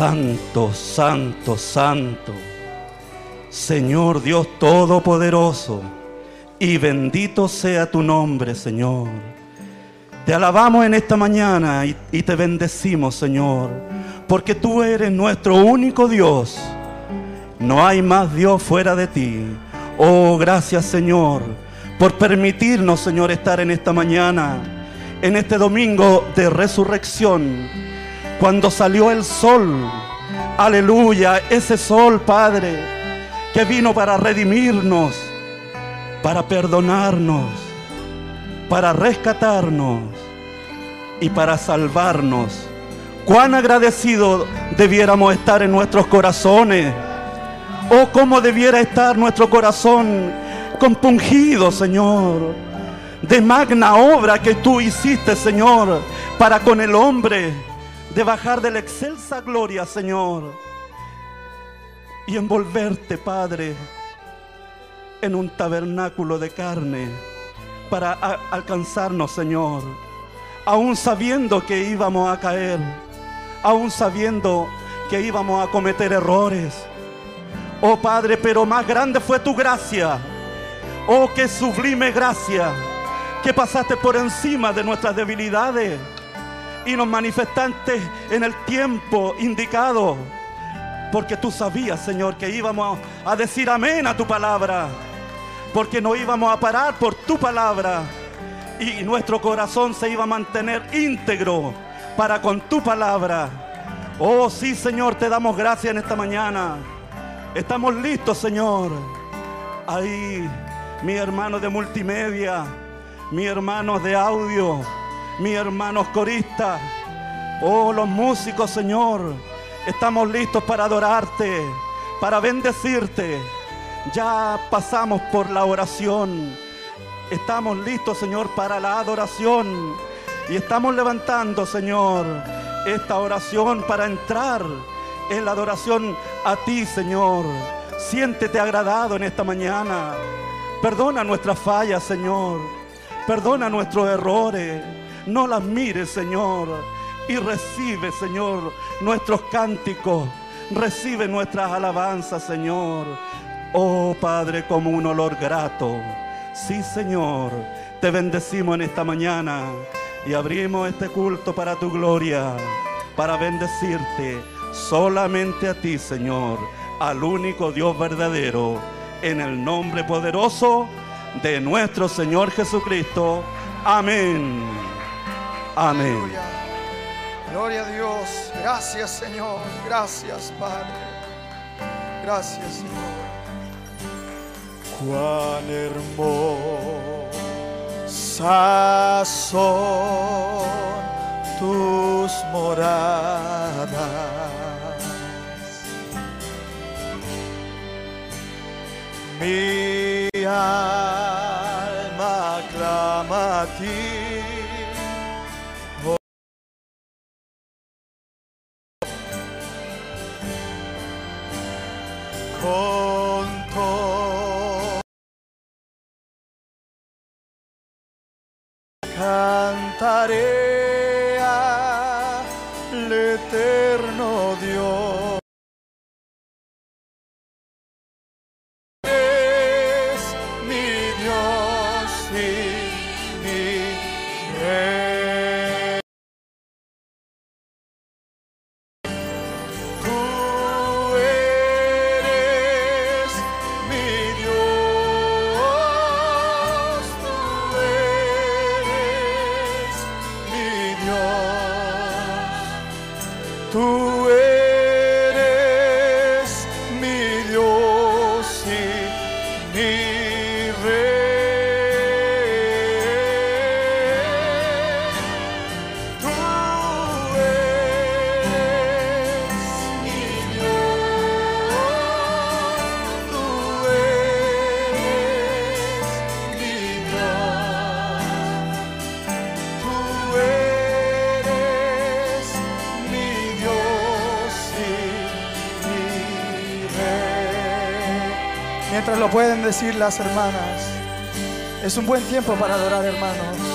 Santo, santo, santo. Señor Dios Todopoderoso. Y bendito sea tu nombre, Señor. Te alabamos en esta mañana y, y te bendecimos, Señor. Porque tú eres nuestro único Dios. No hay más Dios fuera de ti. Oh, gracias, Señor, por permitirnos, Señor, estar en esta mañana, en este domingo de resurrección, cuando salió el sol. Aleluya, ese sol, Padre, que vino para redimirnos, para perdonarnos, para rescatarnos y para salvarnos. Cuán agradecido debiéramos estar en nuestros corazones. Oh, cómo debiera estar nuestro corazón compungido, Señor, de magna obra que tú hiciste, Señor, para con el hombre, de bajar de la excelsa gloria, Señor, y envolverte, Padre, en un tabernáculo de carne para alcanzarnos, Señor, aún sabiendo que íbamos a caer, aún sabiendo que íbamos a cometer errores. Oh Padre, pero más grande fue tu gracia. Oh, qué sublime gracia que pasaste por encima de nuestras debilidades y nos manifestaste en el tiempo indicado. Porque tú sabías, Señor, que íbamos a decir amén a tu palabra. Porque no íbamos a parar por tu palabra. Y nuestro corazón se iba a mantener íntegro para con tu palabra. Oh, sí, Señor, te damos gracias en esta mañana. Estamos listos, Señor. Ahí, mis hermanos de multimedia, mis hermanos de audio, mis hermanos coristas, oh, los músicos, Señor. Estamos listos para adorarte, para bendecirte. Ya pasamos por la oración. Estamos listos, Señor, para la adoración. Y estamos levantando, Señor, esta oración para entrar en la adoración a ti, Señor. Siéntete agradado en esta mañana. Perdona nuestras fallas, Señor. Perdona nuestros errores. No las mires, Señor. Y recibe, Señor, nuestros cánticos. Recibe nuestras alabanzas, Señor. Oh Padre, como un olor grato. Sí, Señor. Te bendecimos en esta mañana y abrimos este culto para tu gloria, para bendecirte solamente a ti, Señor, al único Dios verdadero, en el nombre poderoso de nuestro Señor Jesucristo. Amén. Amén. Gloria a Dios. Gracias, Señor. Gracias, Padre. Gracias, Señor. Cuán hermosas son tus moradas. Mi alma clama a ti. Con todo Mientras lo pueden decir las hermanas, es un buen tiempo para adorar, hermanos.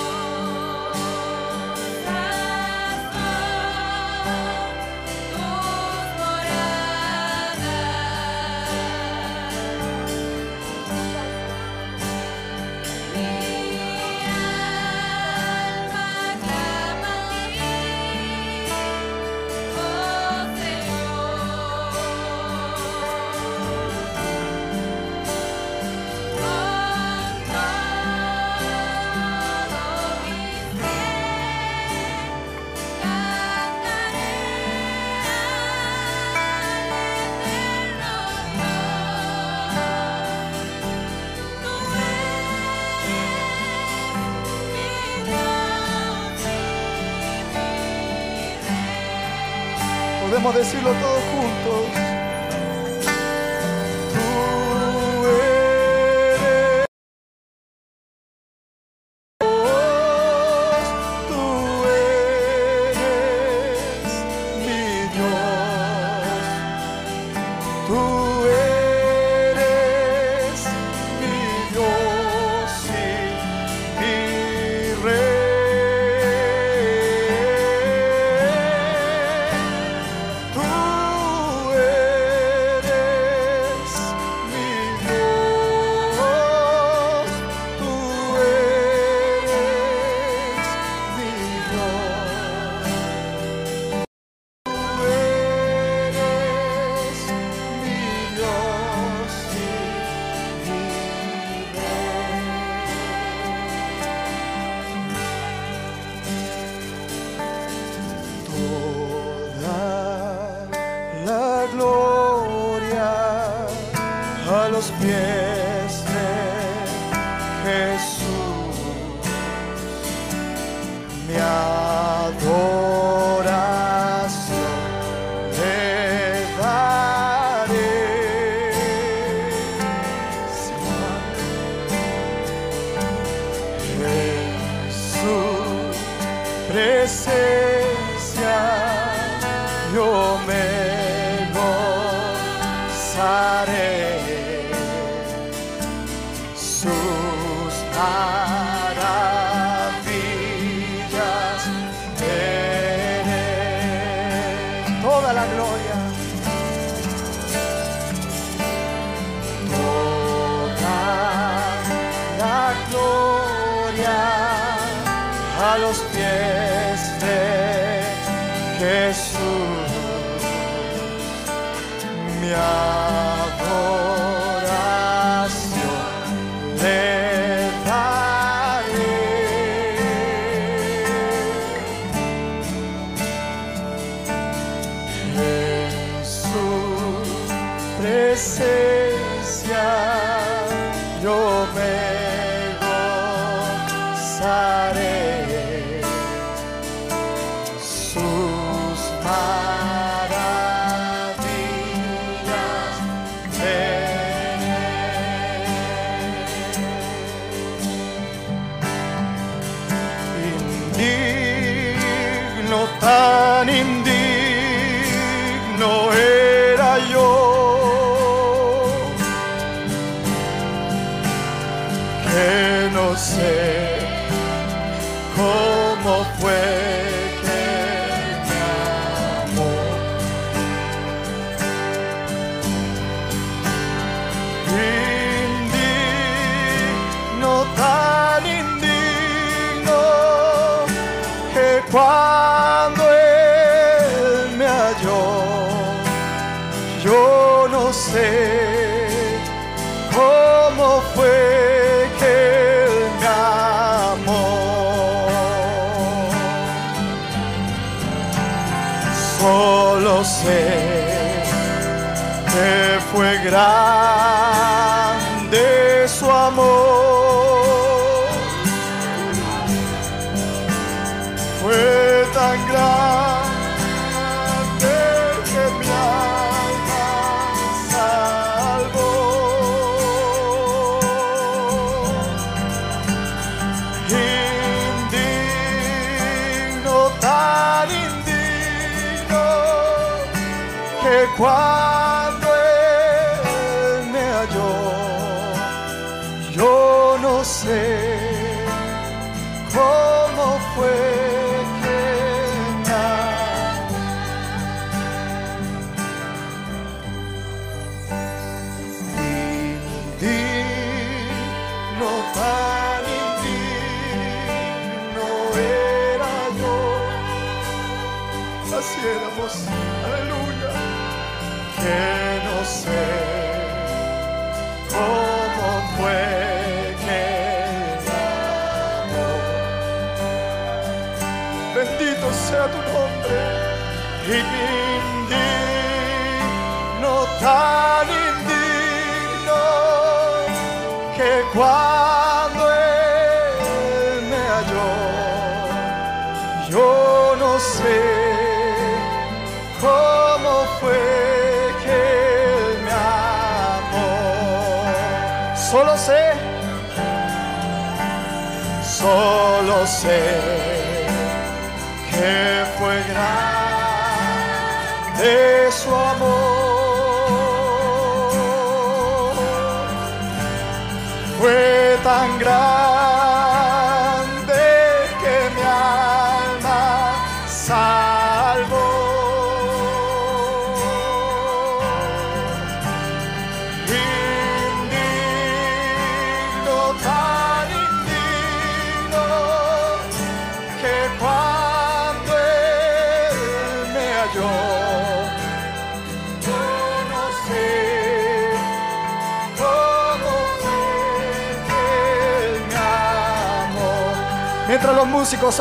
Músicos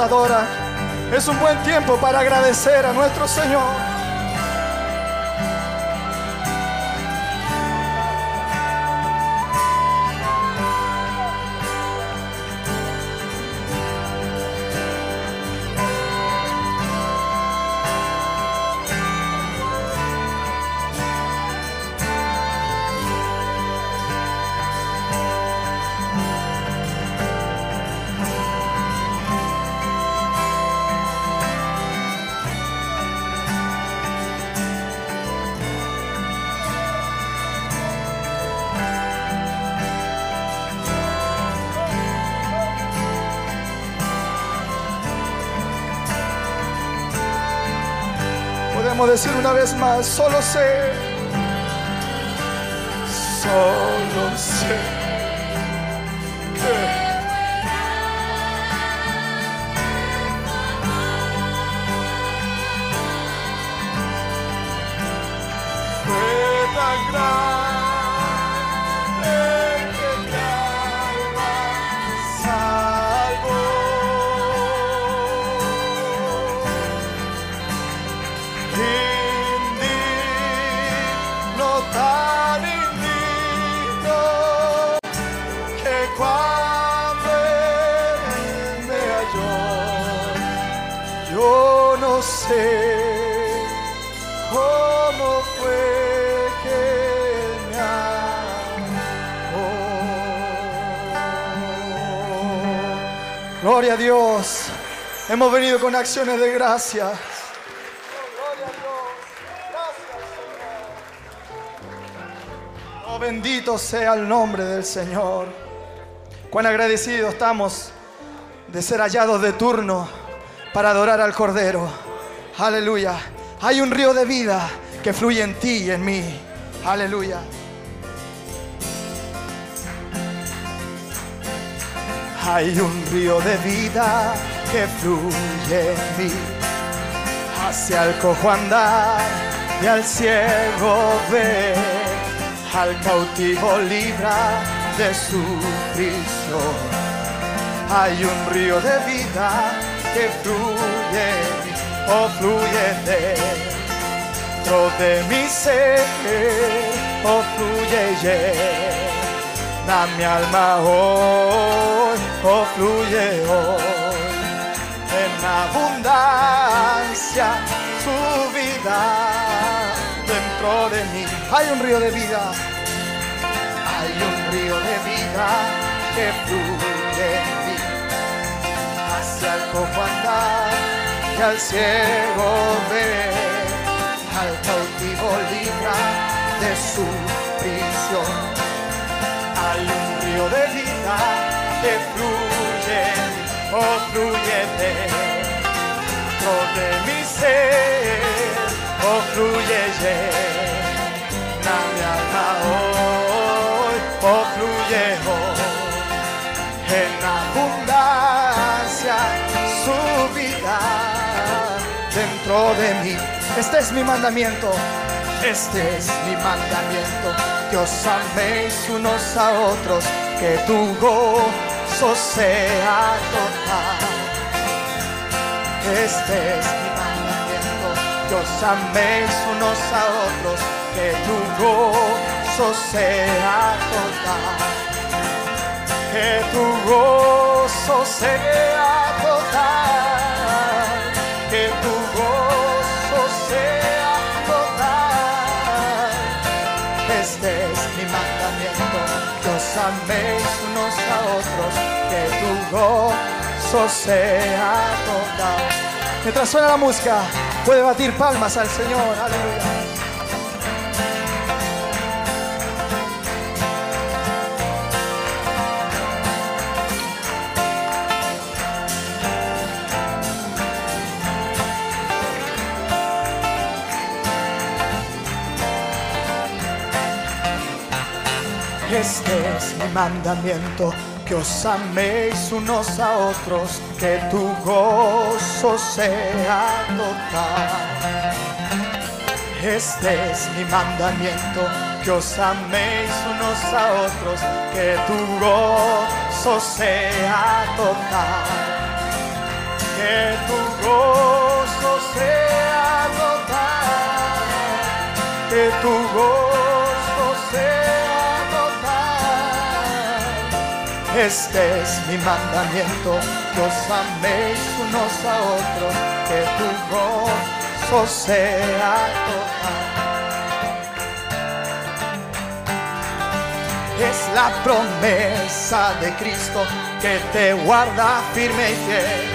es un buen tiempo para agradecer a nuestro Señor. Podemos decir una vez más, solo sé, solo sé Gloria a Dios. Hemos venido con acciones de gracias. Oh, bendito sea el nombre del Señor. Cuán agradecidos estamos de ser hallados de turno para adorar al Cordero. Aleluya. Hay un río de vida que fluye en ti y en mí. Aleluya. Hay un río de vida que fluye en mí. Hacia el cojo andar y al ciego ver. Al cautivo libra de su prisión. Hay un río de vida que fluye en mí, oh fluye dentro de mi ser, oh fluye y llena mi alma hoy, oh fluye hoy, en abundancia su vida dentro de mí. Hay un río de vida, hay un río de vida que fluye en mí hacia el cojo andar y al ciego ver, al cautivo libra de su prisión. Hay un río de vida que fluye, fluye dentro de mi ser, oh fluye llena mi alma hoy, hoy en abundancia su vida dentro de mí. Este es mi mandamiento, este es mi mandamiento, que os améis unos a otros, que tu gozo sea total. Este es mi mandamiento, que os améis unos a otros, que tu gozo sea total que tu gozo sea total, que tu gozo sea total. Este es mi mandamiento, que os améis unos a otros, que tu gozo sea total. Mientras suena la música, puede batir palmas al Señor. Aleluya. Mandamiento, que os améis unos a otros, que tu gozo sea total. Este es mi mandamiento, que os améis unos a otros, que tu gozo sea total. Que tu gozo sea total. Que tu gozo Este es mi mandamiento, que améis unos a otros, que tu gozo sea total. Es la promesa de Cristo que te guarda firme y fiel,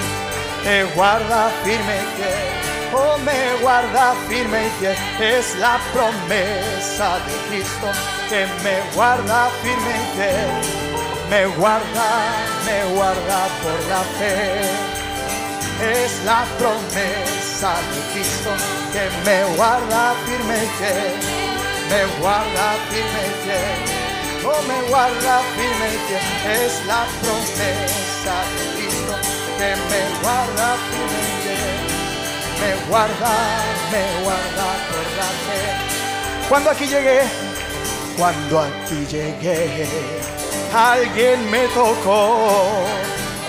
te guarda firme y fiel, oh me guarda firme y fiel. Es la promesa de Cristo que me guarda firme y fiel, me guarda, me guarda por la fe. Es la promesa de Cristo que me guarda firme y me guarda firme y fiel. No me guarda firme y fiel, es la promesa de Cristo que me guarda firme y me guarda, me guarda por la fe. Cuando aquí llegué, cuando aquí llegué, alguien me tocó.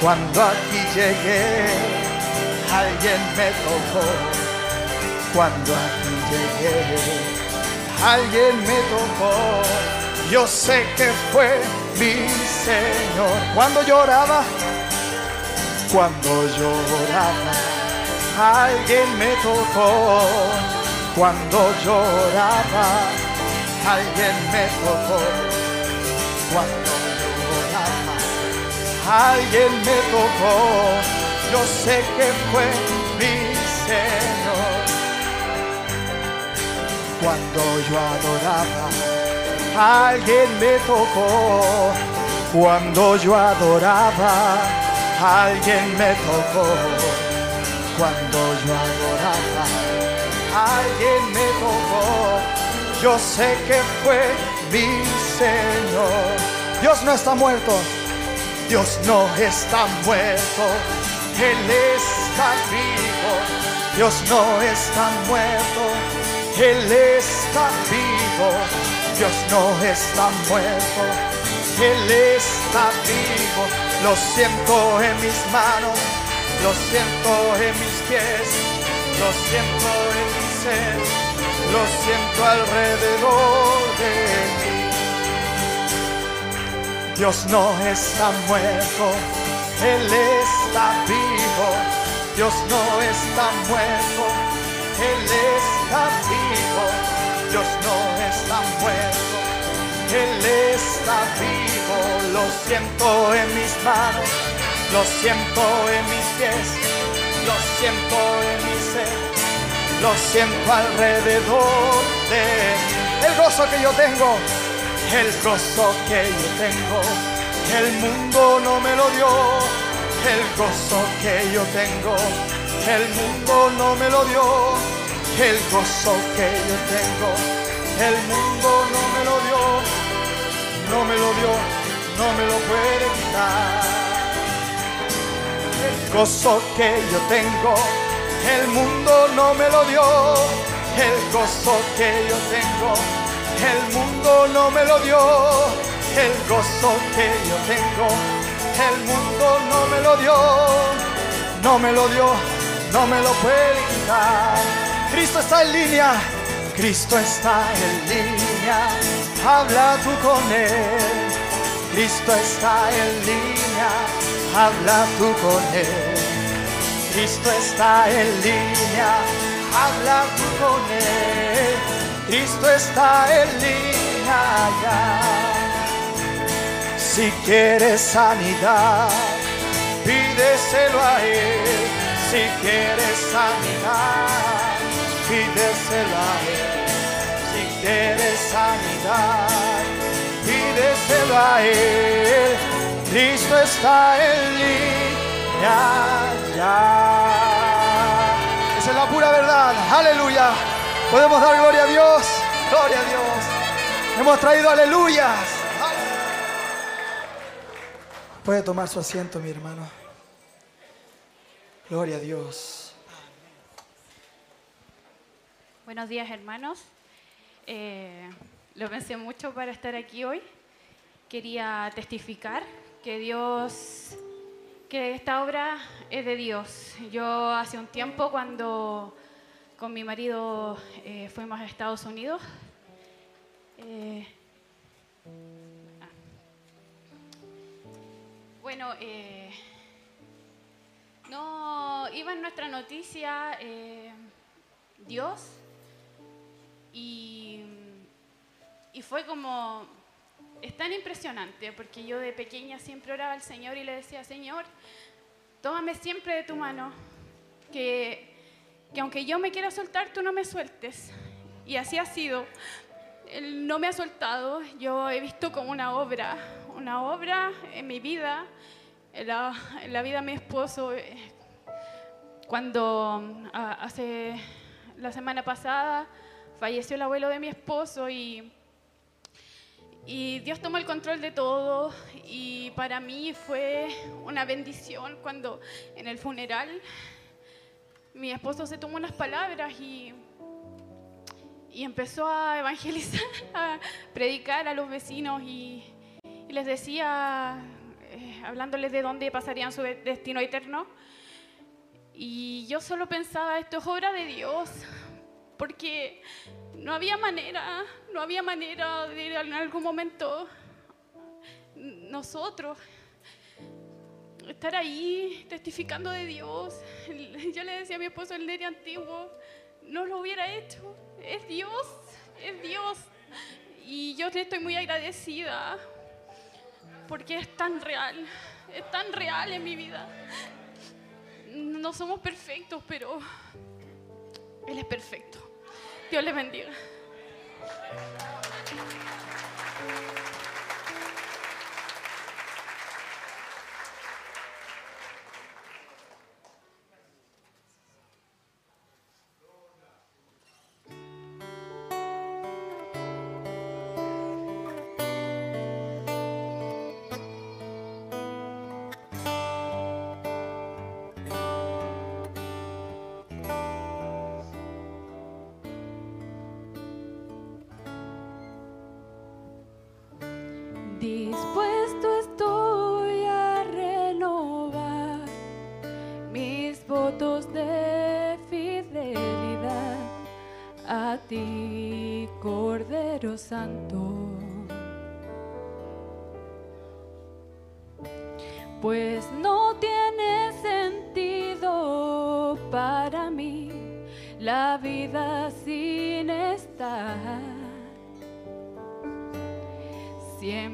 Cuando aquí llegué, alguien me tocó. Cuando aquí llegué, alguien me tocó. Yo sé que fue mi Señor. Cuando lloraba, cuando lloraba, alguien me tocó. Cuando lloraba, alguien me tocó. Cuando alguien me tocó. Yo sé que fue mi Señor. Cuando yo adoraba, alguien me tocó. Cuando yo adoraba, alguien me tocó. Cuando yo adoraba, alguien me tocó. Yo sé que fue mi Señor. Dios no está muerto. Dios no está muerto. Él está vivo. Dios no está muerto. Él está vivo. Dios no está muerto. Él está vivo. Lo siento en mis manos. Lo siento en mis pies. Lo siento en mi ser. Lo siento alrededor de mí. Dios no está muerto. Él está vivo. Dios no está muerto. Él está vivo. Dios no está muerto. Él está vivo. Lo siento en mis manos. Lo siento en mis pies. Lo siento en mi ser. Lo siento alrededor de mí. El gozo que yo tengo. El gozo que yo tengo. El mundo no me lo dio. El gozo que yo tengo. El mundo no me lo dio. El gozo que yo tengo. El mundo no me lo dio. No me lo dio. No me lo puede quitar. El gozo que yo tengo. El mundo no me lo dio. El gozo que yo tengo. El mundo no me lo dio. El gozo que yo tengo. El mundo no me lo dio. No me lo dio. No me lo puede quitar. Cristo está en línea. Cristo está en línea. Habla tú con Él. Cristo está en línea. Habla tú con Él. Cristo está en línea, habla tú con Él. Cristo está en línea ya. Si quieres sanidad, pídeselo a Él. Si quieres sanidad, pídeselo a Él. Si quieres sanidad, pídeselo a Él. Cristo está en línea ya. Esa es la pura verdad. Aleluya. Podemos dar gloria a Dios. Gloria a Dios. Hemos traído aleluyas. Puede tomar su asiento, mi hermano. Gloria a Dios. Buenos días, hermanos. Eh, lo pensé mucho para estar aquí hoy. Quería testificar que Dios, que esta obra es de Dios. Yo hace un tiempo cuando con mi marido eh, fuimos a Estados Unidos, eh, ah. bueno, eh, no iba en nuestra noticia Dios y, y fue como, es tan impresionante porque yo de pequeña siempre oraba al Señor y le decía, Señor, tómame siempre de tu mano, que, que aunque yo me quiera soltar, tú no me sueltes. Y así ha sido. Él no me ha soltado, yo he visto como una obra, una obra en mi vida, en la, la vida de mi esposo. eh, Cuando ah, hace la semana pasada falleció el abuelo de mi esposo y, y Dios tomó el control de todo y para mí fue una bendición cuando en el funeral mi esposo se tomó unas palabras y, y empezó a evangelizar, a predicar a los vecinos y, les decía, eh, hablándoles de dónde pasarían su destino eterno. Y yo solo pensaba, esto es obra de Dios, porque no había manera, no había manera de en algún momento nosotros estar ahí testificando de Dios. Yo le decía a mi esposo el Neri antiguo, no lo hubiera hecho. Es Dios, es Dios. Y yo le estoy muy agradecida porque es tan real, es tan real en mi vida. No somos perfectos, pero Él es perfecto. Dios les bendiga.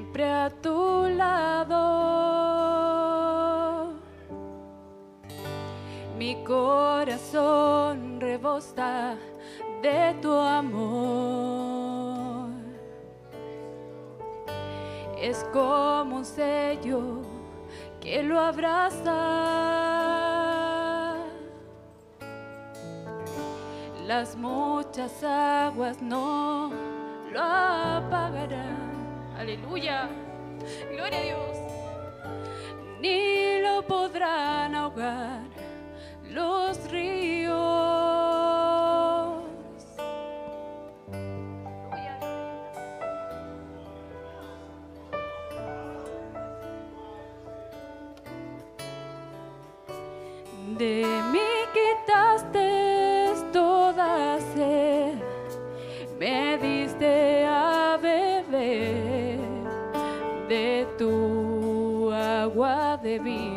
Siempre a tu lado. Mi corazón rebosa de tu amor. Es como un sello que lo abraza. Las muchas aguas no lo apagarán. Aleluya. Gloria a Dios. Ni lo podrán ahogar los ríos. Agua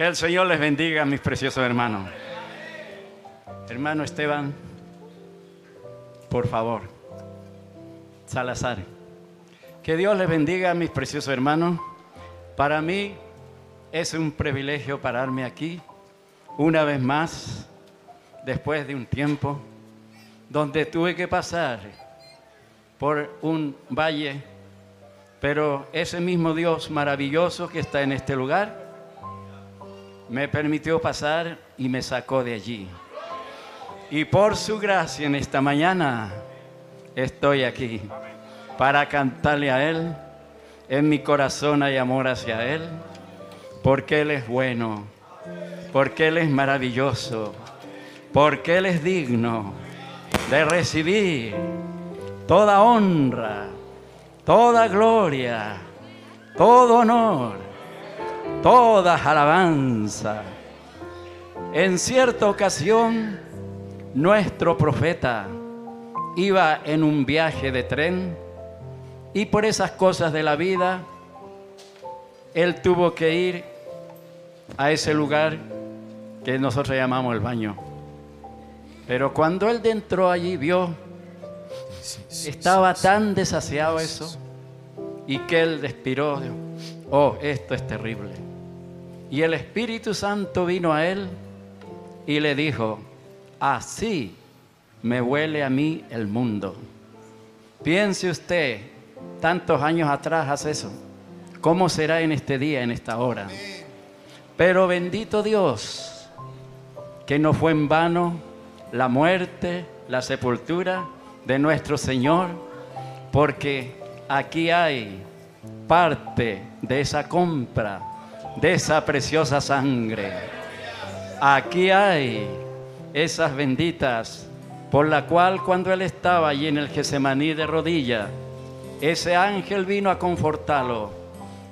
Que el Señor les bendiga, mis preciosos hermanos. Hermano Esteban, por favor. Salazar. Que Dios les bendiga, mis preciosos hermanos. Para mí es un privilegio pararme aquí una vez más, después de un tiempo, donde tuve que pasar por un valle, pero ese mismo Dios maravilloso que está en este lugar, me permitió pasar y me sacó de allí. Y por su gracia en esta mañana estoy aquí para cantarle a Él. En mi corazón hay amor hacia Él, porque Él es bueno, porque Él es maravilloso, porque Él es digno de recibir toda honra, toda gloria, todo honor, toda alabanza. En cierta ocasión, nuestro profeta iba en un viaje de tren y por esas cosas de la vida, él tuvo que ir a ese lugar que nosotros llamamos el baño. Pero cuando él entró allí, vio, estaba tan desasiado eso y que él respiró, dijo, oh, esto es terrible. Y el Espíritu Santo vino a él y le dijo, así me huele a mí el mundo. Piense usted, tantos años atrás hace eso. ¿Cómo será en este día, en esta hora? Pero bendito Dios, que no fue en vano la muerte, la sepultura de nuestro Señor, porque aquí hay parte de esa compra, de esa preciosa sangre. Aquí hay esas benditas por la cual cuando él estaba allí en el Getsemaní de rodilla, ese ángel vino a confortarlo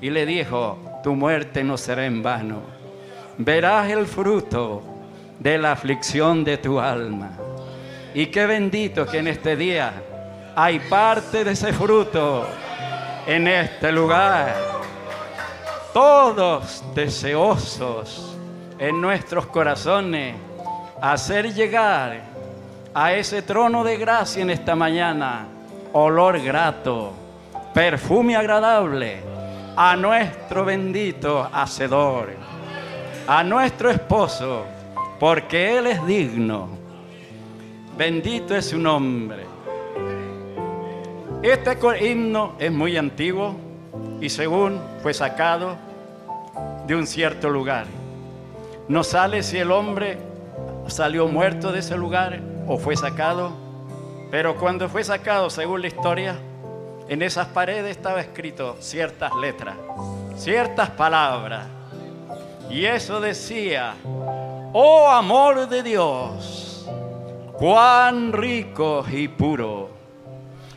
y le dijo, tu muerte no será en vano, verás el fruto de la aflicción de tu alma. Y qué bendito que en este día hay parte de ese fruto en este lugar. Todos deseosos en nuestros corazones hacer llegar a ese trono de gracia en esta mañana olor grato, perfume agradable a nuestro bendito Hacedor, a nuestro esposo, porque Él es digno. Bendito es su nombre. Este himno es muy antiguo y según fue sacado de un cierto lugar. No sale si el hombre salió muerto de ese lugar o fue sacado, pero cuando fue sacado, según la historia, en esas paredes estaba escrito ciertas letras, ciertas palabras. Y eso decía, oh amor de Dios, cuán rico y puro,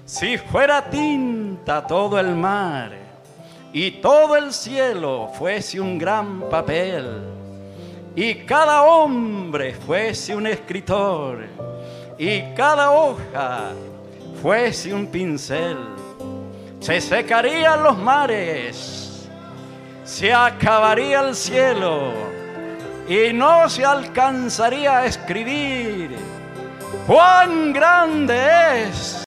si fuera tinta todo el mar y todo el cielo fuese un gran papel y cada hombre fuese un escritor y cada hoja fuese un pincel, se secarían los mares, se acabaría el cielo y no se alcanzaría a escribir. Cuán grande es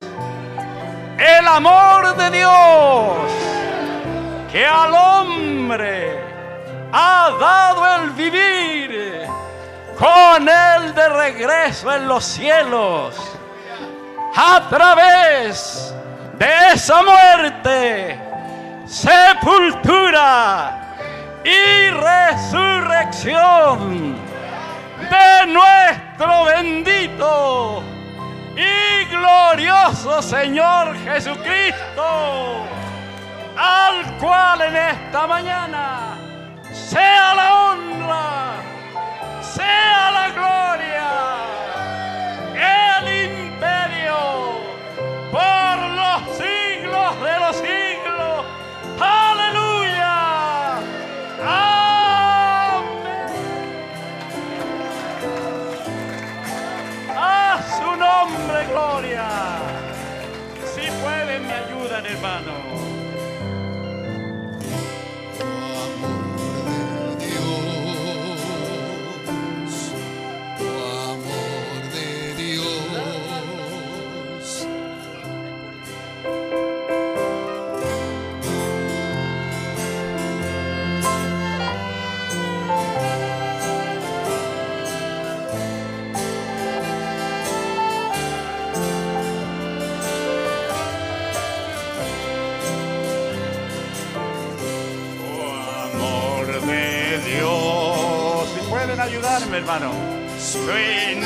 el amor de Dios que al hombre ha dado el vivir con él de regreso en los cielos a través de esa muerte, sepultura y resurrección de nuestro bendito y glorioso Señor Jesucristo, al cual en esta mañana sea la honra, sea la gloria, el imperio por los siglos de los siglos. Aleluya. Amén. A su nombre, gloria. Si pueden, me ayudan, hermano. Hermano. Su inmensidad.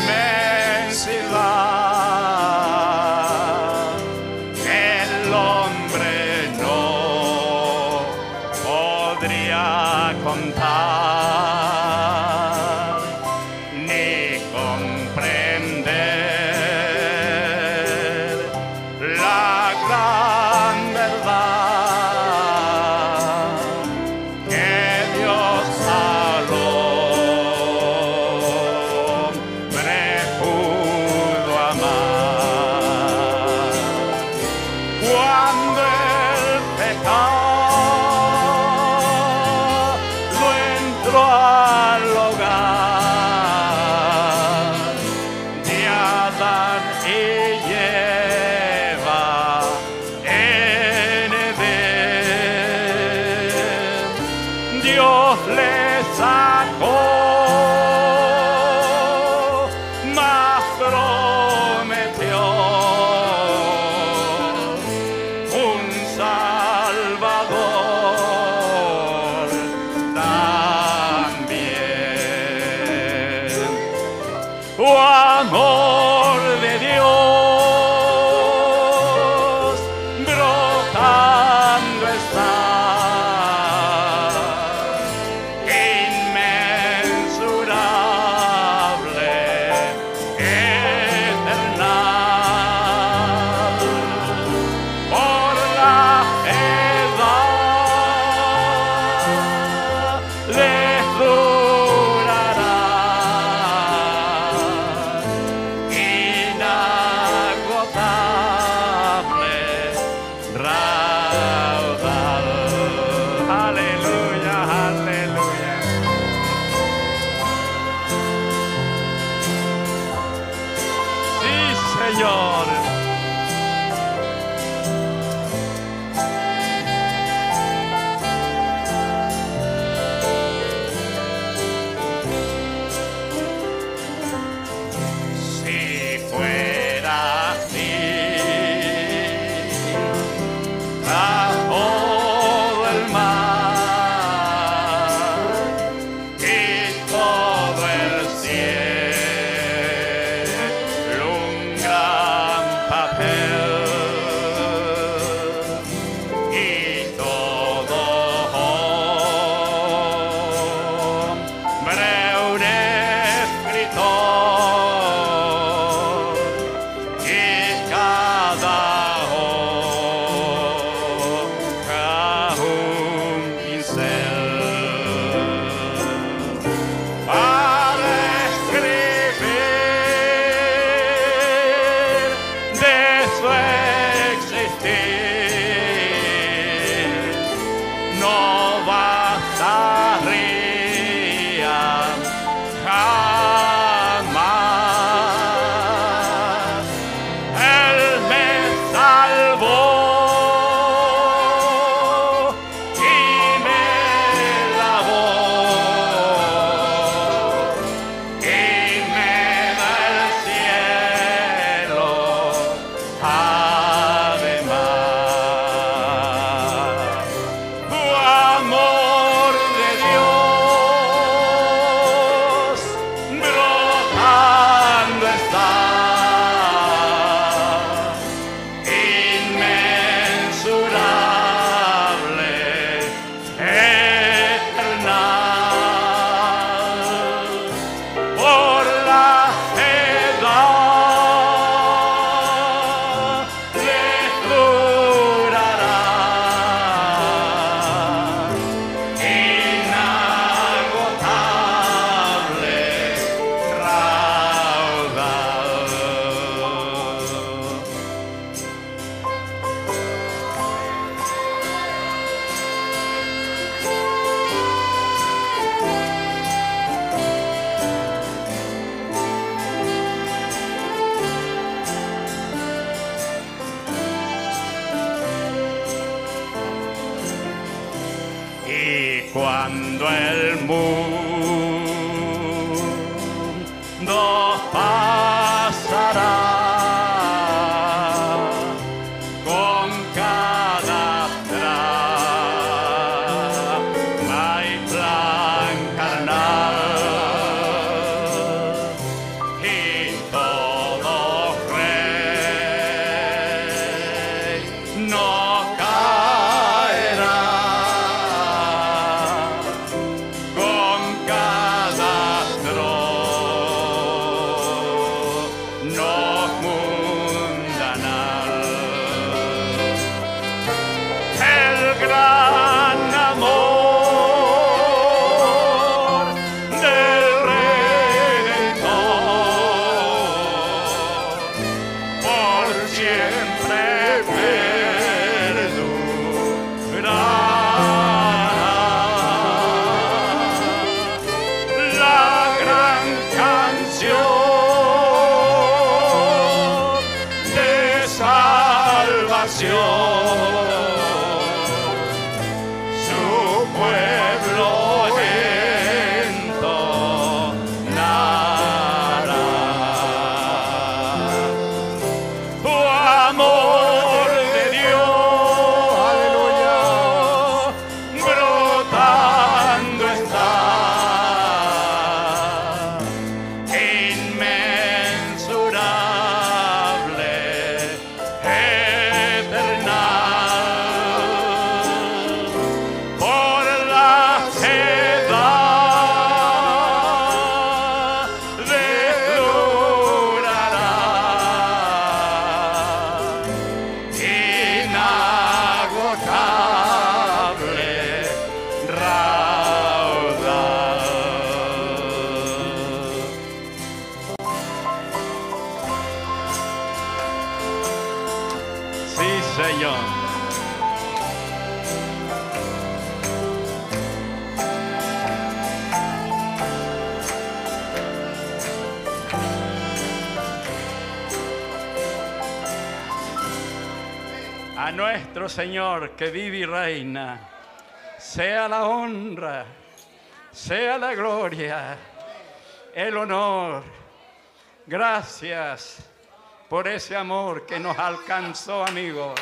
Por ese amor que nos alcanzó, amigos,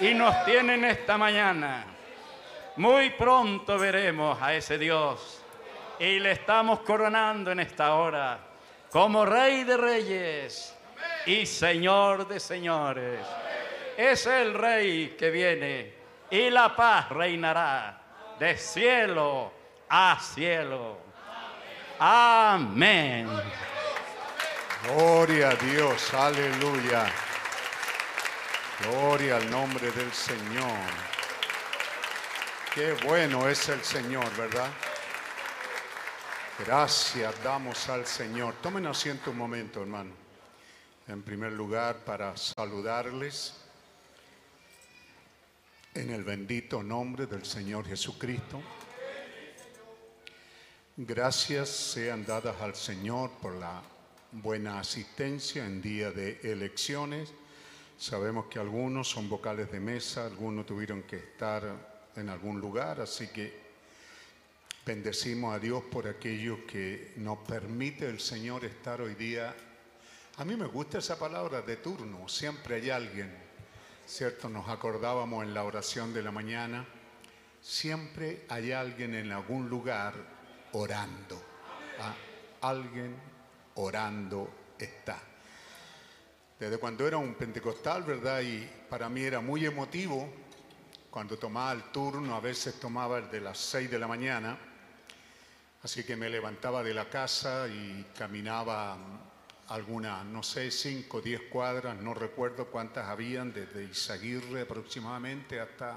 y nos tiene en esta mañana. Muy pronto veremos a ese Dios y le estamos coronando en esta hora como Rey de Reyes y Señor de Señores. Es el Rey que viene y la paz reinará de cielo a cielo. Amén. Gloria a Dios, aleluya. Gloria al nombre del Señor. Qué bueno es el Señor, ¿verdad? Gracias damos al Señor. Tomen asiento un momento, hermano. En primer lugar, para saludarles en el bendito nombre del Señor Jesucristo. Gracias sean dadas al Señor por la buena asistencia en día de elecciones. Sabemos que algunos son vocales de mesa, algunos tuvieron que estar en algún lugar, así que bendecimos a Dios por aquello que nos permite el Señor estar hoy día. A mí me gusta esa palabra de turno, siempre hay alguien, ¿cierto? Nos acordábamos en la oración de la mañana, siempre hay alguien en algún lugar orando. ¿ah? Alguien orando está. Desde cuando era un pentecostal, ¿verdad? Y para mí era muy emotivo cuando tomaba el turno, a veces tomaba el de las 6 de la mañana, así que me levantaba de la casa y caminaba algunas, no sé, 5 o 10 cuadras, no recuerdo cuántas habían, desde Izaguirre aproximadamente hasta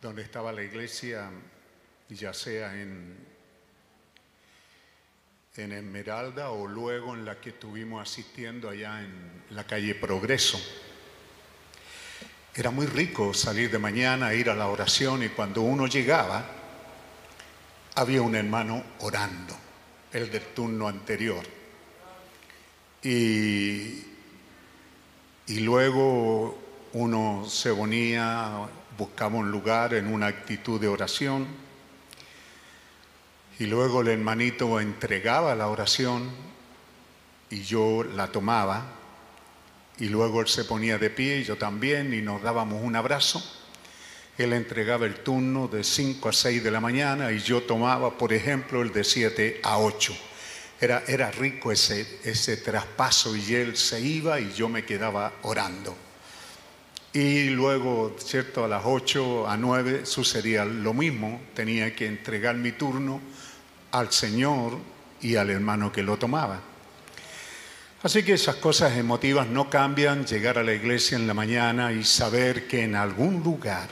donde estaba la iglesia, ya sea en en Esmeralda o luego en la que estuvimos asistiendo allá en la calle Progreso. Era muy rico salir de mañana, ir a la oración y cuando uno llegaba, había un hermano orando, el del turno anterior. Y, y luego uno se ponía, buscaba un lugar en una actitud de oración y luego el hermanito entregaba la oración y yo la tomaba. Y luego él se ponía de pie y yo también y nos dábamos un abrazo. Él entregaba el turno de 5 a 6 de la mañana y yo tomaba, por ejemplo, el de 7 a 8. Era, era rico ese, ese traspaso y él se iba y yo me quedaba orando. Y luego, ¿cierto? A las 8 a 9 sucedía lo mismo. Tenía que entregar mi turno al Señor y al hermano que lo tomaba. Así que esas cosas emotivas no cambian, llegar a la iglesia en la mañana y saber que en algún lugar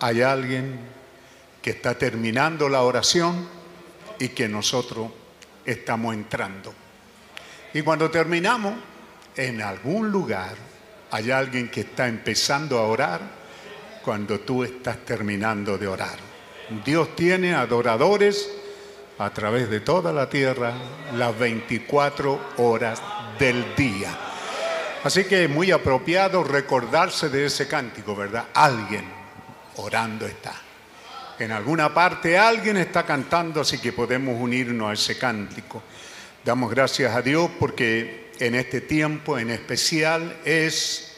hay alguien que está terminando la oración y que nosotros estamos entrando. Y cuando terminamos, en algún lugar hay alguien que está empezando a orar cuando tú estás terminando de orar. Dios tiene adoradores a través de toda la tierra las 24 horas del día. Así que es muy apropiado recordarse de ese cántico, ¿verdad? Alguien orando está. En alguna parte alguien está cantando, así que podemos unirnos a ese cántico. Damos gracias a Dios porque en este tiempo en especial es,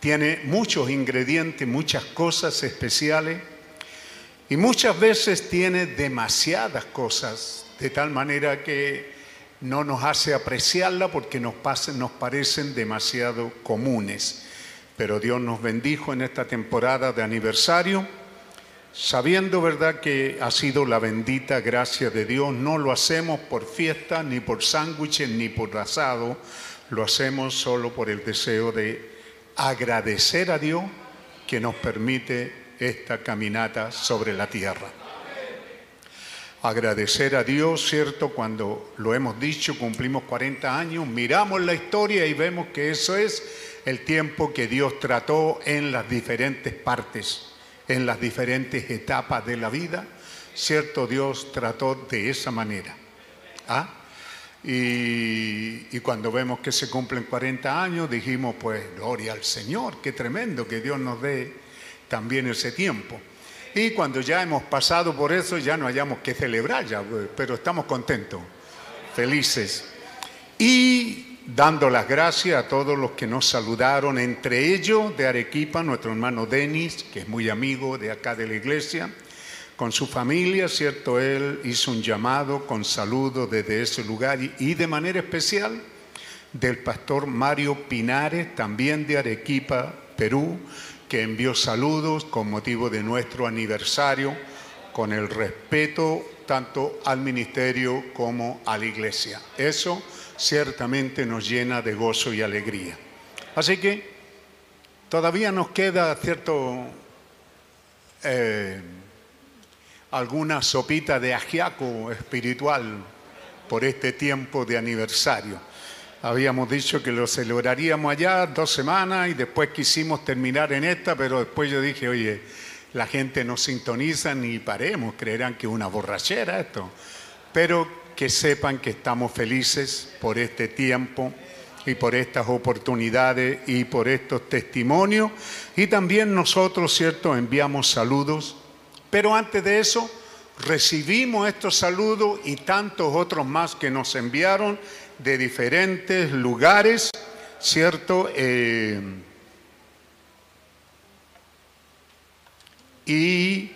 tiene muchos ingredientes, muchas cosas especiales y muchas veces tiene demasiadas cosas, de tal manera que no nos hace apreciarla porque nos, nos parecen demasiado comunes. Pero Dios nos bendijo en esta temporada de aniversario, sabiendo, ¿verdad?, que ha sido la bendita gracia de Dios. No lo hacemos por fiesta, ni por sándwiches, ni por asado. Lo hacemos solo por el deseo de agradecer a Dios que nos permite esta caminata sobre la tierra. Agradecer a Dios, ¿cierto? Cuando lo hemos dicho, cumplimos 40 años, miramos la historia y vemos que eso es el tiempo que Dios trató en las diferentes partes, en las diferentes etapas de la vida, ¿cierto? Dios trató de esa manera. ¿Ah? Y, y, cuando vemos que se cumplen 40 años, dijimos, pues, gloria al Señor, qué tremendo que Dios nos dé también ese tiempo. Y cuando ya hemos pasado por eso, ya no hayamos que celebrar, ya, pues, pero estamos contentos, felices. Y dando las gracias a todos los que nos saludaron, entre ellos de Arequipa, nuestro hermano Denis, que es muy amigo de acá de la iglesia, con su familia, ¿cierto? Él hizo un llamado con saludos desde ese lugar y, de manera especial del pastor Mario Pinares, también de Arequipa, Perú, que envió saludos con motivo de nuestro aniversario, con el respeto tanto al ministerio como a la iglesia. Eso ciertamente nos llena de gozo y alegría. Así que todavía nos queda cierto... Eh, alguna sopita de ajiaco espiritual por este tiempo de aniversario. Habíamos dicho que lo celebraríamos allá dos semanas y después quisimos terminar en esta, pero después yo dije, oye, la gente no sintoniza ni paremos, creerán que es una borrachera esto. Pero que sepan que estamos felices por este tiempo y por estas oportunidades y por estos testimonios. Y también nosotros, ¿cierto?, enviamos saludos pero antes de eso, recibimos estos saludos y tantos otros más que nos enviaron de diferentes lugares, ¿cierto? Eh, y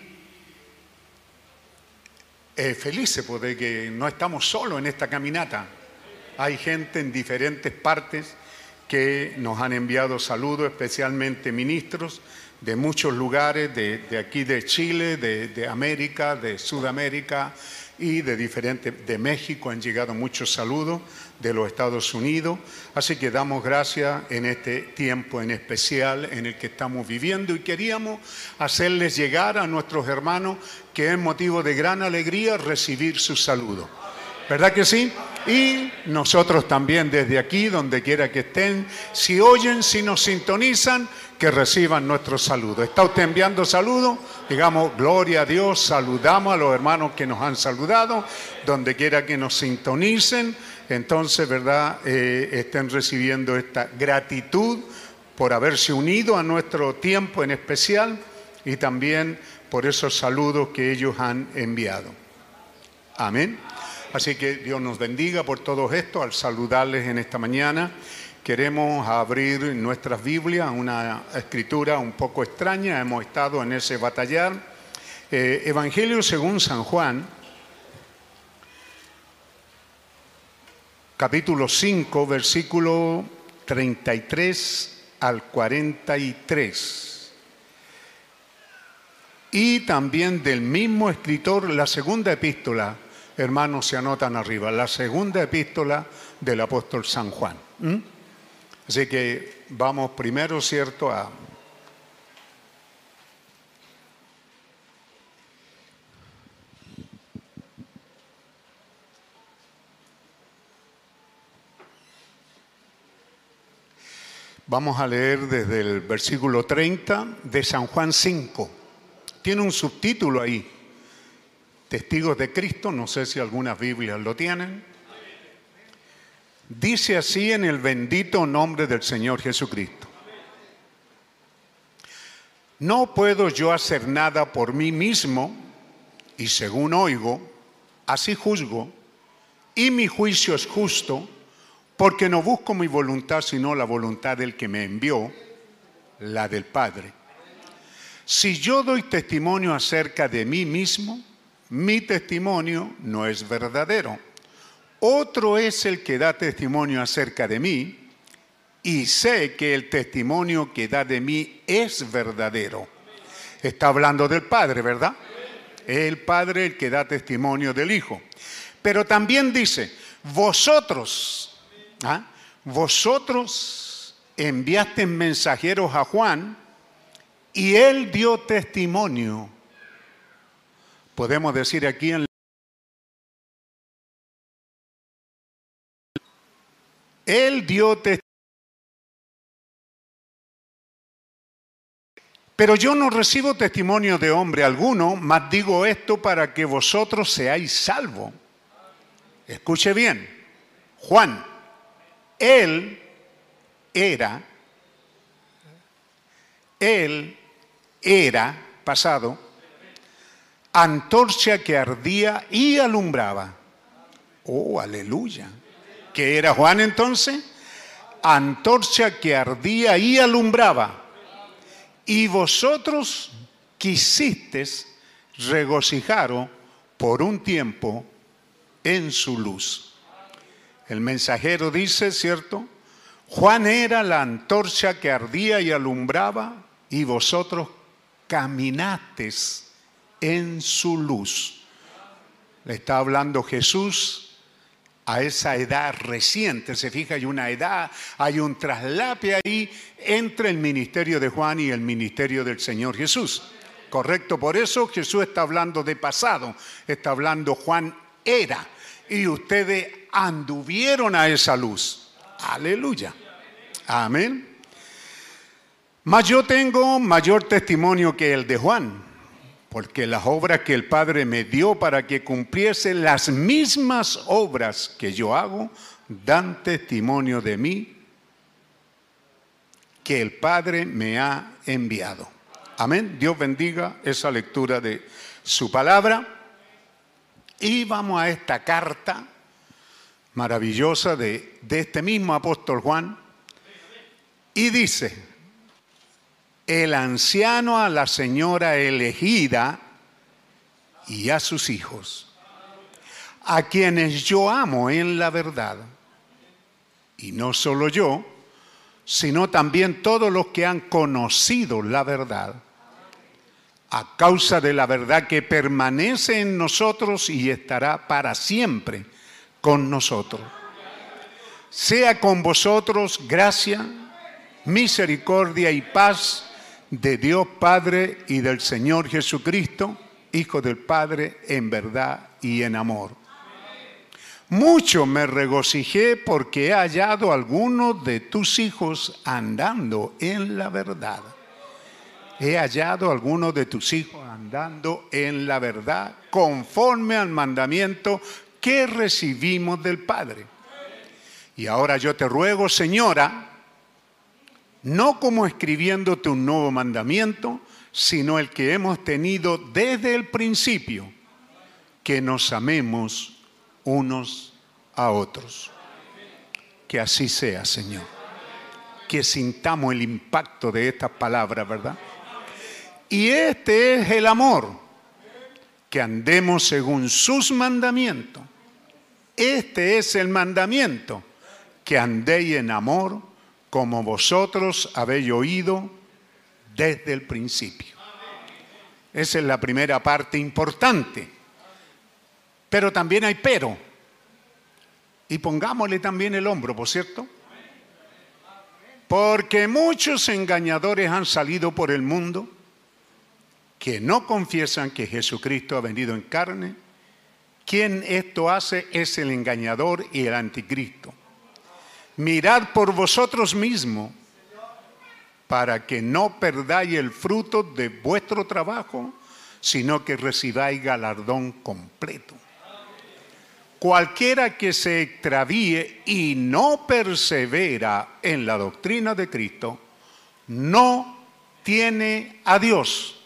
eh, felices porque que no estamos solos en esta caminata. Hay gente en diferentes partes que nos han enviado saludos, especialmente ministros, de muchos lugares, de, aquí de Chile, de, América, de Sudamérica y de diferentes, de México han llegado muchos saludos, de los Estados Unidos. Así que damos gracias en este tiempo en especial en el que estamos viviendo y queríamos hacerles llegar a nuestros hermanos que es motivo de gran alegría recibir sus saludos. ¿Verdad que sí? Y nosotros también desde aquí, donde quiera que estén, si oyen, si nos sintonizan, que reciban nuestro saludo. ¿Está usted enviando saludos? Digamos, gloria a Dios, saludamos a los hermanos que nos han saludado, donde quiera que nos sintonicen. Entonces, ¿verdad? Eh, estén recibiendo esta gratitud por haberse unido a nuestro tiempo en especial y también por esos saludos que ellos han enviado. Amén. Así que Dios nos bendiga por todo esto al saludarles en esta mañana. Queremos abrir nuestras Biblias una escritura un poco extraña, hemos estado en ese batallar. Eh, Evangelio según San Juan, capítulo 5, versículo 33 al 43. Y también del mismo escritor, la segunda epístola, hermanos, se anotan arriba, la segunda epístola del apóstol San Juan. Así que vamos primero, ¿cierto?, a... Vamos a leer desde el versículo 30 de San Juan 5. Tiene un subtítulo ahí, Testigos de Cristo, no sé si algunas Biblias lo tienen. Dice así en el bendito nombre del Señor Jesucristo. No puedo yo hacer nada por mí mismo, y según oigo, así juzgo, y mi juicio es justo, porque no busco mi voluntad, sino la voluntad del que me envió, la del Padre. Si yo doy testimonio acerca de mí mismo, mi testimonio no es verdadero otro es el que da testimonio acerca de mí y sé que el testimonio que da de mí es verdadero. Está hablando del Padre, ¿verdad? Es el Padre el que da testimonio del Hijo. Pero también dice, vosotros, ¿ah? vosotros enviaste mensajeros a Juan y él dio testimonio. Podemos decir aquí en Él dio testimonio. Pero yo no recibo testimonio de hombre alguno, mas digo esto para que vosotros seáis salvos. Escuche bien. Juan, él era, él era, pasado, antorcha que ardía y alumbraba. Oh, aleluya. ¿Qué era Juan entonces? Antorcha que ardía y alumbraba. Y vosotros quisisteis regocijaros por un tiempo en su luz. El mensajero dice, ¿cierto? Juan era la antorcha que ardía y alumbraba y vosotros caminasteis en su luz. Le está hablando Jesús a esa edad reciente. Se fija, hay una edad, hay un traslape ahí entre el ministerio de Juan y el ministerio del Señor Jesús. Correcto, por eso Jesús está hablando de pasado, está hablando Juan era, y ustedes anduvieron a esa luz. Aleluya. Amén. Mas yo tengo mayor testimonio que el de Juan porque las obras que el Padre me dio para que cumpliese las mismas obras que yo hago, dan testimonio de mí que el Padre me ha enviado. Amén. Dios bendiga esa lectura de su palabra. Y vamos a esta carta maravillosa de, este mismo apóstol Juan. Y dice, el anciano a la señora elegida y a sus hijos, a quienes yo amo en la verdad. Y no solo yo, sino también todos los que han conocido la verdad, a causa de la verdad que permanece en nosotros y estará para siempre con nosotros. Sea con vosotros gracia, misericordia y paz de Dios Padre y del Señor Jesucristo, Hijo del Padre, en verdad y en amor. Mucho me regocijé porque he hallado algunos de tus hijos andando en la verdad. He hallado a algunos de tus hijos andando en la verdad, conforme al mandamiento que recibimos del Padre. Y ahora yo te ruego, Señora, no como escribiéndote un nuevo mandamiento, sino el que hemos tenido desde el principio, que nos amemos unos a otros. Que así sea, Señor. Que sintamos el impacto de estas palabras, ¿verdad? Y este es el amor, que andemos según sus mandamientos. Este es el mandamiento, que andéis en amor como vosotros habéis oído desde el principio. Esa es la primera parte importante. Pero también hay pero. Y pongámosle también el hombro, ¿por cierto? Porque muchos engañadores han salido por el mundo que no confiesan que Jesucristo ha venido en carne. Quien esto hace es el engañador y el anticristo mirad por vosotros mismos para que no perdáis el fruto de vuestro trabajo, sino que recibáis galardón completo. Cualquiera que se extravíe y no persevera en la doctrina de Cristo, no tiene a Dios.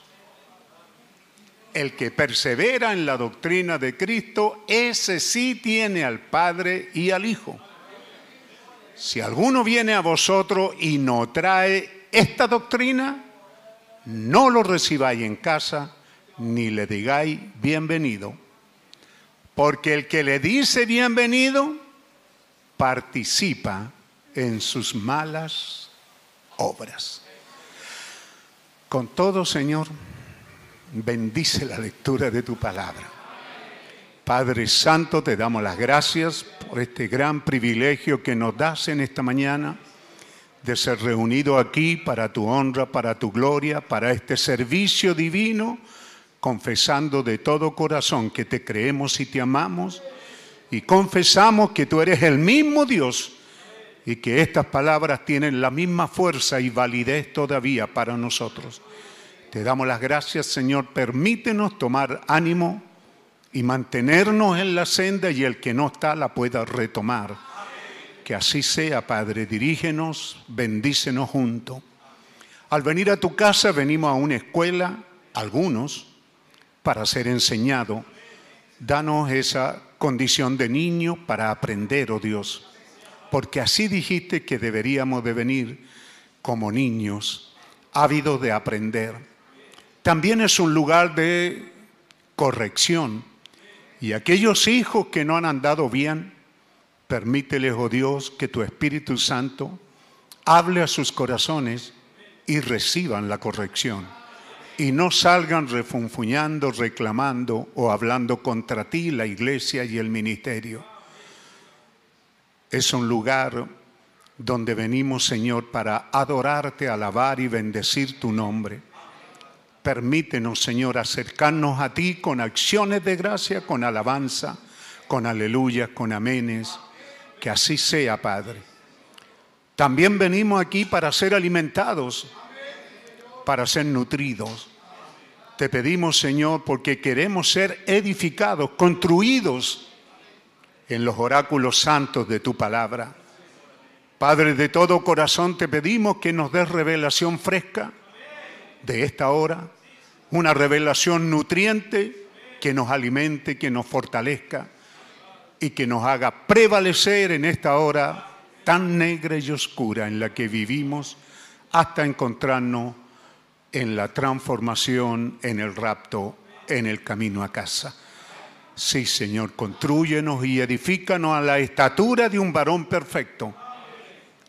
El que persevera en la doctrina de Cristo, ese sí tiene al Padre y al Hijo. Si alguno viene a vosotros y no trae esta doctrina, no lo recibáis en casa ni le digáis bienvenido. Porque el que le dice bienvenido participa en sus malas obras. Con todo, Señor, bendice la lectura de tu palabra. Padre Santo, te damos las gracias por este gran privilegio que nos das en esta mañana de ser reunido aquí para tu honra, para tu gloria, para este servicio divino, confesando de todo corazón que te creemos y te amamos y confesamos que tú eres el mismo Dios y que estas palabras tienen la misma fuerza y validez todavía para nosotros. Te damos las gracias, Señor. Permítenos tomar ánimo y mantenernos en la senda y el que no está la pueda retomar. Que así sea, Padre. Dirígenos, bendícenos juntos. Al venir a tu casa venimos a una escuela, algunos, para ser enseñados. Danos esa condición de niño para aprender, oh Dios. Porque así dijiste que deberíamos de venir como niños, ávidos de aprender. También es un lugar de corrección. Y aquellos hijos que no han andado bien, permíteles, oh Dios, que tu Espíritu Santo hable a sus corazones y reciban la corrección. Y no salgan refunfuñando, reclamando o hablando contra ti la iglesia y el ministerio. Es un lugar donde venimos, Señor, para adorarte, alabar y bendecir tu nombre. Permítenos, Señor, acercarnos a ti con acciones de gracia, con alabanza, con aleluya, con amenes. Que así sea, Padre. También venimos aquí para ser alimentados, para ser nutridos. Te pedimos, Señor, porque queremos ser edificados, construidos en los oráculos santos de tu palabra. Padre, de todo corazón te pedimos que nos des revelación fresca de esta hora, una revelación nutriente que nos alimente, que nos fortalezca y que nos haga prevalecer en esta hora tan negra y oscura en la que vivimos hasta encontrarnos en la transformación, en el rapto, en el camino a casa. Sí, Señor, construyenos y edifícanos a la estatura de un varón perfecto.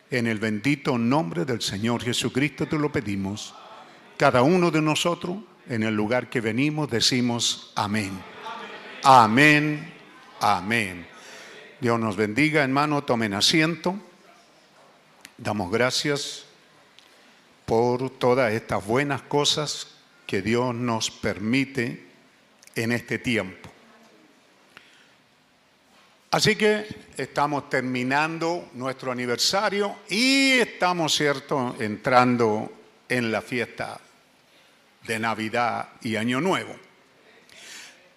En el bendito nombre del Señor Jesucristo te lo pedimos. Cada uno de nosotros, en el lugar que venimos, decimos amén. Amén, amén. Dios nos bendiga, hermano, tomen asiento. Damos gracias por todas estas buenas cosas que Dios nos permite en este tiempo. Así que estamos terminando nuestro aniversario y estamos, cierto, entrando en la fiesta de Navidad y Año Nuevo.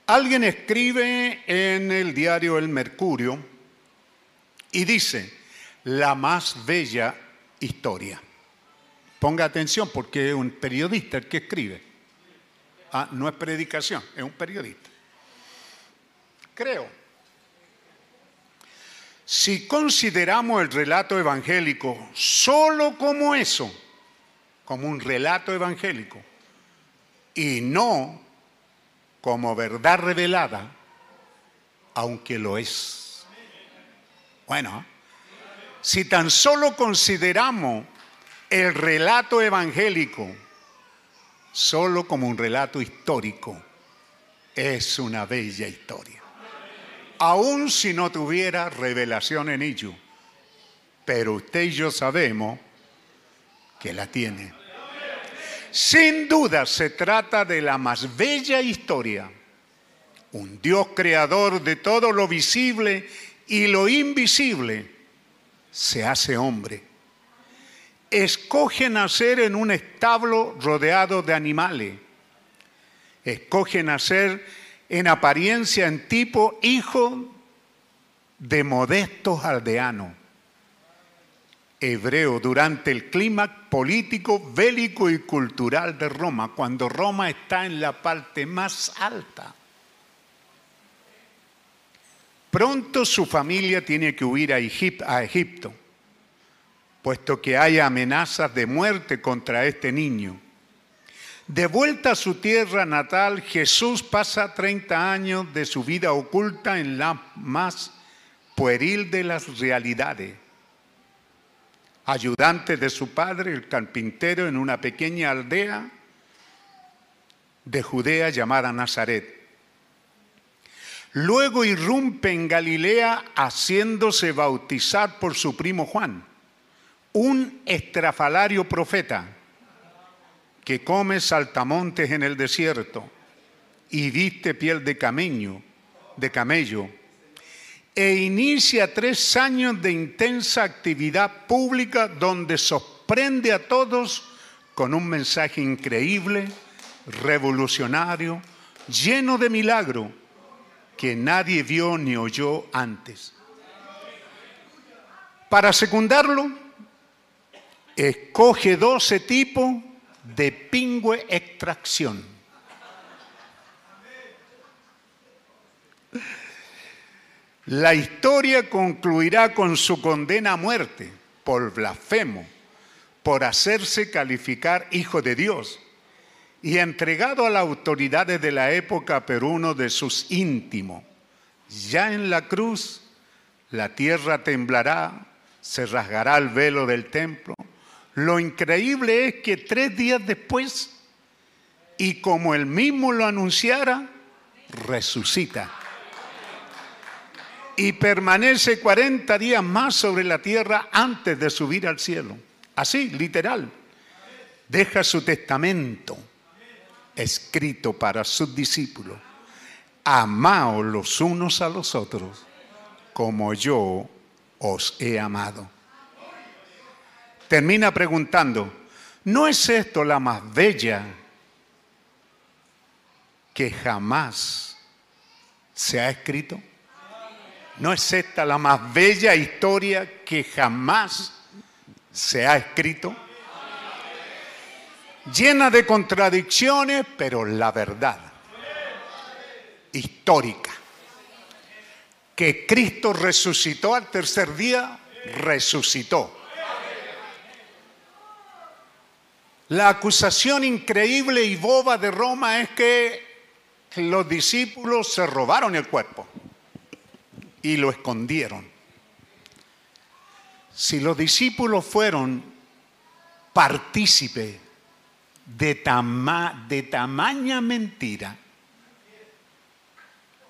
Alguien escribe en el diario El Mercurio y dice, la más bella historia. Ponga atención porque es un periodista el que escribe. Ah, no es predicación, es un periodista. Creo. Si consideramos el relato evangélico solo como eso, como un relato evangélico, y no como verdad revelada, aunque lo es. Bueno, si tan solo consideramos el relato evangélico solo como un relato histórico, es una bella historia. Aun si no tuviera revelación en ello, pero usted y yo sabemos que la tiene. Sin duda se trata de la más bella historia. Un Dios creador de todo lo visible y lo invisible se hace hombre escoge nacer en un establo rodeado de animales. Escoge nacer en apariencia, en tipo, hijo de modestos aldeanos. Hebreo durante el clima político, bélico y cultural de Roma, cuando Roma está en la parte más alta. Pronto su familia tiene que huir a, Egipto puesto que hay amenazas de muerte contra este niño. De vuelta a su tierra natal, Jesús pasa 30 años de su vida oculta en la más pueril de las realidades. Ayudante de su padre, el carpintero, en una pequeña aldea de Judea llamada Nazaret. Luego irrumpe en Galilea haciéndose bautizar por su primo Juan un estrafalario profeta que come saltamontes en el desierto y viste piel de camello, de camello, e inicia tres años de intensa actividad pública donde sorprende a todos con un mensaje increíble, revolucionario, lleno de milagro que nadie vio ni oyó antes. Para secundarlo, escoge 12 tipos de pingüe extracción. La historia concluirá con su condena a muerte por blasfemo, por hacerse calificar hijo de Dios y entregado a las autoridades de la época por uno de sus íntimos. Ya en la cruz la tierra temblará, se rasgará el velo del templo. Lo increíble es que tres días después, y como él mismo lo anunciara, resucita. Y permanece 40 días más sobre la tierra antes de subir al cielo. Así, literal. Deja su testamento escrito para sus discípulos. Amaos los unos a los otros como yo os he amado. Termina preguntando, ¿no es esto la más bella que jamás se ha escrito? ¿No es esta la más bella historia que jamás se ha escrito? Llena de contradicciones, pero la verdad histórica que Cristo resucitó al tercer día, resucitó. La acusación increíble y boba de Roma es que los discípulos se robaron el cuerpo y lo escondieron. Si los discípulos fueron partícipes de, de tamaña mentira,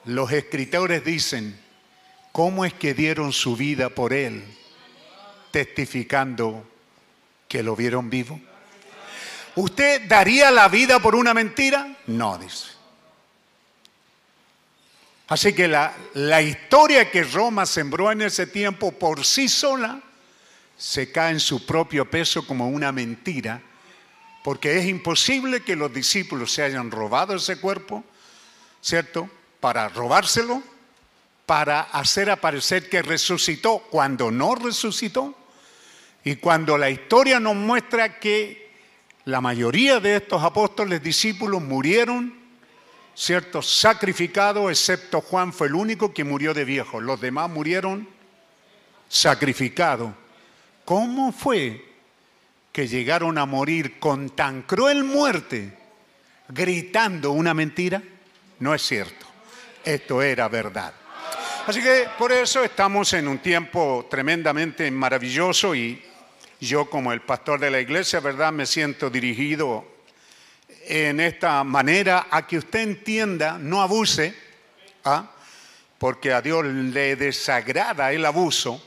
los escritores dicen, ¿Cómo es que dieron su vida por él, testificando que lo vieron vivo? ¿Usted daría la vida por una mentira? No, dice. Así que la, la, historia que Roma sembró en ese tiempo por sí sola se cae en su propio peso como una mentira, porque es imposible que los discípulos se hayan robado ese cuerpo, ¿cierto? Para robárselo para hacer aparecer que resucitó cuando no resucitó. Y cuando la historia nos muestra que la mayoría de estos apóstoles discípulos murieron, ¿cierto? Sacrificados, excepto Juan fue el único que murió de viejo. Los demás murieron sacrificados. ¿Cómo fue que llegaron a morir con tan cruel muerte gritando una mentira? No es cierto. Esto era verdad. Así que por eso estamos en un tiempo tremendamente maravilloso y yo como el pastor de la iglesia, ¿verdad? Me siento dirigido en esta manera a que usted entienda, no abuse, ¿ah? porque a Dios le desagrada el abuso,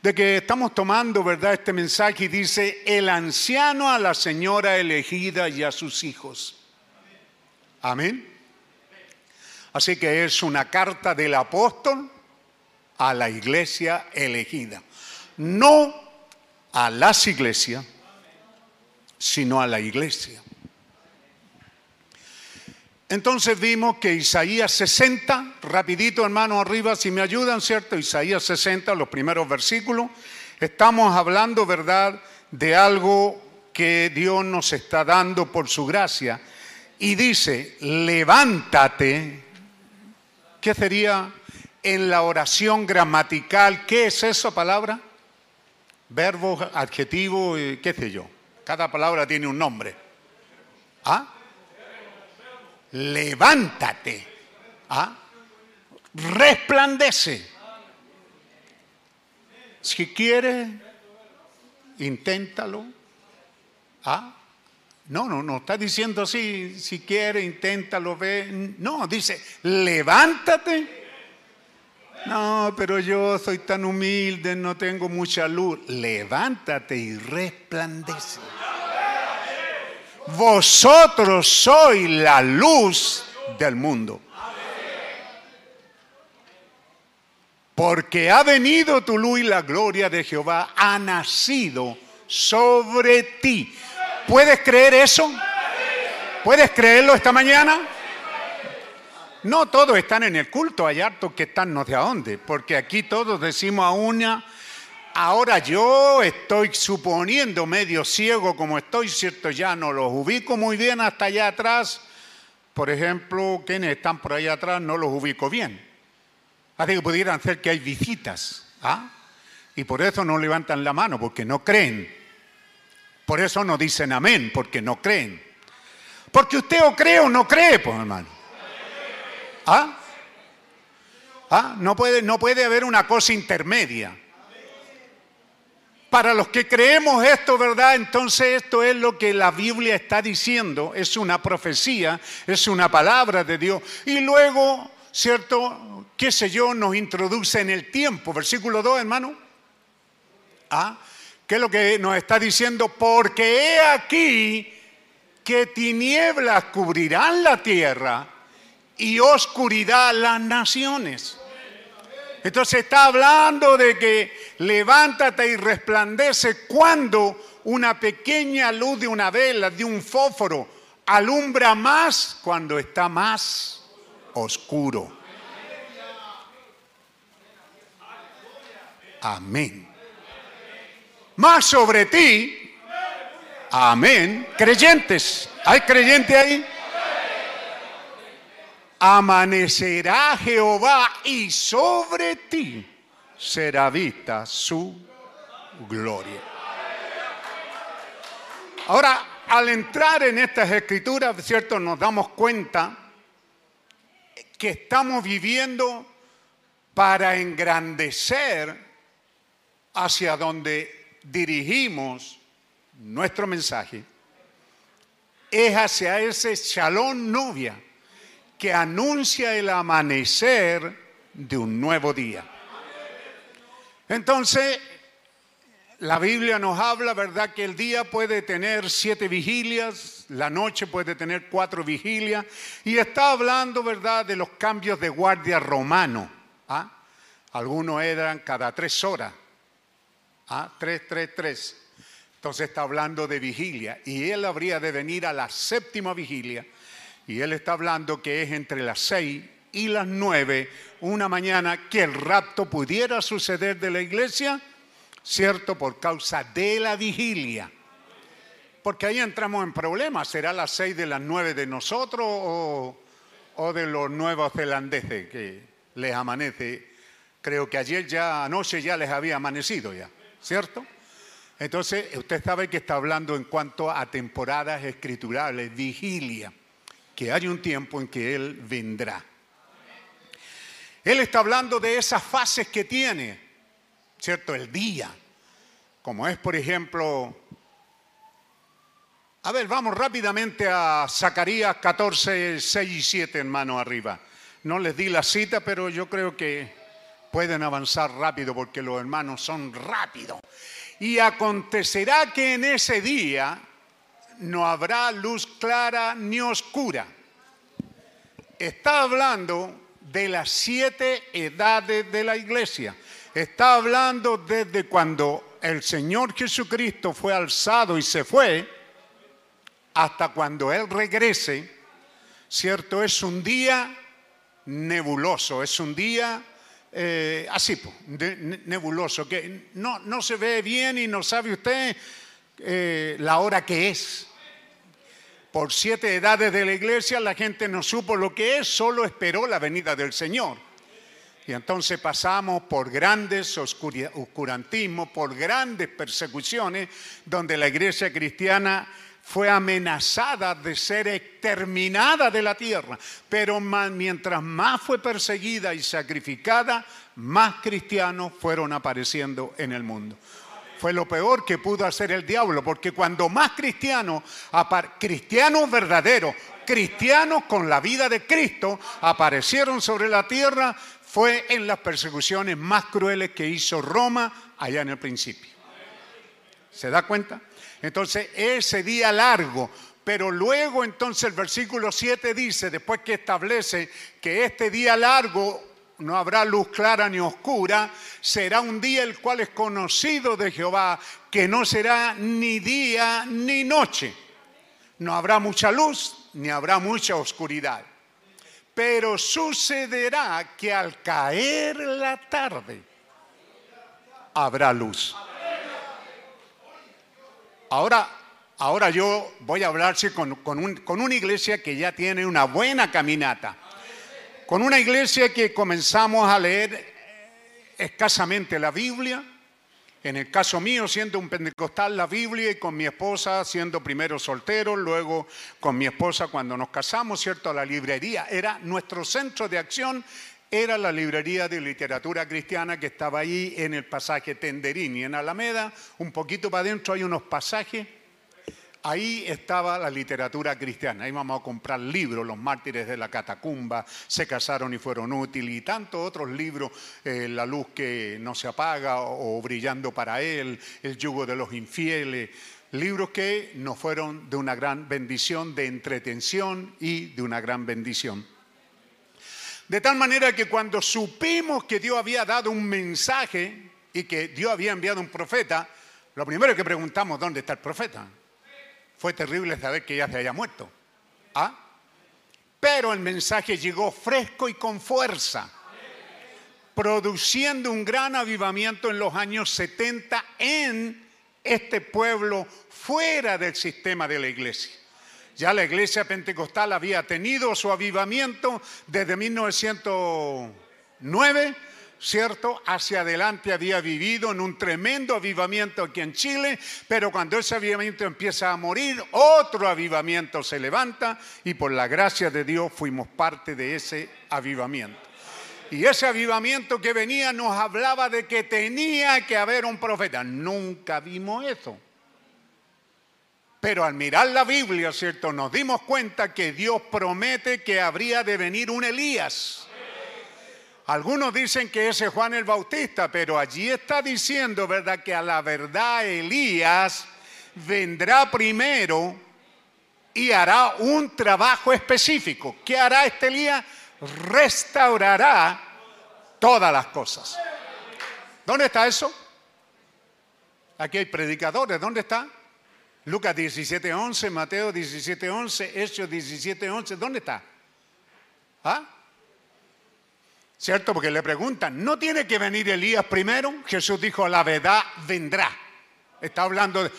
de que estamos tomando, ¿verdad? Este mensaje y dice, el anciano a la señora elegida y a sus hijos. Amén. Así que es una carta del apóstol a la iglesia elegida. No a las iglesias, sino a la iglesia. Entonces vimos que Isaías 60, rapidito hermano arriba, si me ayudan, ¿cierto? Isaías 60, los primeros versículos, estamos hablando, ¿verdad?, de algo que Dios nos está dando por su gracia. Y dice, levántate, ¿Qué sería en la oración gramatical? ¿Qué es esa palabra? Verbo, adjetivo, qué sé yo. Cada palabra tiene un nombre. ¿Ah? Levántate. ¿Ah? Resplandece. Si quieres, inténtalo. ¿Ah? No, no, no está diciendo así, si quiere, inténtalo, ve. No, dice, levántate. No, pero yo soy tan humilde, no tengo mucha luz. Levántate y resplandece. Vosotros sois la luz del mundo. Porque ha venido tu luz y la gloria de Jehová ha nacido sobre ti. ¿Puedes creer eso? ¿Puedes creerlo esta mañana? No todos están en el culto, hay hartos que están no sé a dónde, porque aquí todos decimos a una, Ahora yo estoy suponiendo medio ciego como estoy, ¿cierto? Ya no los ubico muy bien hasta allá atrás. Por ejemplo, quienes están por allá atrás no los ubico bien. Así que pudieran ser que hay visitas. ¿ah? Y por eso no levantan la mano, porque no creen. Por eso no dicen amén, porque no creen. Porque usted o cree o no cree, pues hermano. ¿Ah? ¿Ah? No, puede, no puede haber una cosa intermedia. Para los que creemos esto, ¿verdad? Entonces esto es lo que la Biblia está diciendo, es una profecía, es una palabra de Dios. Y luego, ¿cierto? ¿Qué sé yo? Nos introduce en el tiempo. Versículo 2, hermano. ¿Ah? ¿Qué es lo que nos está diciendo? Porque he aquí que tinieblas cubrirán la tierra y oscuridad las naciones. Entonces está hablando de que levántate y resplandece cuando una pequeña luz de una vela, de un fósforo, alumbra más cuando está más oscuro. Amén. Más sobre ti. Amén. Creyentes. ¿Hay creyente ahí? Amanecerá Jehová y sobre ti será vista su gloria. Ahora, al entrar en estas escrituras, ¿cierto? Nos damos cuenta que estamos viviendo para engrandecer hacia donde dirigimos nuestro mensaje, es hacia ese shalom novia que anuncia el amanecer de un nuevo día. Entonces, la Biblia nos habla, ¿verdad?, que el día puede tener siete vigilias, la noche puede tener cuatro vigilias, y está hablando, ¿verdad?, de los cambios de guardia romano. ¿ah? Algunos eran cada tres horas. ¿ah? Tres, tres, tres. Entonces está hablando de vigilia, y él habría de venir a la séptima vigilia y él está hablando que es entre las seis y las nueve, una mañana, que el rapto pudiera suceder de la iglesia, ¿cierto? Por causa de la vigilia. Porque ahí entramos en problemas. ¿Será las seis de las nueve de nosotros o, de los nuevos zelandeses que les amanece? Creo que ayer ya, anoche ya les había amanecido ya, ¿cierto? Entonces, usted sabe que está hablando en cuanto a temporadas escriturales, vigilia que hay un tiempo en que Él vendrá. Él está hablando de esas fases que tiene, ¿cierto? El día, como es, por ejemplo, a ver, vamos rápidamente a Zacarías 14, 6 y 7, hermano, arriba. No les di la cita, pero yo creo que pueden avanzar rápido porque los hermanos son rápidos. Y acontecerá que en ese día no habrá luz clara ni oscura. Está hablando de las siete edades de la iglesia. Está hablando desde cuando el Señor Jesucristo fue alzado y se fue, hasta cuando Él regrese, ¿cierto? Es un día nebuloso, es un día eh, así, nebuloso, que no, no se ve bien y no sabe usted eh, la hora que es. Por siete edades de la iglesia la gente no supo lo que es, solo esperó la venida del Señor. Y entonces pasamos por grandes oscurantismos, por grandes persecuciones, donde la iglesia cristiana fue amenazada de ser exterminada de la tierra. Pero mientras más fue perseguida y sacrificada, más cristianos fueron apareciendo en el mundo fue lo peor que pudo hacer el diablo, porque cuando más cristianos, cristianos verdaderos, cristianos con la vida de Cristo, aparecieron sobre la tierra, fue en las persecuciones más crueles que hizo Roma allá en el principio. ¿Se da cuenta? Entonces, ese día largo, pero luego entonces el versículo 7 dice, después que establece que este día largo no habrá luz clara ni oscura, será un día el cual es conocido de Jehová, que no será ni día ni noche. No habrá mucha luz ni habrá mucha oscuridad. Pero sucederá que al caer la tarde, habrá luz. Ahora, ahora yo voy a hablarse con, con una iglesia que ya tiene una buena caminata. Con una iglesia que comenzamos a leer escasamente la Biblia. En el caso mío, siendo un pentecostal, la Biblia y con mi esposa, siendo primero soltero, luego con mi esposa cuando nos casamos, ¿cierto? La librería era nuestro centro de acción, era la librería de literatura cristiana que estaba ahí en el pasaje Tenderini, en Alameda, un poquito para adentro hay unos pasajes Ahí estaba la literatura cristiana. Ahí vamos a comprar libros, Los mártires de la catacumba, Se casaron y fueron útiles y tantos otros libros, eh, La luz que no se apaga o Brillando para él, El yugo de los infieles. Libros que nos fueron de una gran bendición, de entretención y de una gran bendición. De tal manera que cuando supimos que Dios había dado un mensaje y que Dios había enviado un profeta, lo primero que preguntamos, ¿dónde está el profeta? Fue terrible saber que ya se haya muerto. ¿Ah? Pero el mensaje llegó fresco y con fuerza, produciendo un gran avivamiento en los años 70 en este pueblo fuera del sistema de la iglesia. Ya la iglesia pentecostal había tenido su avivamiento desde 1909 ¿cierto? Hacia adelante había vivido en un tremendo avivamiento aquí en Chile, pero cuando ese avivamiento empieza a morir, otro avivamiento se levanta y por la gracia de Dios fuimos parte de ese avivamiento. Y ese avivamiento que venía nos hablaba de que tenía que haber un profeta. Nunca vimos eso. Pero al mirar la Biblia, ¿cierto? Nos dimos cuenta que Dios promete que habría de venir un Elías. Algunos dicen que ese es Juan el Bautista, pero allí está diciendo, ¿verdad?, que a la verdad Elías vendrá primero y hará un trabajo específico. ¿Qué hará este Elías? Restaurará todas las cosas. ¿Dónde está eso? Aquí hay predicadores, ¿dónde está? Lucas 17:11, Mateo 17:11, Hechos 17:11, ¿dónde está? ¿Ah? ¿Cierto? Porque le preguntan, ¿no tiene que venir Elías primero? Jesús dijo, la verdad vendrá. Está hablando de...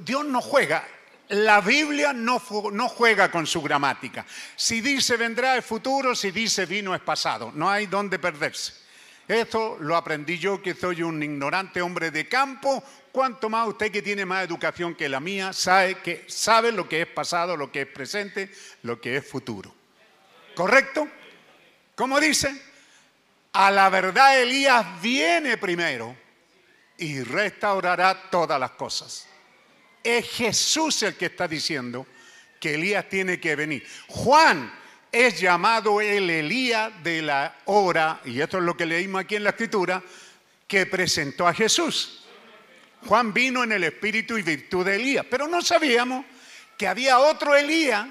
Dios no juega. La Biblia no, no juega con su gramática. Si dice vendrá es futuro, si dice vino es pasado. No hay dónde perderse. Esto lo aprendí yo que soy un ignorante hombre de campo. Cuanto más usted que tiene más educación que la mía sabe, que sabe lo que es pasado, lo que es presente, lo que es futuro. ¿Correcto? ¿Cómo dice? A la verdad Elías viene primero y restaurará todas las cosas. Es Jesús el que está diciendo que Elías tiene que venir. Juan es llamado el Elías de la hora, y esto es lo que leímos aquí en la escritura, que presentó a Jesús. Juan vino en el espíritu y virtud de Elías, pero no sabíamos que había otro Elías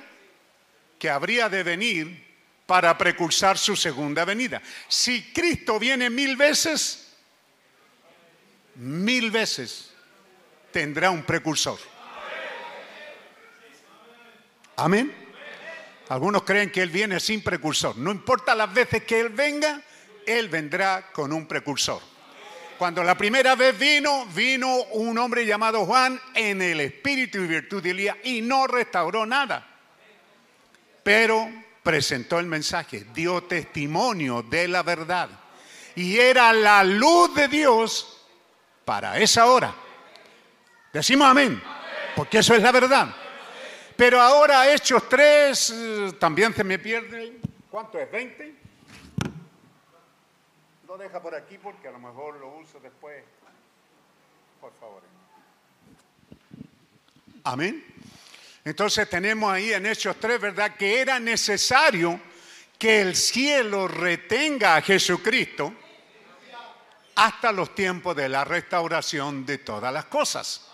que habría de venir para precursar su segunda venida. Si Cristo viene mil veces, mil veces tendrá un precursor. Amén. Algunos creen que Él viene sin precursor. No importa las veces que Él venga, Él vendrá con un precursor. Cuando la primera vez vino, vino un hombre llamado Juan en el espíritu y virtud de Elías y no restauró nada. Pero presentó el mensaje, dio testimonio de la verdad. Y era la luz de Dios para esa hora. Decimos amén, porque eso es la verdad. Pero ahora Hechos tres, eh, también se me pierde. ¿Cuánto es? ¿20? Lo deja por aquí porque a lo mejor lo uso después. Por favor. Amén. Entonces tenemos ahí en Hechos 3, ¿verdad? Que era necesario que el cielo retenga a Jesucristo hasta los tiempos de la restauración de todas las cosas.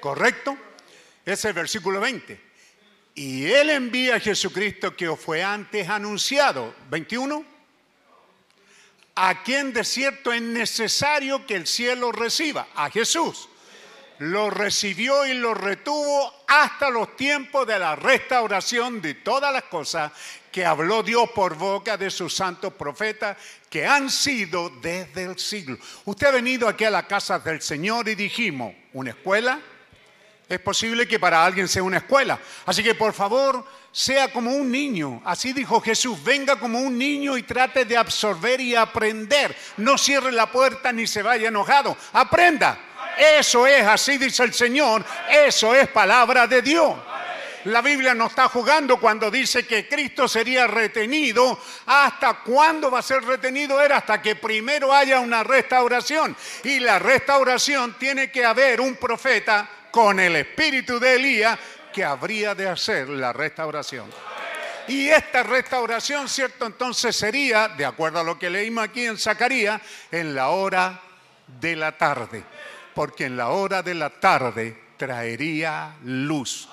¿Correcto? Ese es el versículo 20. Y Él envía a Jesucristo que fue antes anunciado. 21. A quien de cierto es necesario que el cielo reciba. A Jesús lo recibió y lo retuvo hasta los tiempos de la restauración de todas las cosas que habló Dios por boca de sus santos profetas que han sido desde el siglo. Usted ha venido aquí a la casa del Señor y dijimos, ¿una escuela? Es posible que para alguien sea una escuela. Así que por favor, sea como un niño. Así dijo Jesús, venga como un niño y trate de absorber y aprender. No cierre la puerta ni se vaya enojado. Aprenda. Eso es, así dice el Señor, eso es palabra de Dios. La Biblia no está jugando cuando dice que Cristo sería retenido. ¿Hasta cuándo va a ser retenido? Era hasta que primero haya una restauración. Y la restauración tiene que haber un profeta con el espíritu de Elías que habría de hacer la restauración. Y esta restauración, ¿cierto? Entonces sería, de acuerdo a lo que leímos aquí en Zacarías, en la hora de la tarde. Porque en la hora de la tarde traería luz.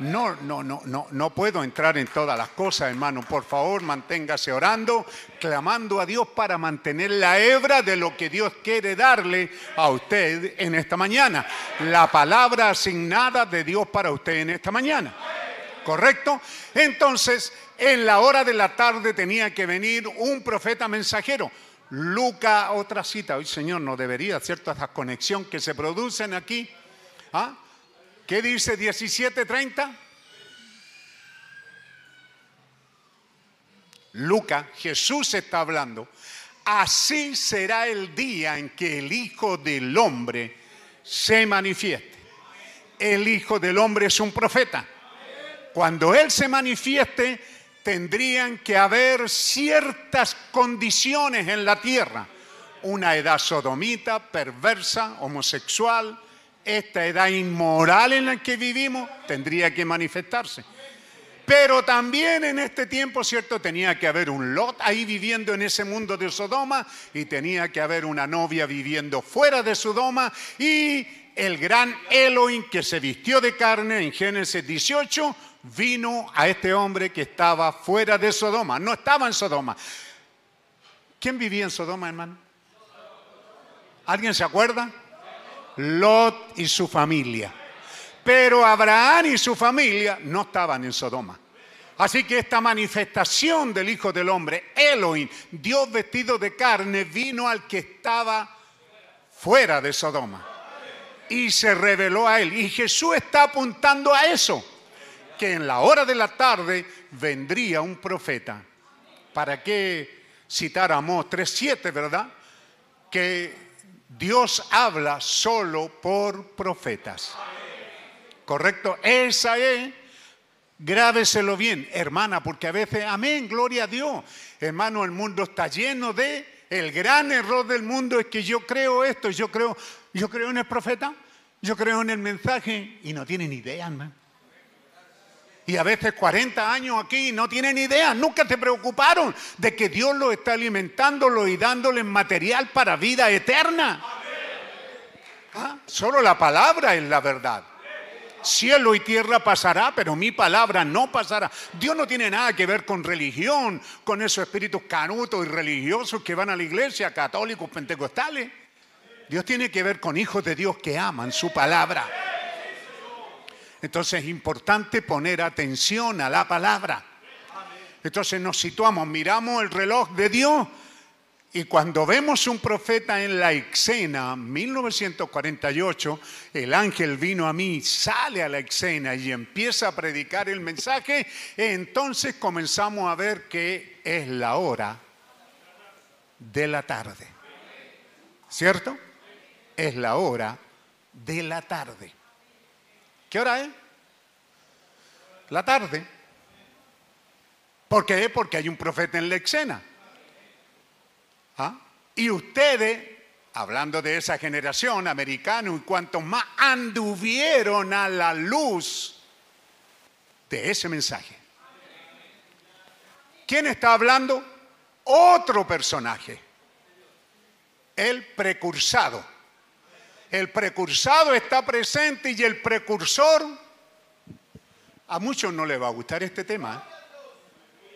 No, no, no, no, no puedo entrar en todas las cosas, hermano. Por favor, manténgase orando, clamando a Dios para mantener la hebra de lo que Dios quiere darle a usted en esta mañana. La palabra asignada de Dios para usted en esta mañana. ¿Correcto? Entonces, en la hora de la tarde tenía que venir un profeta mensajero. Luca, otra cita. Hoy, Señor, no debería, ¿cierto? Esa conexión que se producen aquí. ¿Ah? ¿Qué dice 17:30? Lucas, Jesús está hablando. Así será el día en que el Hijo del Hombre se manifieste. El Hijo del Hombre es un profeta. Cuando Él se manifieste, tendrían que haber ciertas condiciones en la tierra. Una edad sodomita, perversa, homosexual, esta edad inmoral en la que vivimos tendría que manifestarse. Pero también en este tiempo, ¿cierto? Tenía que haber un Lot ahí viviendo en ese mundo de Sodoma y tenía que haber una novia viviendo fuera de Sodoma y el gran Elohim que se vistió de carne en Génesis 18 vino a este hombre que estaba fuera de Sodoma, no estaba en Sodoma. ¿Quién vivía en Sodoma, hermano? ¿Alguien se acuerda? Lot y su familia. Pero Abraham y su familia no estaban en Sodoma. Así que esta manifestación del Hijo del Hombre, Elohim, Dios vestido de carne, vino al que estaba fuera de Sodoma. Y se reveló a él. Y Jesús está apuntando a eso, en la hora de la tarde vendría un profeta. ¿Para qué citar a Amós 3.7, verdad? Que Dios habla solo por profetas. ¿Correcto? Esa es, grábeselo bien, hermana, porque a veces, amén, gloria a Dios. Hermano, el mundo está lleno de, el gran error del mundo es que yo creo esto, yo creo, yo creo en el profeta, yo creo en el mensaje y no tienen idea, hermano. Y a veces 40 años aquí no tienen idea, nunca te preocuparon de que Dios lo está alimentándolo y dándoles material para vida eterna. ¿Ah? Solo la palabra es la verdad. Cielo y tierra pasará, pero mi palabra no pasará. Dios no tiene nada que ver con religión, con esos espíritus canutos y religiosos que van a la iglesia, católicos, pentecostales. Dios tiene que ver con hijos de Dios que aman su palabra. Entonces es importante poner atención a la palabra. Entonces nos situamos, miramos el reloj de Dios y cuando vemos un profeta en la escena, 1948, el ángel vino a mí, sale a la escena y empieza a predicar el mensaje, entonces comenzamos a ver que es la hora de la tarde. ¿Cierto? Es la hora de la tarde. ¿Qué hora es? La tarde. ¿Por qué? Porque hay un profeta en la escena. ¿Ah? Y ustedes, hablando de esa generación americana, y cuantos más anduvieron a la luz de ese mensaje. ¿Quién está hablando? Otro personaje. El precursado. El precursado está presente y el precursor, a muchos no le va a gustar este tema. ¿eh?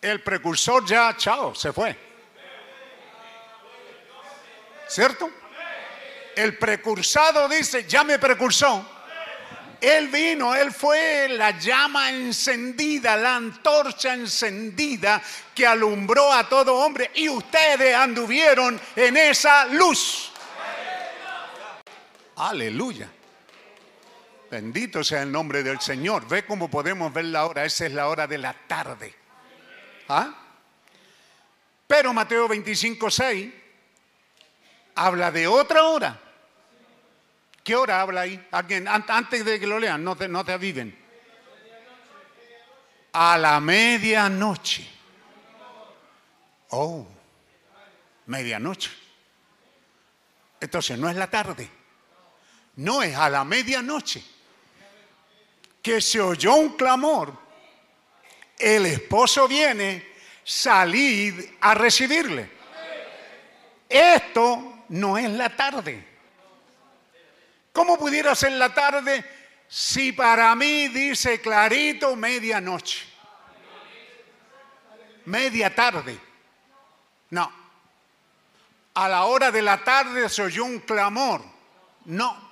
El precursor ya, chao, se fue. ¿Cierto? El precursado dice, ya me precursó. Él vino, Él fue la llama encendida, la antorcha encendida que alumbró a todo hombre y ustedes anduvieron en esa luz. Aleluya. Bendito sea el nombre del Señor. Ve cómo podemos ver la hora. Esa es la hora de la tarde. ¿Ah? Pero Mateo 25, 6 habla de otra hora. ¿Qué hora habla ahí? Antes de que lo lean, no te, no te aviven. A la medianoche. Oh, medianoche. Entonces no es la tarde. No es a la medianoche que se oyó un clamor. El esposo viene, salid a recibirle. Esto no es la tarde. ¿Cómo pudiera ser la tarde si para mí dice clarito medianoche? Media tarde. No. A la hora de la tarde se oyó un clamor. No.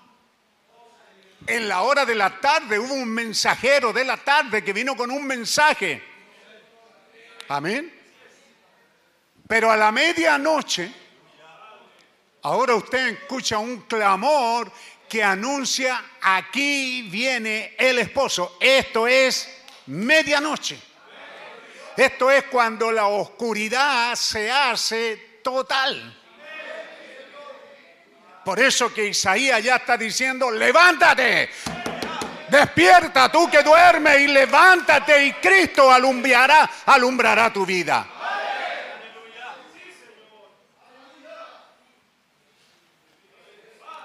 En la hora de la tarde hubo un mensajero de la tarde que vino con un mensaje. Amén. Pero a la medianoche, ahora usted escucha un clamor que anuncia, aquí viene el esposo. Esto es medianoche. Esto es cuando la oscuridad se hace total. Por eso que Isaías ya está diciendo, levántate, despierta tú que duermes y levántate y Cristo alumbrará, alumbrará tu vida.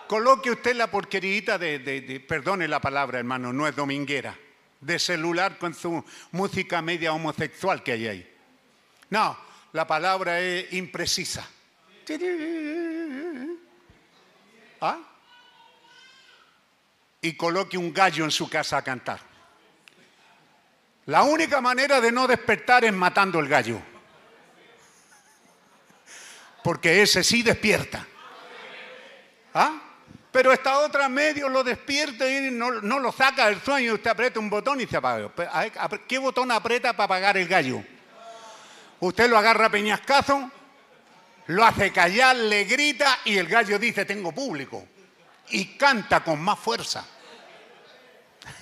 Coloque usted la porquerita de, de, perdone la palabra hermano, no es dominguera, de celular con su música media homosexual que hay ahí. No, la palabra es imprecisa. ¿Ah? Y coloque un gallo en su casa a cantar. La única manera de no despertar es matando el gallo. Porque ese sí despierta. ¿Ah? Pero esta otra medio lo despierta y no, no, lo saca del sueño. Usted aprieta un botón y se apaga. ¿Qué botón aprieta para apagar el gallo? Usted lo agarra a peñascazo lo hace callar, le grita y el gallo dice, tengo público. Y canta con más fuerza.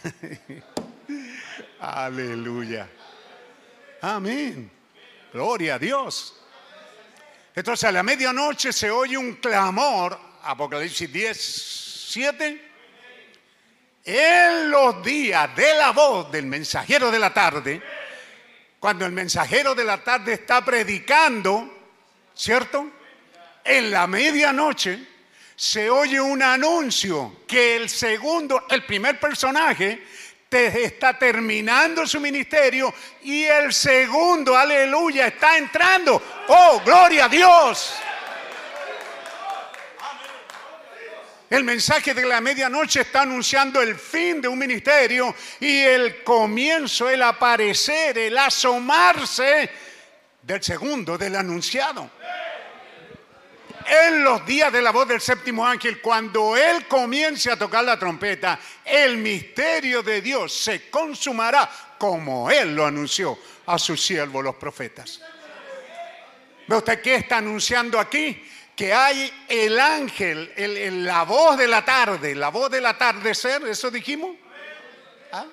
Aleluya. Amén. Gloria a Dios. Entonces a la medianoche se oye un clamor, Apocalipsis 10, 7. En los días de la voz del mensajero de la tarde, cuando el mensajero de la tarde está predicando, ¿cierto? En la medianoche se oye un anuncio que el segundo, el primer personaje, te está terminando su ministerio y el segundo, aleluya, está entrando. Oh, gloria a Dios. El mensaje de la medianoche está anunciando el fin de un ministerio y el comienzo, el aparecer, el asomarse del segundo, del anunciado en los días de la voz del séptimo ángel, cuando Él comience a tocar la trompeta, el misterio de Dios se consumará como Él lo anunció a sus siervos los profetas. ¿Ve usted qué está anunciando aquí? Que hay el ángel, la voz de la tarde, la voz del atardecer, ¿eso dijimos? ¿Ah?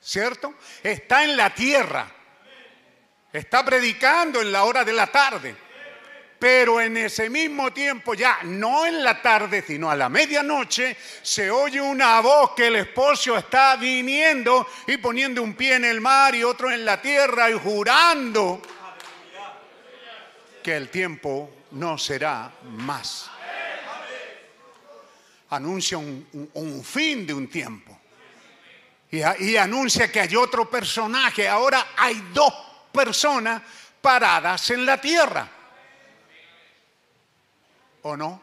¿Cierto? Está en la tierra. Está predicando en la hora de la tarde. Pero en ese mismo tiempo, ya no en la tarde, sino a la medianoche, se oye una voz que el esposo está viniendo y poniendo un pie en el mar y otro en la tierra y jurando que el tiempo no será más. Anuncia un, fin de un tiempo. Y, y anuncia que hay otro personaje. Ahora hay dos personas paradas en la tierra. ¿O no?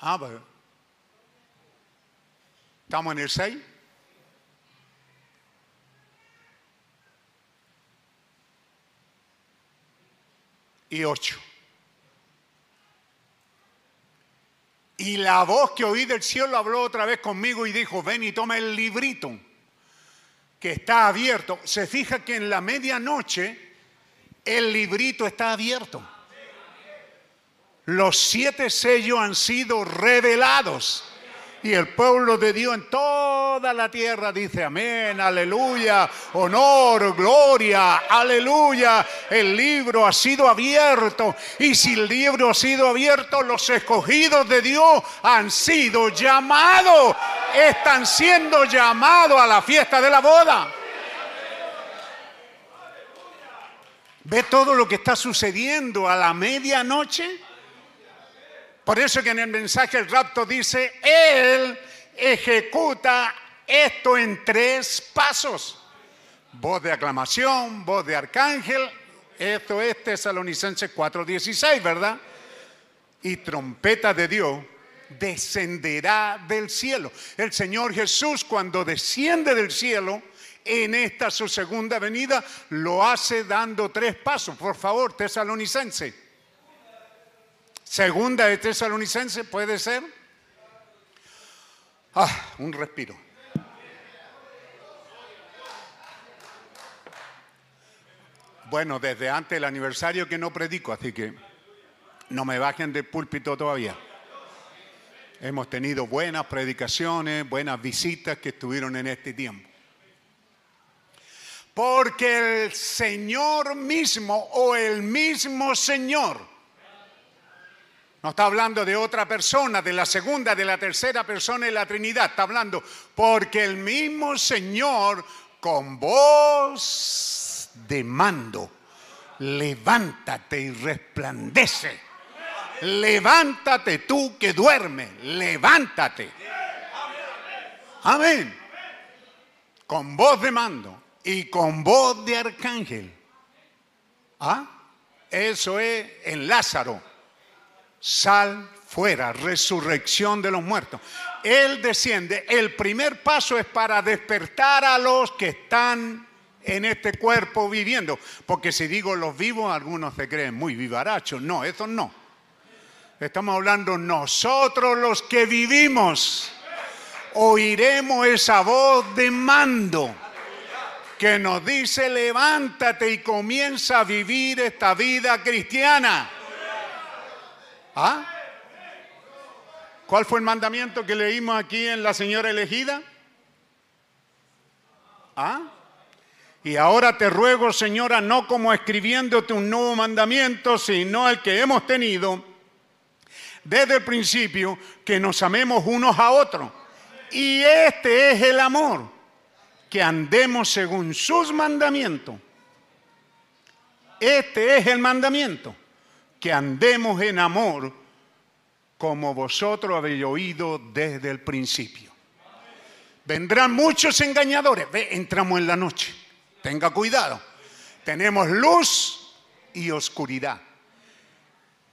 Ah. ¿Estamos en el 6? Y 8. Y la voz que oí del cielo habló otra vez conmigo y dijo, ven y toma el librito que está abierto. Se fija que en la medianoche el librito está abierto. Los siete sellos han sido revelados. Y el pueblo de Dios en toda la tierra dice amén, aleluya, honor, gloria, aleluya. El libro ha sido abierto. Y si el libro ha sido abierto, los escogidos de Dios han sido llamados. Están siendo llamados a la fiesta de la boda. ¿Ve todo lo que está sucediendo a la medianoche? Por eso que en el mensaje el rapto dice, Él ejecuta esto en tres pasos. Voz de aclamación, voz de arcángel, esto es Tesalonicenses 4:16, ¿verdad? Y trompeta de Dios descenderá del cielo. El Señor Jesús cuando desciende del cielo, en esta su segunda venida, lo hace dando tres pasos. Por favor, tesalonicense. Segunda de Tesalonicense, ¿puede ser? Ah, un respiro. Bueno, desde antes del aniversario que no predico, así que no me bajen del púlpito todavía. Hemos tenido buenas predicaciones, buenas visitas que estuvieron en este tiempo. Porque el Señor mismo o el mismo Señor no está hablando de otra persona, de la segunda, de la tercera persona de la Trinidad. Está hablando porque el mismo Señor con voz de mando, levántate y resplandece. Levántate tú que duermes, levántate. Amén. Con voz de mando y con voz de arcángel. ¿Ah? Eso es en Lázaro sal fuera, resurrección de los muertos. Él desciende. El primer paso es para despertar a los que están en este cuerpo viviendo. Porque si digo los vivos, algunos se creen muy vivarachos. No, eso no. Estamos hablando nosotros los que vivimos. Oiremos esa voz de mando que nos dice levántate y comienza a vivir esta vida cristiana. ¿Ah? ¿Cuál fue el mandamiento que leímos aquí en la señora elegida? ¿Ah? Y ahora te ruego, señora, no como escribiéndote un nuevo mandamiento, sino el que hemos tenido desde el principio, que nos amemos unos a otros. Y este es el amor, que andemos según sus mandamientos. Este es el mandamiento que andemos en amor como vosotros habéis oído desde el principio. Vendrán muchos engañadores. Ve, entramos en la noche. Tenga cuidado. Tenemos luz y oscuridad.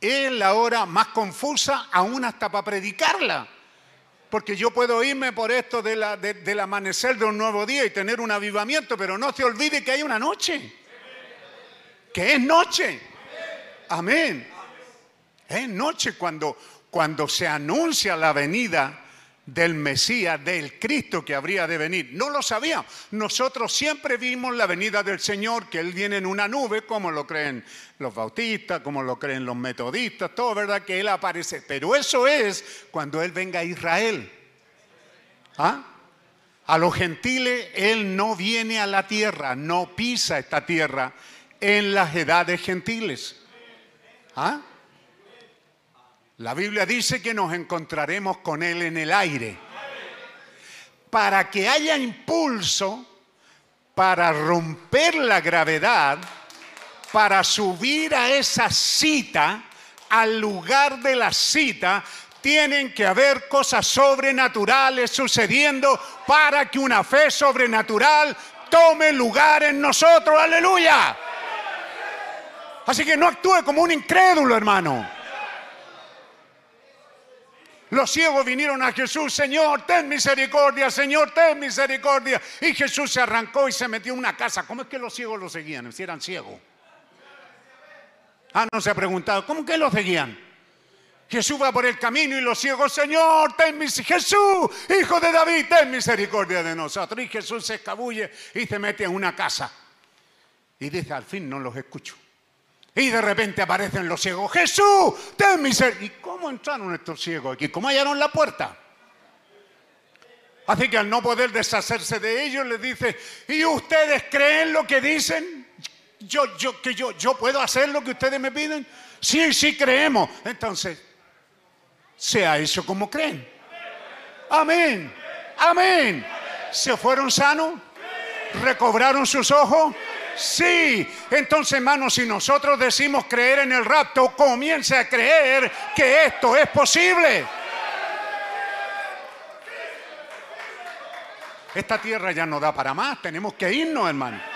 Es la hora más confusa aún hasta para predicarla. Porque yo puedo irme por esto del amanecer de un nuevo día y tener un avivamiento, pero no se olvide que hay una noche. Que es noche. Amén. Es noche cuando, cuando se anuncia la venida del Mesías, del Cristo que habría de venir. No lo sabíamos. Nosotros siempre vimos la venida del Señor, que Él viene en una nube, como lo creen los bautistas, como lo creen los metodistas, todo, ¿verdad? Que Él aparece. Pero eso es cuando Él venga a Israel. ¿Ah? A los gentiles Él no viene a la tierra, no pisa esta tierra en las edades gentiles. ¿Ah? La Biblia dice que nos encontraremos con Él en el aire. Para que haya impulso para romper la gravedad, para subir a esa cita, al lugar de la cita, tienen que haber cosas sobrenaturales sucediendo para que una fe sobrenatural tome lugar en nosotros. Aleluya. Así que no actúe como un incrédulo, hermano. Los ciegos vinieron a Jesús, Señor, ten misericordia, Señor, ten misericordia. Y Jesús se arrancó y se metió en una casa. ¿Cómo es que los ciegos lo seguían? Si eran ciegos. Ah, no se ha preguntado, ¿cómo que lo seguían? Jesús va por el camino y los ciegos, Señor, ten misericordia. Jesús, hijo de David, ten misericordia de nosotros. Y Jesús se escabulle y se mete en una casa. Y dice, al fin no los escucho. Y de repente aparecen los ciegos. Jesús, ten misericordia. ¿Y cómo entraron estos ciegos aquí? ¿Cómo hallaron la puerta? Así que al no poder deshacerse de ellos, les dice, ¿y ustedes creen lo que dicen? Yo, yo, que yo, yo puedo hacer lo que ustedes me piden. Sí, sí creemos. Entonces, sea eso como creen. Amén. Amén. ¿Se fueron sanos? ¿Recobraron sus ojos? Sí. Entonces, hermanos, si nosotros decimos creer en el rapto, comience a creer que esto es posible. Esta tierra ya no da para más, tenemos que irnos, hermano.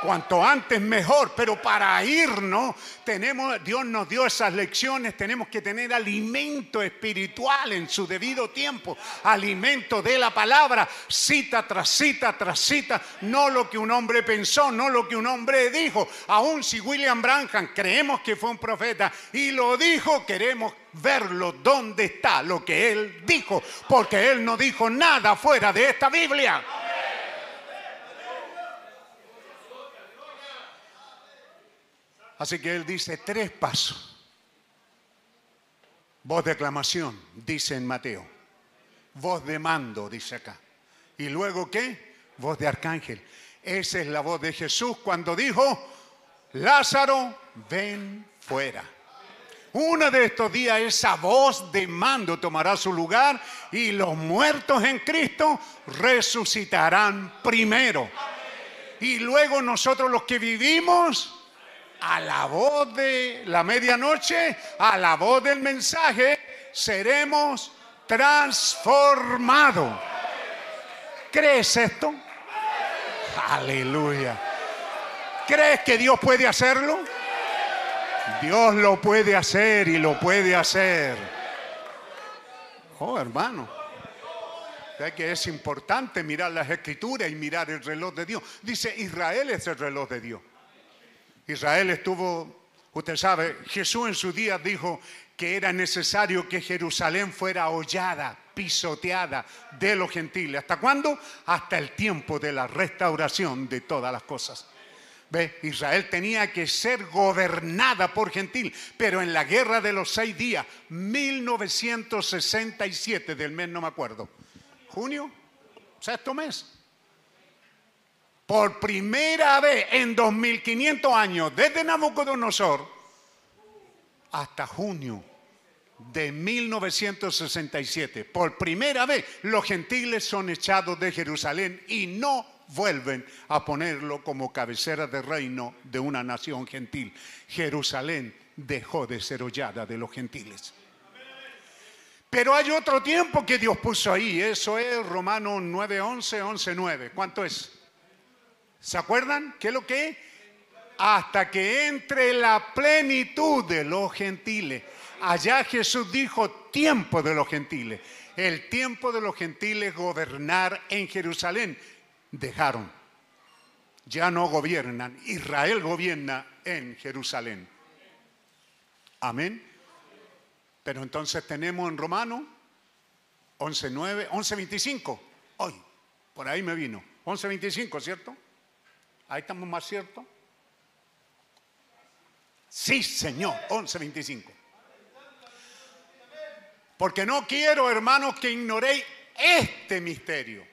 Cuanto antes mejor, pero para irnos tenemos, Dios nos dio esas lecciones, tenemos que tener alimento espiritual en su debido tiempo, alimento de la palabra, cita tras cita tras cita, no lo que un hombre pensó, no lo que un hombre dijo. Aún si William Branham creemos que fue un profeta y lo dijo, queremos verlo dónde está lo que él dijo, porque él no dijo nada fuera de esta Biblia. Así que él dice tres pasos. Voz de aclamación, dice en Mateo. Voz de mando, dice acá. ¿Y luego qué? Voz de arcángel. Esa es la voz de Jesús cuando dijo, Lázaro, ven fuera. Uno de estos días esa voz de mando tomará su lugar y los muertos en Cristo resucitarán primero. Y luego nosotros los que vivimos a la voz de la medianoche, a la voz del mensaje, seremos transformados. ¿Crees esto? Aleluya. ¿Crees que Dios puede hacerlo? Dios lo puede hacer y lo puede hacer. Oh, hermano. Es que es importante mirar las escrituras y mirar el reloj de Dios. Dice, Israel es el reloj de Dios. Israel estuvo, usted sabe, Jesús en su día dijo que era necesario que Jerusalén fuera hollada, pisoteada de los gentiles. ¿Hasta cuándo? Hasta el tiempo de la restauración de todas las cosas. ¿Ve? Israel tenía que ser gobernada por gentil, pero en la guerra de los seis días, 1967 del mes, no me acuerdo, junio, sexto mes, por primera vez en 2500 años, desde Nabucodonosor hasta junio de 1967, por primera vez los gentiles son echados de Jerusalén y no vuelven a ponerlo como cabecera de reino de una nación gentil. Jerusalén dejó de ser hollada de los gentiles. Pero hay otro tiempo que Dios puso ahí, eso es Romanos 9, 11, 11, 9. ¿Cuánto es? ¿Se acuerdan? ¿Qué es lo que Hasta que entre la plenitud de los gentiles. Allá Jesús dijo tiempo de los gentiles. El tiempo de los gentiles gobernar en Jerusalén. Dejaron. Ya no gobiernan. Israel gobierna en Jerusalén. Amén. Pero entonces tenemos en Romano 11.9, 11.25. Hoy, por ahí me vino. 11.25, ¿cierto? Ahí estamos más cierto. Sí, Señor, 11.25. Porque no quiero, hermanos, que ignoréis este misterio.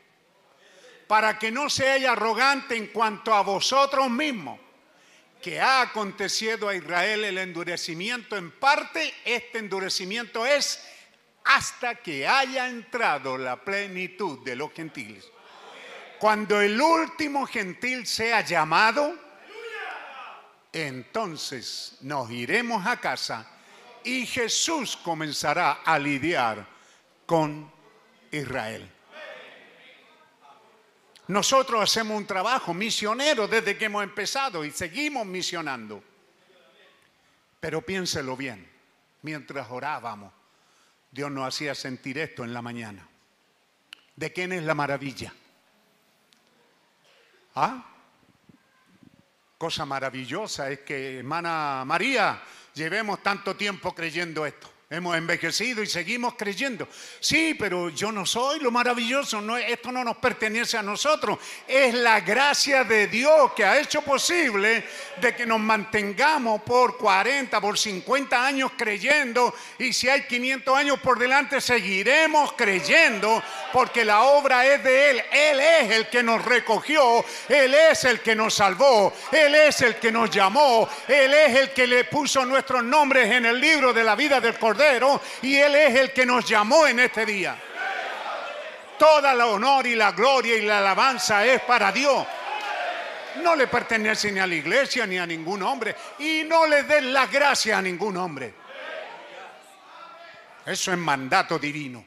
Para que no seáis arrogante en cuanto a vosotros mismos. Que ha acontecido a Israel el endurecimiento en parte. Este endurecimiento es hasta que haya entrado la plenitud de los gentiles. Cuando el último gentil sea llamado, entonces nos iremos a casa y Jesús comenzará a lidiar con Israel. Nosotros hacemos un trabajo misionero desde que hemos empezado y seguimos misionando. Pero piénselo bien, mientras orábamos, Dios nos hacía sentir esto en la mañana. ¿De quién es la maravilla? ¿Ah? Cosa maravillosa es que, hermana María, llevemos tanto tiempo creyendo esto. Hemos envejecido y seguimos creyendo. Sí, pero yo no soy lo maravilloso. Esto no nos pertenece a nosotros. Es la gracia de Dios que ha hecho posible de que nos mantengamos por 40, por 50 años creyendo. Y si hay 500 años por delante, seguiremos creyendo porque la obra es de Él. Él es el que nos recogió. Él es el que nos salvó. Él es el que nos llamó. Él es el que le puso nuestros nombres en el libro de la vida del Cordero y Él es el que nos llamó en este día. Toda la honor y la gloria y la alabanza es para Dios. No le pertenece ni a la iglesia ni a ningún hombre y no le den la gracia a ningún hombre. Eso es mandato divino.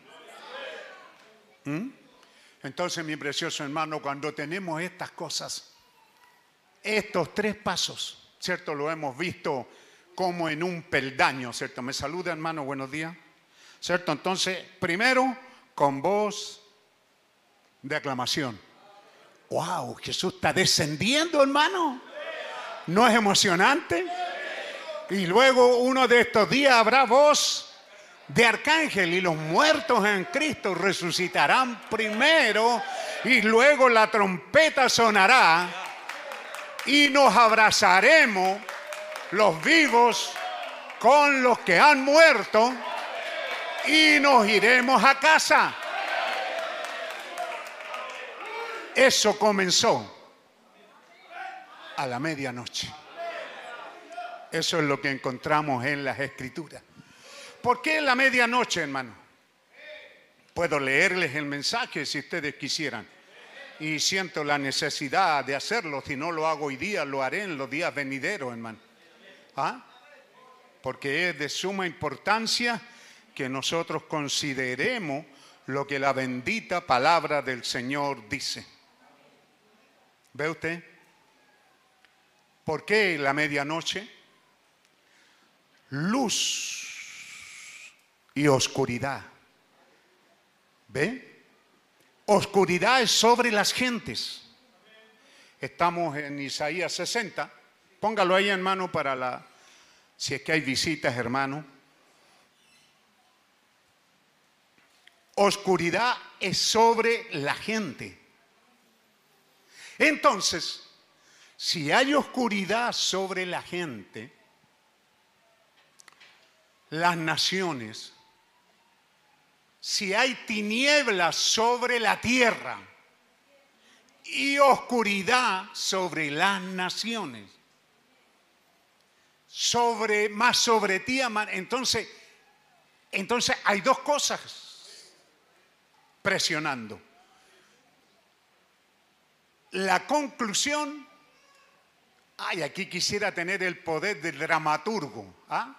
¿Mm? Entonces, mi precioso hermano, cuando tenemos estas cosas, estos tres pasos, ¿cierto? Lo hemos visto como en un peldaño, ¿cierto? Me saluda hermano, buenos días. ¿Cierto? Entonces, primero, con voz de aclamación. ¡Wow! Jesús está descendiendo, hermano. ¿No es emocionante? Y luego uno de estos días habrá voz de arcángel y los muertos en Cristo resucitarán primero y luego la trompeta sonará y nos abrazaremos los vivos con los que han muerto y nos iremos a casa. Eso comenzó a la medianoche. Eso es lo que encontramos en las escrituras. ¿Por qué en la medianoche, hermano? Puedo leerles el mensaje si ustedes quisieran. Y siento la necesidad de hacerlo. Si no lo hago hoy día, lo haré en los días venideros, hermano. ¿Ah? Porque es de suma importancia que nosotros consideremos lo que la bendita palabra del Señor dice. ¿Ve usted? ¿Por qué la medianoche? Luz y oscuridad. ¿Ve? Oscuridad es sobre las gentes. Estamos en Isaías 60 Póngalo ahí en mano para la, si es que hay visitas, hermano. Oscuridad es sobre la gente. Entonces, si hay oscuridad sobre la gente, las naciones, si hay tinieblas sobre la tierra y oscuridad sobre las naciones, sobre, más sobre ti, entonces, entonces hay dos cosas presionando. La conclusión, ay, aquí quisiera tener el poder del dramaturgo, ¿ah?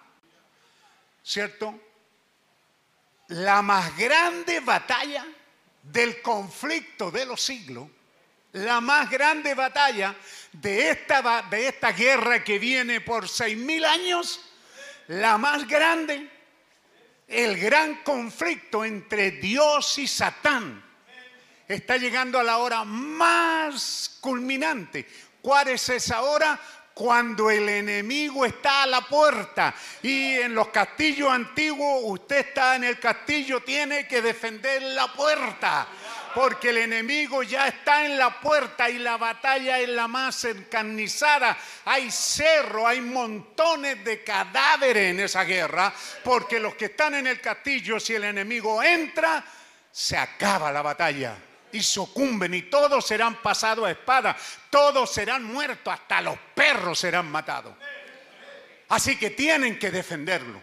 ¿Cierto? La más grande batalla del conflicto de los siglos la más grande batalla de esta, de esta guerra que viene por seis mil años, la más grande, el gran conflicto entre Dios y Satán, está llegando a la hora más culminante. ¿Cuál es esa hora? Cuando el enemigo está a la puerta y en los castillos antiguos usted está en el castillo, tiene que defender la puerta porque el enemigo ya está en la puerta y la batalla es la más encarnizada. Hay cerro, hay montones de cadáveres en esa guerra, porque los que están en el castillo, si el enemigo entra, se acaba la batalla y sucumben y todos serán pasados a espada, todos serán muertos, hasta los perros serán matados. Así que tienen que defenderlo.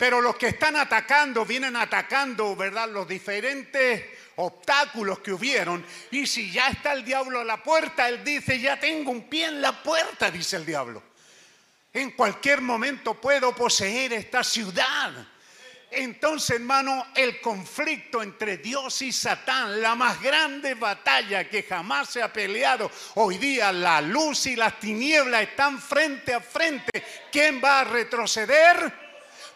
Pero los que están atacando, vienen atacando, ¿verdad? Los diferentes obstáculos que hubieron. Y si ya está el diablo a la puerta, él dice, ya tengo un pie en la puerta, dice el diablo. En cualquier momento puedo poseer esta ciudad. Entonces, hermano, el conflicto entre Dios y Satán, la más grande batalla que jamás se ha peleado, hoy día la luz y las tinieblas están frente a frente. ¿Quién va a retroceder?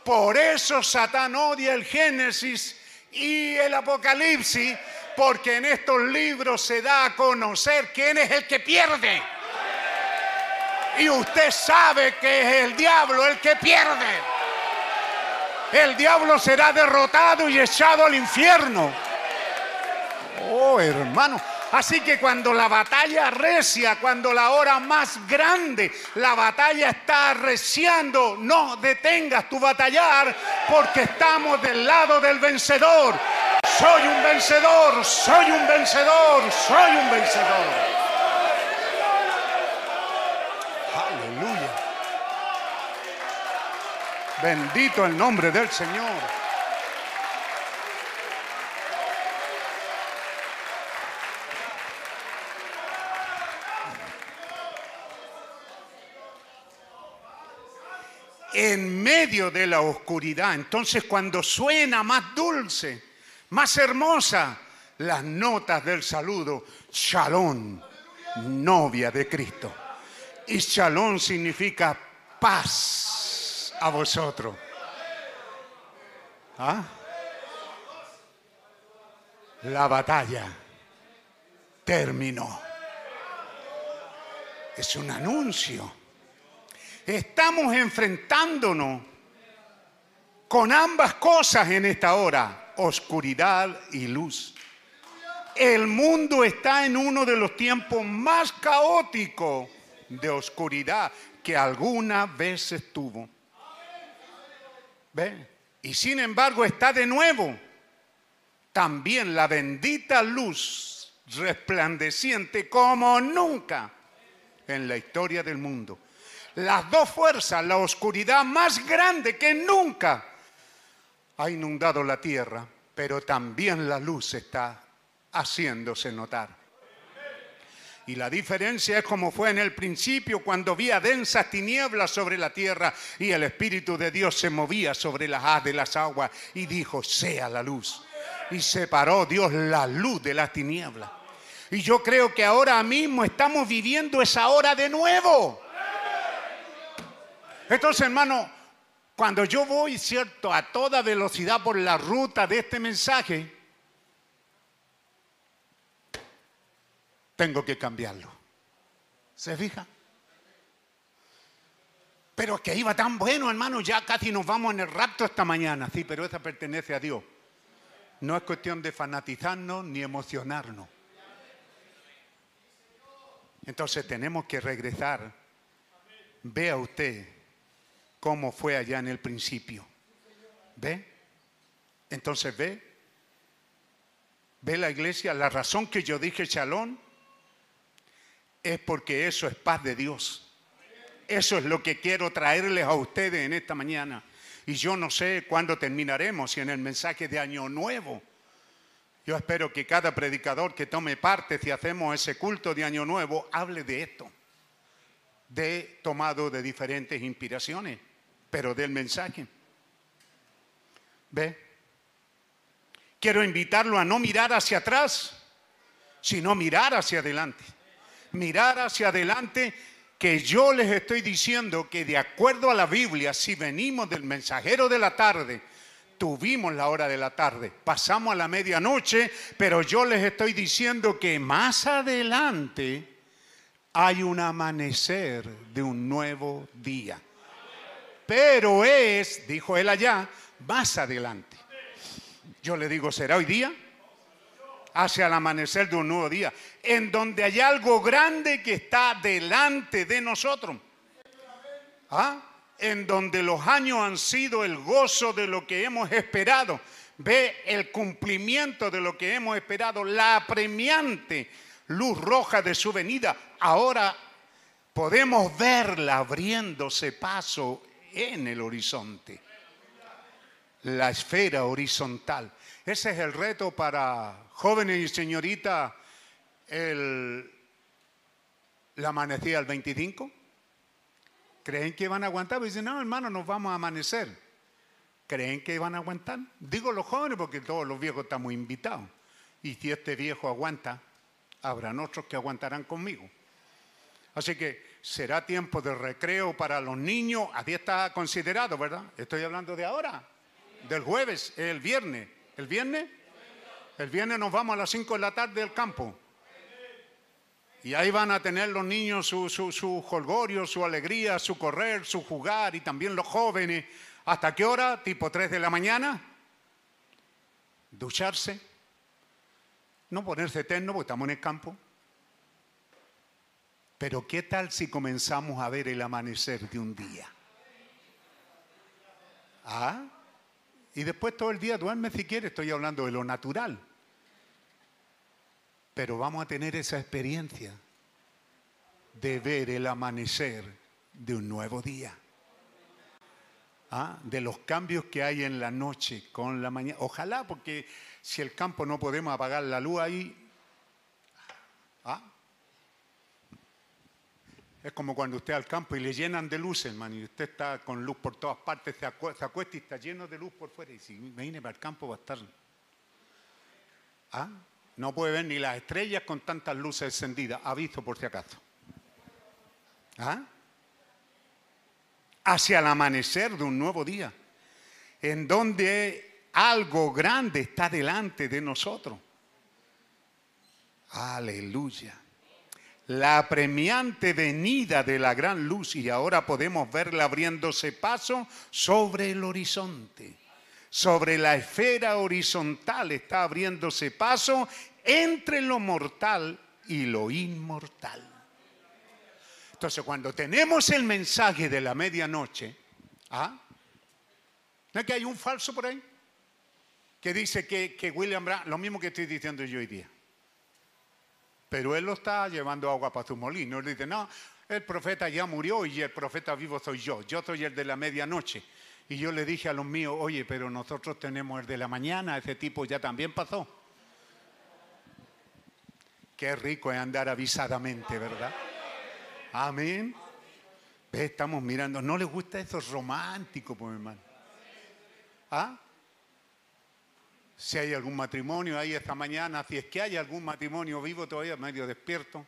Por eso Satán odia el Génesis y el Apocalipsis, porque en estos libros se da a conocer quién es el que pierde. Y usted sabe que es el diablo el que pierde. El diablo será derrotado y echado al infierno. Oh, hermano. Así que cuando la batalla recia, cuando la hora más grande, la batalla está arreciando, no detengas tu batallar porque estamos del lado del vencedor. Soy un vencedor, soy un vencedor, soy un vencedor. Aleluya. Bendito el nombre del Señor. En medio de la oscuridad. Entonces cuando suena más dulce, más hermosa, las notas del saludo, shalom, novia de Cristo. Y shalom significa paz a vosotros. ¿Ah? La batalla terminó. Es un anuncio estamos enfrentándonos con ambas cosas en esta hora, oscuridad y luz. El mundo está en uno de los tiempos más caóticos de oscuridad que alguna vez estuvo. ¿Ve? Y sin embargo está de nuevo también la bendita luz resplandeciente como nunca en la historia del mundo las dos fuerzas, la oscuridad más grande que nunca ha inundado la tierra, pero también la luz está haciéndose notar. Y la diferencia es como fue en el principio cuando había densas tinieblas sobre la tierra y el Espíritu de Dios se movía sobre las haz de las aguas y dijo, sea la luz. Y separó Dios la luz de las tinieblas. Y yo creo que ahora mismo estamos viviendo esa hora de nuevo. Entonces, hermano, cuando yo voy, cierto, a toda velocidad por la ruta de este mensaje, tengo que cambiarlo. ¿Se fija? Pero que iba tan bueno, hermano, ya casi nos vamos en el rapto esta mañana. Sí, pero esa pertenece a Dios. No es cuestión de fanatizarnos ni emocionarnos. Entonces tenemos que regresar. Vea usted cómo fue allá en el principio. ¿Ve? Entonces ve. ¿Ve la iglesia? La razón que yo dije chalón es porque eso es paz de Dios. Eso es lo que quiero traerles a ustedes en esta mañana. Y yo no sé cuándo terminaremos, si en el mensaje de Año Nuevo. Yo espero que cada predicador que tome parte, si hacemos ese culto de Año Nuevo, hable de esto, de tomado de diferentes inspiraciones pero del mensaje. ¿Ve? Quiero invitarlo a no mirar hacia atrás, sino mirar hacia adelante. Mirar hacia adelante que yo les estoy diciendo que de acuerdo a la Biblia, si venimos del mensajero de la tarde, tuvimos la hora de la tarde, pasamos a la medianoche, pero yo les estoy diciendo que más adelante hay un amanecer de un nuevo día pero es, dijo él allá, más adelante. Yo le digo, ¿será hoy día? Hacia el amanecer de un nuevo día, en donde hay algo grande que está delante de nosotros. ¿Ah? En donde los años han sido el gozo de lo que hemos esperado. Ve el cumplimiento de lo que hemos esperado, la apremiante luz roja de su venida. Ahora podemos verla abriéndose paso en el horizonte. La esfera horizontal. Ese es el reto para jóvenes y señoritas el, la amanecida del 25. ¿Creen que van a aguantar? Pues dicen, no, hermano, nos vamos a amanecer. ¿Creen que van a aguantar? Digo los jóvenes porque todos los viejos estamos invitados. Y si este viejo aguanta, habrán otros que aguantarán conmigo. Así que será tiempo de recreo para los niños. Así está considerado, ¿verdad? Estoy hablando de ahora, del jueves, el viernes. ¿El viernes? El viernes nos vamos a las 5 de la tarde del campo. Y ahí van a tener los niños su, su, su jolgorio, su alegría, su correr, su jugar y también los jóvenes. ¿Hasta qué hora? Tipo 3 de la mañana. Ducharse. No ponerse eterno porque estamos en el campo. Pero ¿qué tal si comenzamos a ver el amanecer de un día? ¿Ah? Y después todo el día duerme si quieres, estoy hablando de lo natural. Pero vamos a tener esa experiencia de ver el amanecer de un nuevo día. ¿Ah? De los cambios que hay en la noche con la mañana. Ojalá, porque si el campo no podemos apagar la luz ahí, Es como cuando usted al campo y le llenan de luz, hermano, y usted está con luz por todas partes, se, acuesta y está lleno de luz por fuera. Y si viene para el campo va a estar. ¿Ah? No puede ver ni las estrellas con tantas luces encendidas. Aviso por si acaso. ¿Ah? Hacia el amanecer de un nuevo día, en donde algo grande está delante de nosotros. Aleluya la apremiante venida de la gran luz y ahora podemos verla abriéndose paso sobre el horizonte. Sobre la esfera horizontal está abriéndose paso entre lo mortal y lo inmortal. Entonces, cuando tenemos el mensaje de la medianoche, ¿ah? ¿no es que hay un falso por ahí? Que dice que, que William Brown, lo mismo que estoy diciendo yo hoy día, pero él lo está llevando agua para su molino. Él dice, no, el profeta ya murió y el profeta vivo soy yo. Yo soy el de la medianoche. Y yo le dije a los míos, oye, pero nosotros tenemos el de la mañana, ese tipo ya también pasó. Qué rico es andar avisadamente, ¿verdad? Amén. Estamos mirando, ¿no les gusta eso romántico, pues hermano? ¿Ah? Si hay algún matrimonio ahí esta mañana, si es que hay algún matrimonio vivo todavía, medio despierto.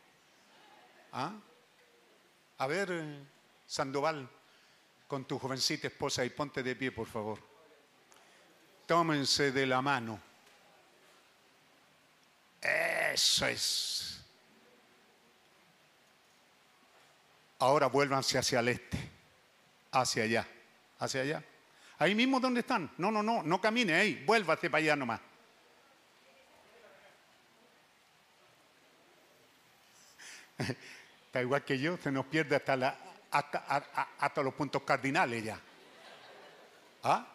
¿Ah? A ver, eh, Sandoval, con tu jovencita esposa y ponte de pie, por favor. Tómense de la mano. Eso es. Ahora vuélvanse hacia el este, hacia allá, hacia allá. Ahí mismo donde están. No, no, no, no camine ahí, vuélvase para allá nomás. Está igual que yo, se nos pierde hasta, la, hasta, los puntos cardinales ya. ¿Ah?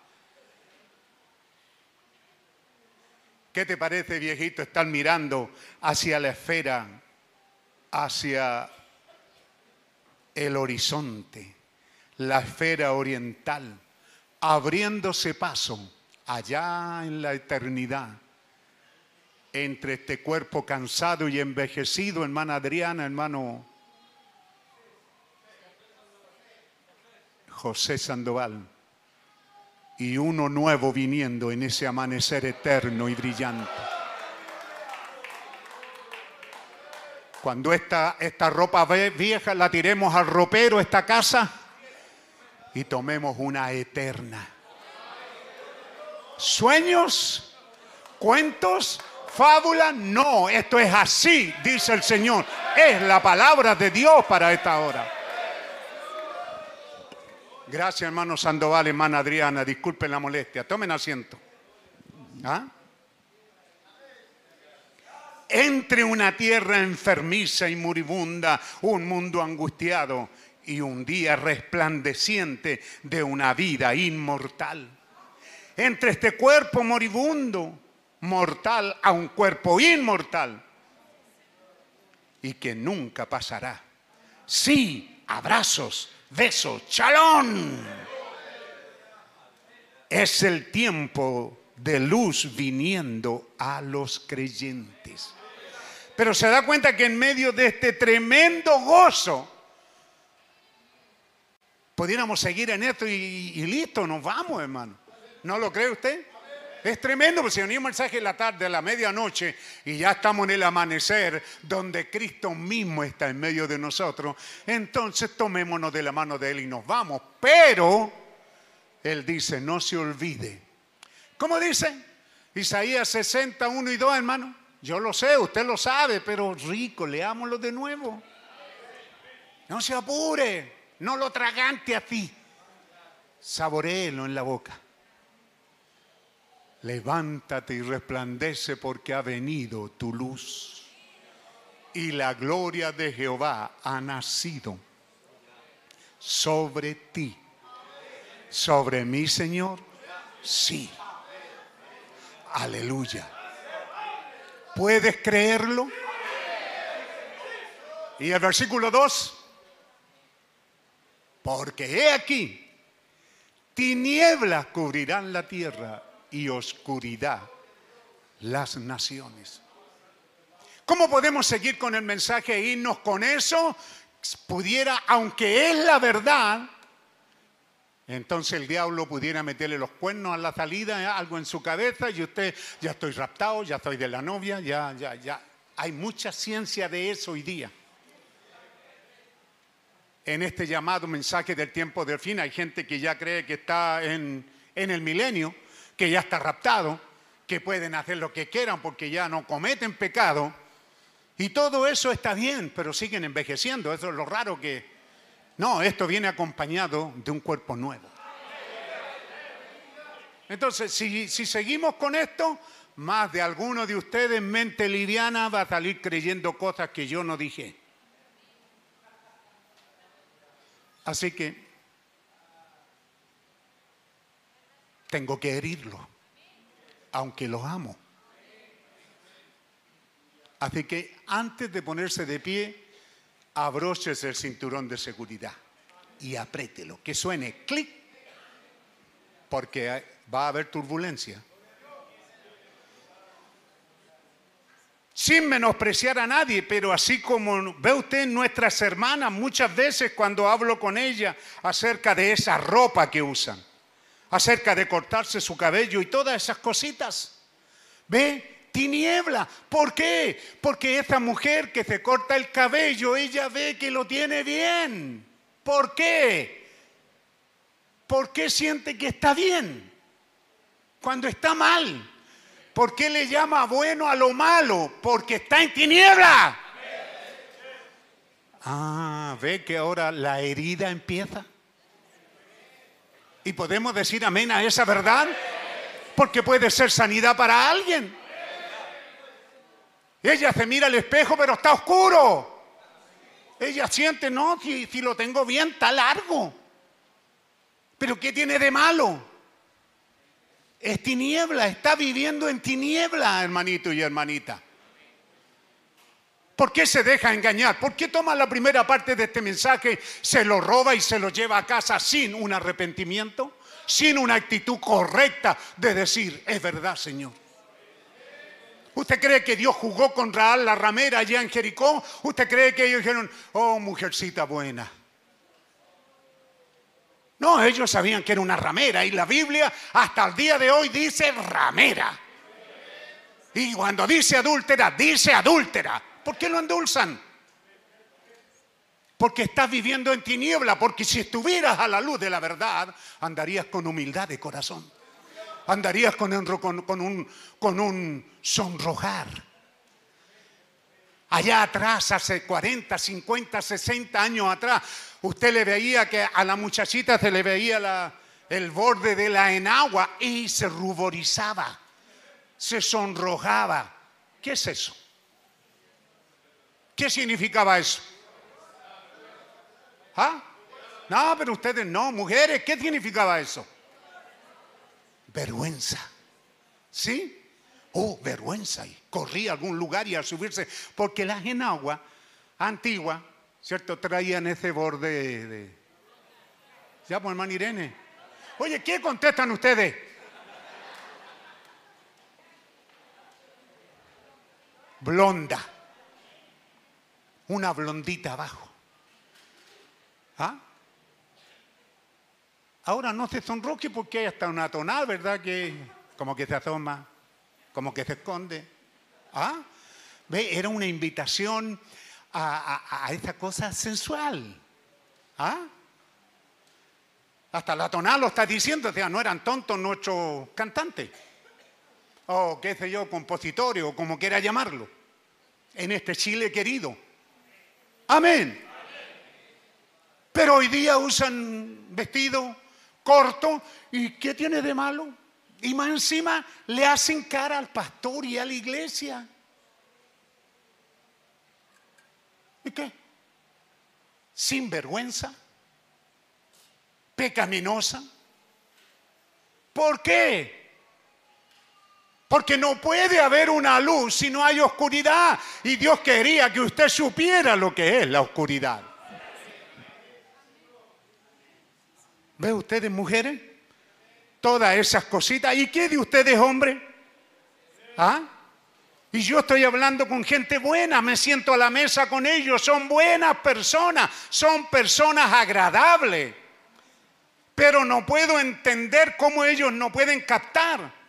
¿Qué te parece, viejito, estar mirando hacia la esfera, hacia el horizonte, la esfera oriental? Abriéndose paso allá en la eternidad entre este cuerpo cansado y envejecido, hermana Adriana, hermano José Sandoval, y uno nuevo viniendo en ese amanecer eterno y brillante. Cuando esta, esta ropa vieja la tiremos al ropero, esta casa, y tomemos una eterna. ¿Sueños? ¿Cuentos? ¿Fábulas? No, esto es así, dice el Señor. Es la palabra de Dios para esta hora. Gracias, hermano Sandoval, hermana Adriana. Disculpen la molestia. Tomen asiento. ¿Ah? Entre una tierra enfermiza y moribunda, un mundo angustiado y un día resplandeciente de una vida inmortal. Entre este cuerpo moribundo, mortal, a un cuerpo inmortal y que nunca pasará. Sí, abrazos, besos, chalón. Es el tiempo de luz viniendo a los creyentes. Pero se da cuenta que en medio de este tremendo gozo, pudiéramos seguir en esto y, listo, nos vamos, hermano. ¿No lo cree usted? Es tremendo, porque si venimos mensaje en la tarde, a la medianoche, y ya estamos en el amanecer, donde Cristo mismo está en medio de nosotros, entonces tomémonos de la mano de Él y nos vamos. Pero, Él dice, no se olvide. ¿Cómo dice? Isaías 61 y 2, hermano. Yo lo sé, usted lo sabe, pero rico, leámoslo de nuevo. No se apure, no lo tragante así. Saboreelo en la boca. Levántate y resplandece porque ha venido tu luz. Y la gloria de Jehová ha nacido sobre ti. Sobre mí, Señor. Sí. Aleluya. ¿Puedes creerlo? Y el versículo 2. Porque he aquí, tinieblas cubrirán la tierra y oscuridad las naciones. ¿Cómo podemos seguir con el mensaje e irnos con eso? Pudiera, aunque es la verdad, entonces el diablo pudiera meterle los cuernos a la salida, ¿eh? algo en su cabeza, y usted, ya estoy raptado, ya estoy de la novia, ya, ya, ya. Hay mucha ciencia de eso hoy día. En este llamado mensaje del tiempo del fin hay gente que ya cree que está en, el milenio, que ya está raptado, que pueden hacer lo que quieran porque ya no cometen pecado. Y todo eso está bien, pero siguen envejeciendo. Eso es lo raro que, no, esto viene acompañado de un cuerpo nuevo. Entonces, si, seguimos con esto, más de alguno de ustedes, mente liviana, va a salir creyendo cosas que yo no dije. Así que tengo que herirlo, aunque los amo. Así que antes de ponerse de pie, abroches el cinturón de seguridad y apriételo, que suene clic, porque va a haber turbulencia. Sin menospreciar a nadie, pero así como ve usted nuestras hermanas muchas veces cuando hablo con ellas acerca de esa ropa que usan, acerca de cortarse su cabello y todas esas cositas. ¿Ve? tiniebla. ¿Por qué? Porque esa mujer que se corta el cabello, ella ve que lo tiene bien. ¿Por qué? ¿Por qué siente que está bien? Cuando está mal. ¿Por qué le llama bueno a lo malo? Porque está en tiniebla. Ah, ve que ahora la herida empieza. Y podemos decir amén a esa verdad. Porque puede ser sanidad para alguien. Ella se mira al espejo, pero está oscuro. Ella siente, no, si, si lo tengo bien, está largo. Pero ¿qué tiene de malo? Es tiniebla, está viviendo en tiniebla, hermanito y hermanita. ¿Por qué se deja engañar? ¿Por qué toma la primera parte de este mensaje, se lo roba y se lo lleva a casa sin un arrepentimiento? Sin una actitud correcta de decir, es verdad, Señor. ¿Usted cree que Dios jugó con Raal la ramera allá en Jericó? ¿Usted cree que ellos dijeron, oh, mujercita buena? No, ellos sabían que era una ramera y la Biblia hasta el día de hoy dice ramera. Y cuando dice adúltera, dice adúltera. ¿Por qué lo endulzan? Porque estás viviendo en tiniebla, porque si estuvieras a la luz de la verdad, andarías con humildad de corazón andarías con, un, con un sonrojar. Allá atrás, hace 40, 50, 60 años atrás, usted le veía que a la muchachita se le veía el borde de la enagua y se ruborizaba, se sonrojaba. ¿Qué es eso? ¿Qué significaba eso? ¿Ah? No, pero ustedes no, mujeres, ¿qué significaba eso? vergüenza. ¿Sí? Oh, vergüenza. Y corría a algún lugar y a subirse. Porque las enaguas antiguas, ¿cierto? Traían ese borde de... ¿Ya, pues, hermano Irene? Oye, ¿qué contestan ustedes? Blonda. Una blondita abajo. ¿Ah? Ahora no se sonroje porque hay hasta una tonal, ¿verdad? Que como que se asoma, como que se esconde. ¿Ah? ¿Ve? Era una invitación a, esa cosa sensual. ¿Ah? Hasta la tonal lo está diciendo, o sea, no eran tontos nuestros cantantes. o qué sé yo, compositores o como quiera llamarlo, en este Chile querido. Amén. Pero hoy día usan vestido corto y ¿qué tiene de malo? Y más encima le hacen cara al pastor y a la iglesia. ¿Y qué? Sin vergüenza, pecaminosa. ¿Por qué? Porque no puede haber una luz si no hay oscuridad. Y Dios quería que usted supiera lo que es la oscuridad. ¿Ve ustedes mujeres? Todas esas cositas. ¿Y qué de ustedes hombres? ¿Ah? Y yo estoy hablando con gente buena, me siento a la mesa con ellos, son buenas personas, son personas agradables. Pero no puedo entender cómo ellos no pueden captar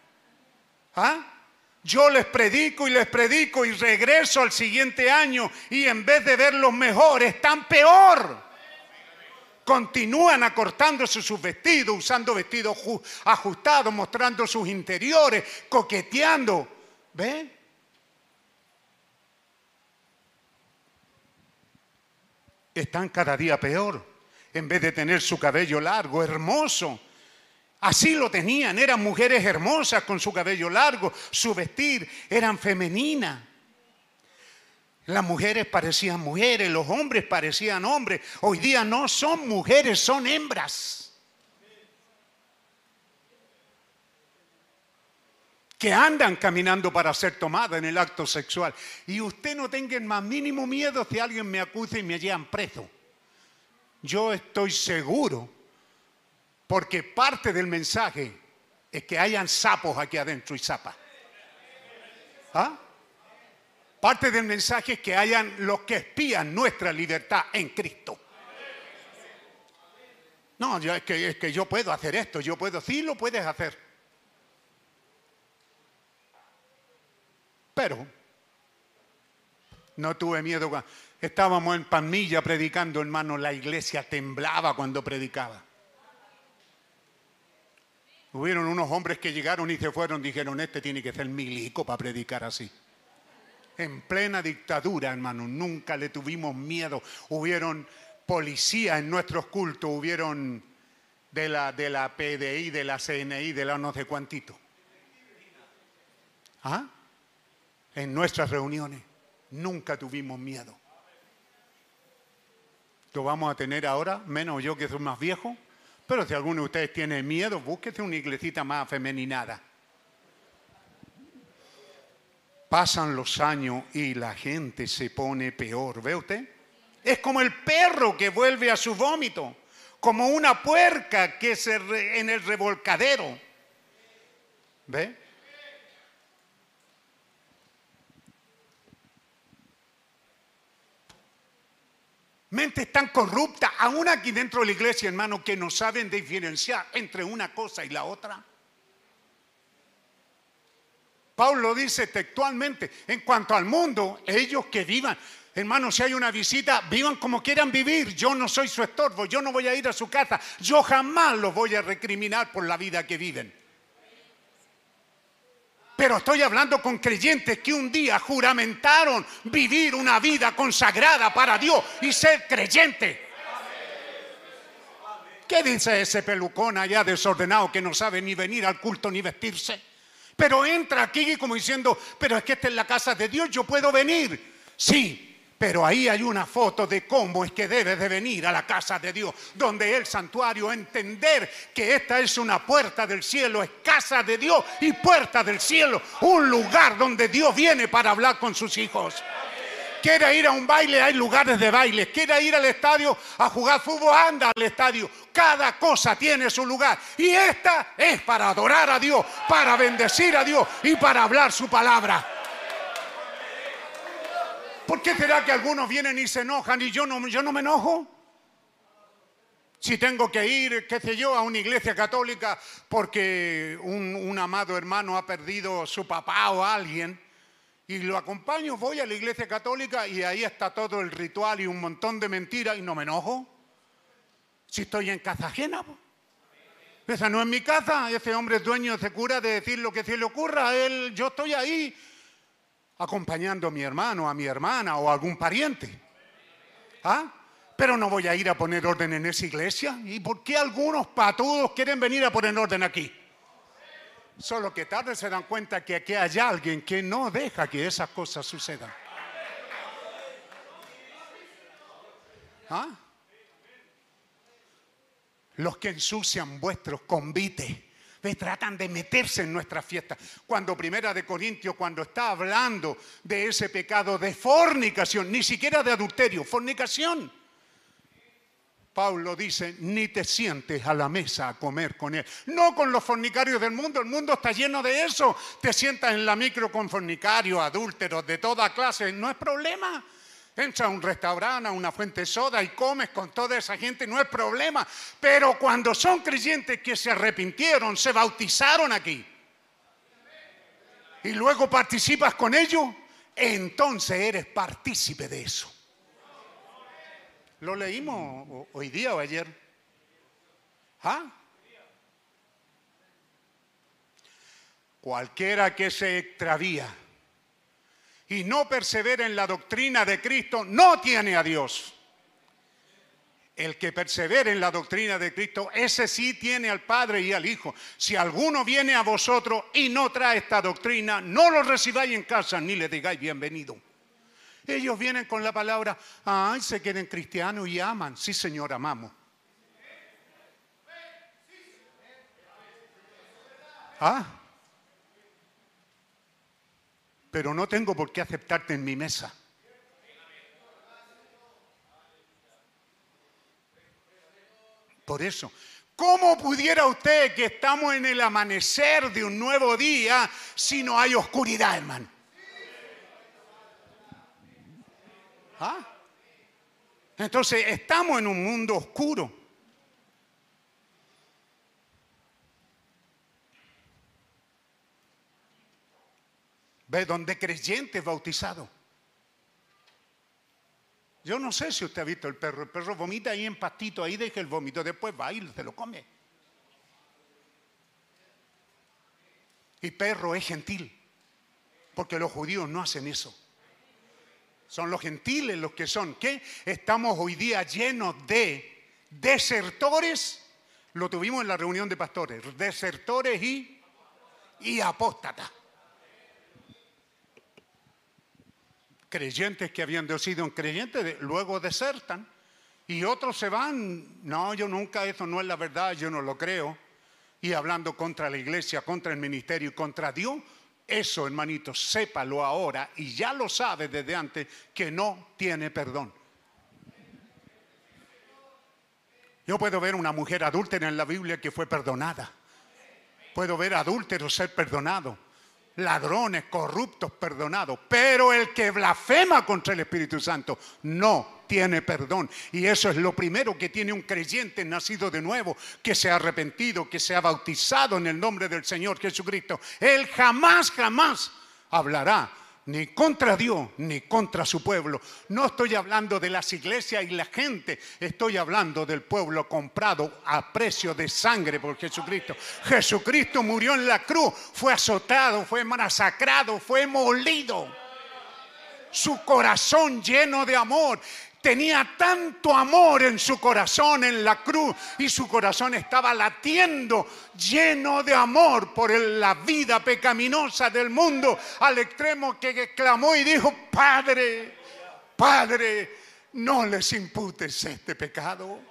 ¿Ah? Yo les predico y les predico y regreso al siguiente año y en vez de verlos mejor, están peor. Continúan acortándose sus vestidos, usando vestidos ajustados, mostrando sus interiores, coqueteando. ¿Ven? Están cada día peor. En vez de tener su cabello largo, hermoso, Así lo tenían, eran mujeres hermosas con su cabello largo, su vestir, eran femeninas. Las mujeres parecían mujeres, los hombres parecían hombres. Hoy día no son mujeres, son hembras. que andan caminando para ser tomadas en el acto sexual. Y usted no tenga el más mínimo miedo si alguien me acusa y me llevan preso. Yo estoy seguro porque parte del mensaje es que hayan sapos aquí adentro y zapas. ¿Ah? Parte del mensaje es que hayan los que espían nuestra libertad en Cristo. No, es, que, es que yo puedo hacer esto, yo puedo, sí lo puedes hacer. Pero no tuve miedo. Estábamos en Palmilla predicando, hermano, la iglesia temblaba cuando predicaba. Hubieron unos hombres que llegaron y se fueron, dijeron, este tiene que ser milico para predicar así. En plena dictadura, hermano, nunca le tuvimos miedo. Hubieron policías en nuestros cultos, hubieron de la, de la PDI, de la CNI, de la no sé cuantito. ¿Ah? En nuestras reuniones nunca tuvimos miedo. Lo vamos a tener ahora, menos yo que soy más viejo, pero si alguno de ustedes tiene miedo, búsquese una iglesita más femeninada. Pasan los años y la gente se pone peor, ¿ve usted? Es como el perro que vuelve a su vómito, como una puerca que se en el revolcadero. ¿Ve? Mente tan corrupta, aún aquí dentro de la iglesia, hermano, que no saben diferenciar entre una cosa y la otra. Pablo dice textualmente, en cuanto al mundo, ellos que vivan, hermano, si hay una visita, vivan como quieran vivir. Yo no soy su estorbo, yo no voy a ir a su casa, yo jamás los voy a recriminar por la vida que viven. Pero estoy hablando con creyentes que un día juramentaron vivir una vida consagrada para Dios y ser creyente. ¿Qué dice ese pelucón allá desordenado que no sabe ni venir al culto ni vestirse? Pero entra aquí como diciendo, pero es que esta es la casa de Dios, yo puedo venir. Sí, pero ahí hay una foto de cómo es que debe de venir a la casa de Dios, donde el santuario, entender que esta es una puerta del cielo, es casa de Dios y puerta del cielo, un lugar donde Dios viene para hablar con sus hijos. Quiere ir a un baile, hay lugares de baile. Quiere ir al estadio a jugar fútbol, anda al estadio. Cada cosa tiene su lugar. Y esta es para adorar a Dios, para bendecir a Dios y para hablar su palabra. ¿Por qué será que algunos vienen y se enojan y yo no, yo no me enojo? Si tengo que ir, qué sé yo, a una iglesia católica porque un, un amado hermano ha perdido su papá o alguien, y lo acompaño, voy a la iglesia católica y ahí está todo el ritual y un montón de mentiras y no me enojo. Si estoy en casa ajena. Esa no es mi casa, ese hombre es dueño, se cura de decir lo que se le ocurra. Él, yo estoy ahí acompañando a mi hermano, a mi hermana o a algún pariente. ¿Ah? Pero no voy a ir a poner orden en esa iglesia. ¿Y por qué algunos patudos quieren venir a poner orden aquí? Solo que tarde se dan cuenta que aquí hay alguien que no deja que esas cosas sucedan. ¿Ah? Los que ensucian vuestros convites. tratan de meterse en nuestra fiesta. Cuando Primera de Corintios, cuando está hablando de ese pecado de fornicación, ni siquiera de adulterio, fornicación Pablo dice, ni te sientes a la mesa a comer con él. No con los fornicarios del mundo, el mundo está lleno de eso. Te sientas en la micro con fornicarios, adúlteros, de toda clase, no es problema. Entra a un restaurante, a una fuente soda y comes con toda esa gente, no es problema. Pero cuando son creyentes que se arrepintieron, se bautizaron aquí, y luego participas con ellos, entonces eres partícipe de eso. Lo leímos hoy día o ayer. ¿Ah? Cualquiera que se extravía y no persevera en la doctrina de Cristo no tiene a Dios. El que persevera en la doctrina de Cristo, ese sí tiene al Padre y al Hijo. Si alguno viene a vosotros y no trae esta doctrina, no lo recibáis en casa ni le digáis bienvenido. Ellos vienen con la palabra, ay, se queden cristianos y aman. Sí, Señor, amamos. Ah, pero no tengo por qué aceptarte en mi mesa. Por eso, ¿cómo pudiera usted que estamos en el amanecer de un nuevo día si no hay oscuridad, hermano? ¿Ah? Entonces estamos en un mundo oscuro. ¿Ve? Donde creyentes bautizados. Yo no sé si usted ha visto el perro. El perro vomita ahí en pastito, ahí deja el vómito, después va y se lo come. Y perro es gentil, porque los judíos no hacen eso. Son los gentiles los que son. ¿Qué? Estamos hoy día llenos de desertores. Lo tuvimos en la reunión de pastores. Desertores y, y apóstatas. Creyentes que habían sido creyentes, luego desertan. Y otros se van. No, yo nunca, eso no es la verdad, yo no lo creo. Y hablando contra la iglesia, contra el ministerio y contra Dios, eso, hermanito, sépalo ahora y ya lo sabe desde antes que no tiene perdón. Yo puedo ver una mujer adúltera en la Biblia que fue perdonada. Puedo ver adúlteros ser perdonados, ladrones, corruptos perdonados. Pero el que blasfema contra el Espíritu Santo no tiene perdón. Y eso es lo primero que tiene un creyente nacido de nuevo, que se ha arrepentido, que se ha bautizado en el nombre del Señor Jesucristo. Él jamás, jamás hablará ni contra Dios ni contra su pueblo. No estoy hablando de las iglesias y la gente, estoy hablando del pueblo comprado a precio de sangre por Jesucristo. Jesucristo murió en la cruz, fue azotado, fue masacrado, fue molido. Su corazón lleno de amor tenía tanto amor en su corazón en la cruz y su corazón estaba latiendo lleno de amor por la vida pecaminosa del mundo al extremo que clamó y dijo, Padre, Padre, no les imputes este pecado.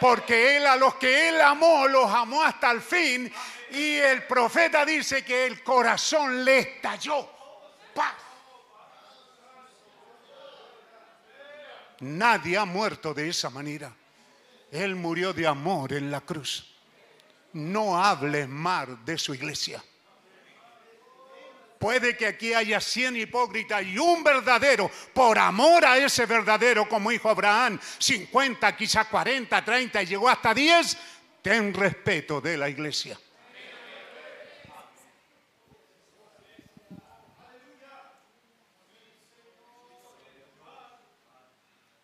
Porque Él a los que Él amó, los amó hasta el fin. Y el profeta dice que el corazón le estalló. Paz Nadie ha muerto de esa manera. Él murió de amor en la cruz. No hables mal de su iglesia. Puede que aquí haya cien hipócritas y un verdadero, por amor a ese verdadero, como hijo Abraham, 50, quizá 40, 30 y llegó hasta 10, ten respeto de la iglesia.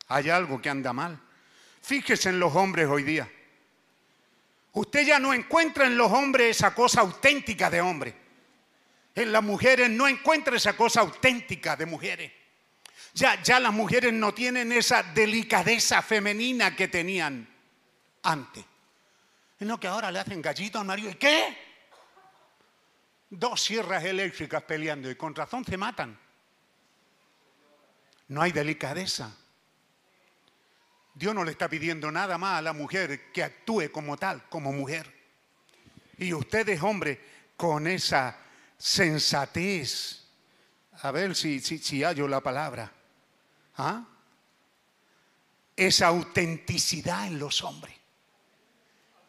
Hay algo que anda mal. Fíjese en los hombres hoy día. Usted ya no encuentra en los hombres esa cosa auténtica de hombre. En las mujeres no encuentra esa cosa auténtica de mujeres. Ya, ya las mujeres no tienen esa delicadeza femenina que tenían antes. Es lo que ahora le hacen gallito al marido. ¿Y qué? Dos sierras eléctricas peleando y con razón se matan. No hay delicadeza. Dios no le está pidiendo nada más a la mujer que actúe como tal, como mujer. Y ustedes, hombre, con esa sensatez, a ver si, si, si hallo la palabra, ¿ah? esa autenticidad en los hombres.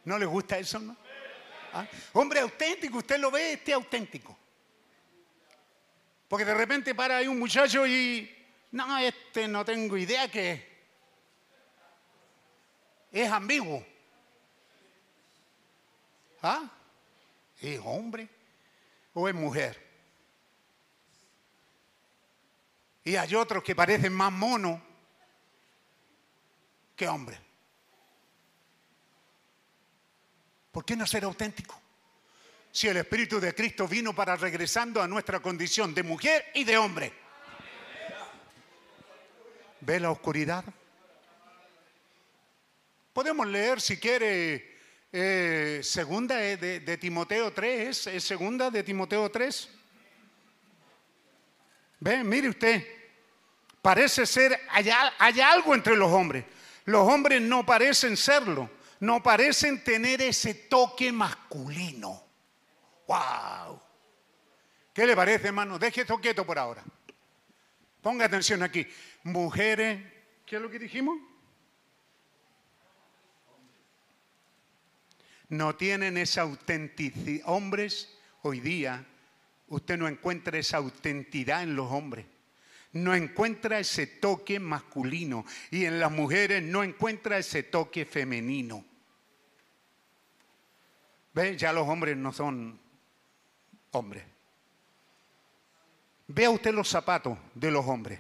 ¿No les gusta eso? No? ¿Ah? Hombre auténtico, usted lo ve, este auténtico. Porque de repente para ahí un muchacho y, no, este no tengo idea que es ambiguo. ¿Ah? ¿Es hombre o es mujer? Y hay otros que parecen más monos que hombres. ¿Por qué no ser auténtico? Si el Espíritu de Cristo vino para regresando a nuestra condición de mujer y de hombre. ¿Ve la oscuridad? Podemos leer, si quiere, eh, segunda de, Timoteo 3, es segunda de Timoteo 3. Ve, mire usted, parece ser, hay, hay algo entre los hombres. Los hombres no parecen serlo, no parecen tener ese toque masculino. ¡Wow! ¿Qué le parece, hermano? Deje esto quieto por ahora. Ponga atención aquí. Mujeres, ¿qué es lo que dijimos? No tienen esa autenticidad. Hombres, hoy día, usted no encuentra esa autenticidad en los hombres. No encuentra ese toque masculino. Y en las mujeres no encuentra ese toque femenino. ¿Ve? Ya los hombres no son hombres. Vea usted los zapatos de los hombres.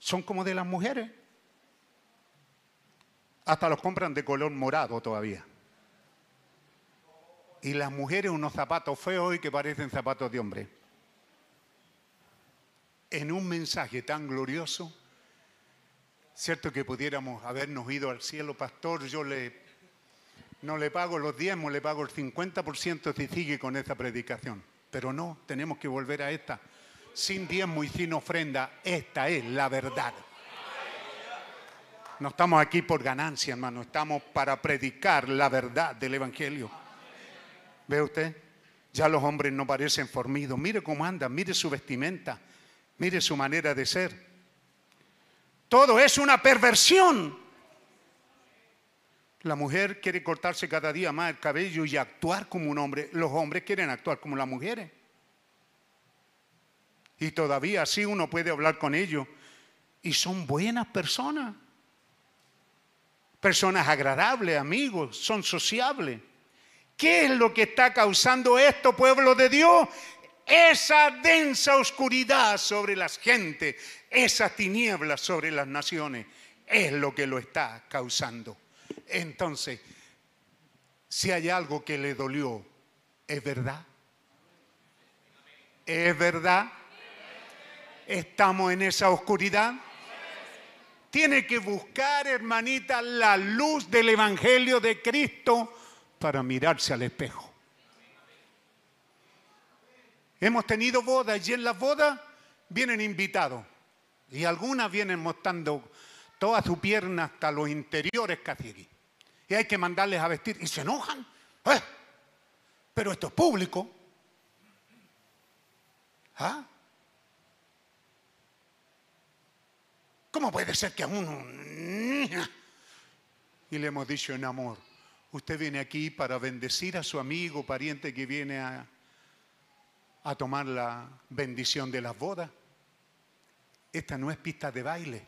Son como de las mujeres. Hasta los compran de color morado todavía y las mujeres unos zapatos feos y que parecen zapatos de hombre. En un mensaje tan glorioso, cierto que pudiéramos habernos ido al cielo, pastor, yo le no le pago los diezmos, le pago el 50% si sigue con esa predicación. Pero no, tenemos que volver a esta. Sin diezmo y sin ofrenda, esta es la verdad. No estamos aquí por ganancia, hermano, estamos para predicar la verdad del Evangelio. ¿Ve usted? Ya los hombres no parecen formidos. Mire cómo andan, mire su vestimenta, mire su manera de ser. Todo es una perversión. La mujer quiere cortarse cada día más el cabello y actuar como un hombre. Los hombres quieren actuar como las mujeres. Y todavía así uno puede hablar con ellos. Y son buenas personas. Personas agradables, amigos, son sociables. ¿Qué es lo que está causando esto, pueblo de Dios? Esa densa oscuridad sobre las gentes, esa tiniebla sobre las naciones, es lo que lo está causando. Entonces, si hay algo que le dolió, ¿es verdad? ¿Es verdad? ¿Estamos en esa oscuridad? Tiene que buscar, hermanita, la luz del Evangelio de Cristo para mirarse al espejo. Hemos tenido bodas y en las bodas vienen invitados y algunas vienen mostrando toda su pierna hasta los interiores casi. Y hay que mandarles a vestir y se enojan. ¿Eh? Pero esto es público. ¿Ah? ¿Cómo puede ser que a uno... Y le hemos dicho en amor, Usted viene aquí para bendecir a su amigo, pariente que viene a, tomar la bendición de las bodas. Esta no es pista de baile.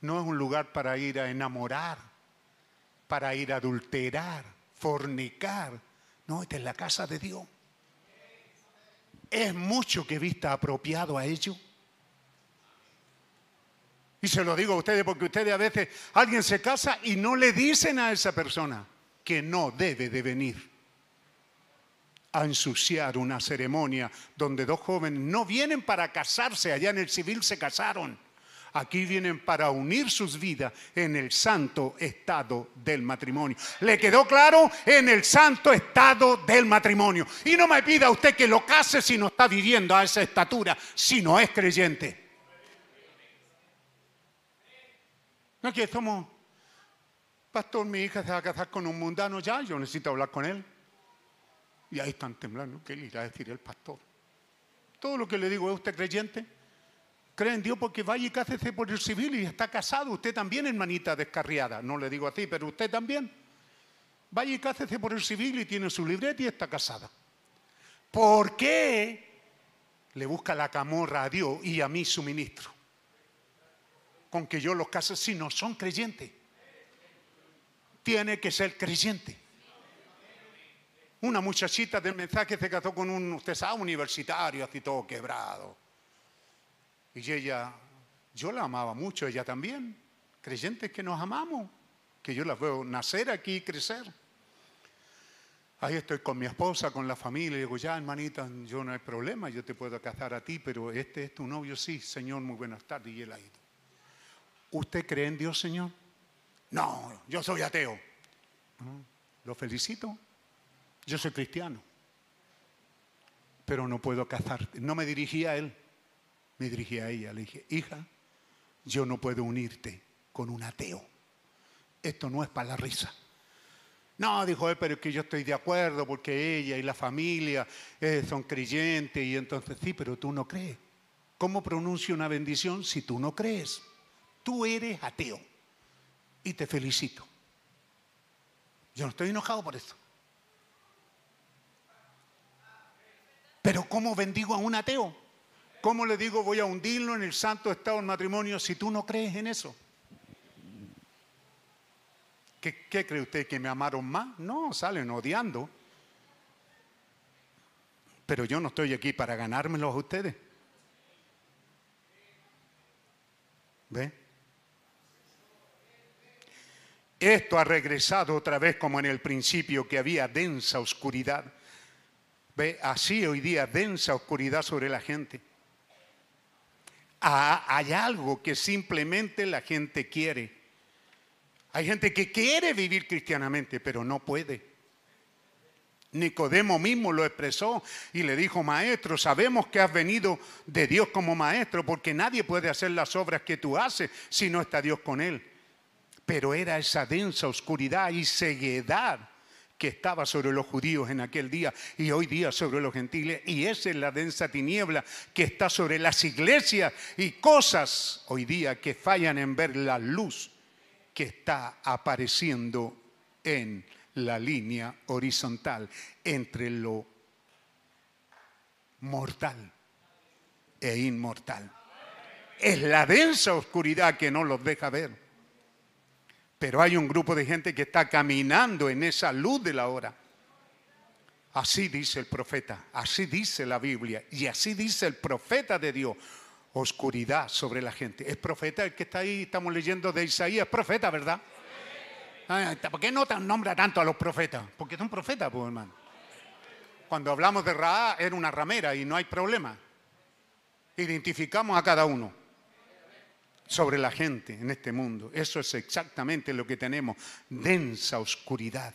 No es un lugar para ir a enamorar, para ir a adulterar, fornicar. No, esta es la casa de Dios. Es mucho que vista apropiado a ello. Y se lo digo a ustedes porque ustedes a veces, alguien se casa y no le dicen a esa persona. que no debe de venir a ensuciar una ceremonia donde dos jóvenes no vienen para casarse, allá en el civil se casaron. Aquí vienen para unir sus vidas en el santo estado del matrimonio. ¿Le quedó claro? En el santo estado del matrimonio. Y no me pida usted que lo case si no está viviendo a esa estatura, si no es creyente. No, que somos, pastor, mi hija se va a casar con un mundano ya, yo necesito hablar con él. Y ahí están temblando, ¿qué le irá a decir el pastor? Todo lo que le digo, ¿es usted creyente? Cree en Dios porque vaya y cásese por el civil y está casado. Usted también, hermanita descarriada. No le digo así, pero usted también. Vaya y cásese por el civil y tiene su libreta y está casada. ¿Por qué le busca la camorra a Dios y a mí su ministro? Con que yo los case si no son creyentes. Tiene que ser creyente. Una muchachita del mensaje se casó con un, usted sabe, universitario, así todo quebrado. Y ella, yo la amaba mucho, ella también. Creyentes que nos amamos, que yo las veo nacer aquí y crecer. Ahí estoy con mi esposa, con la familia, y digo, ya hermanita, yo no hay problema, yo te puedo casar a ti, pero este es tu novio, sí, Señor, muy buenas tardes, y él ha ido. ¿Usted cree en Dios, Señor? No, yo soy ateo. Lo felicito, yo soy cristiano, pero no puedo casarte. No me dirigí a él, me dirigí a ella. Le dije, hija, yo no puedo unirte con un ateo. Esto no es para la risa. No, dijo él, pero es que yo estoy de acuerdo porque ella y la familia eh, son creyentes y entonces sí, pero tú no crees. ¿Cómo pronuncio una bendición si tú no crees? Tú eres ateo y te felicito. Yo no estoy enojado por eso. Pero ¿cómo bendigo a un ateo? ¿Cómo le digo voy a hundirlo en el santo estado del matrimonio si tú no crees en eso? ¿Qué, cree usted? ¿Que me amaron más? No, salen odiando. Pero yo no estoy aquí para ganármelos a ustedes. ¿Ve? Esto ha regresado otra vez como en el principio que había densa oscuridad. Ve, así hoy día densa oscuridad sobre la gente. Ah, hay algo que simplemente la gente quiere. Hay gente que quiere vivir cristianamente, pero no puede. Nicodemo mismo lo expresó y le dijo, maestro, sabemos que has venido de Dios como maestro, porque nadie puede hacer las obras que tú haces si no está Dios con él. Pero era esa densa oscuridad y ceguedad que estaba sobre los judíos en aquel día y hoy día sobre los gentiles. Y esa es la densa tiniebla que está sobre las iglesias y cosas hoy día que fallan en ver la luz que está apareciendo en la línea horizontal entre lo mortal e inmortal. Es la densa oscuridad que no los deja ver. Pero hay un grupo de gente que está caminando en esa luz de la hora. Así dice el profeta, así dice la Biblia y así dice el profeta de Dios. Oscuridad sobre la gente. Es profeta el que está ahí, estamos leyendo de Isaías, profeta, ¿verdad? ¿Por qué no nombra tanto a los profetas? Porque son profetas, pues hermano. Cuando hablamos de Ra, era una ramera y no hay problema. Identificamos a cada uno sobre la gente en este mundo. Eso es exactamente lo que tenemos, densa oscuridad.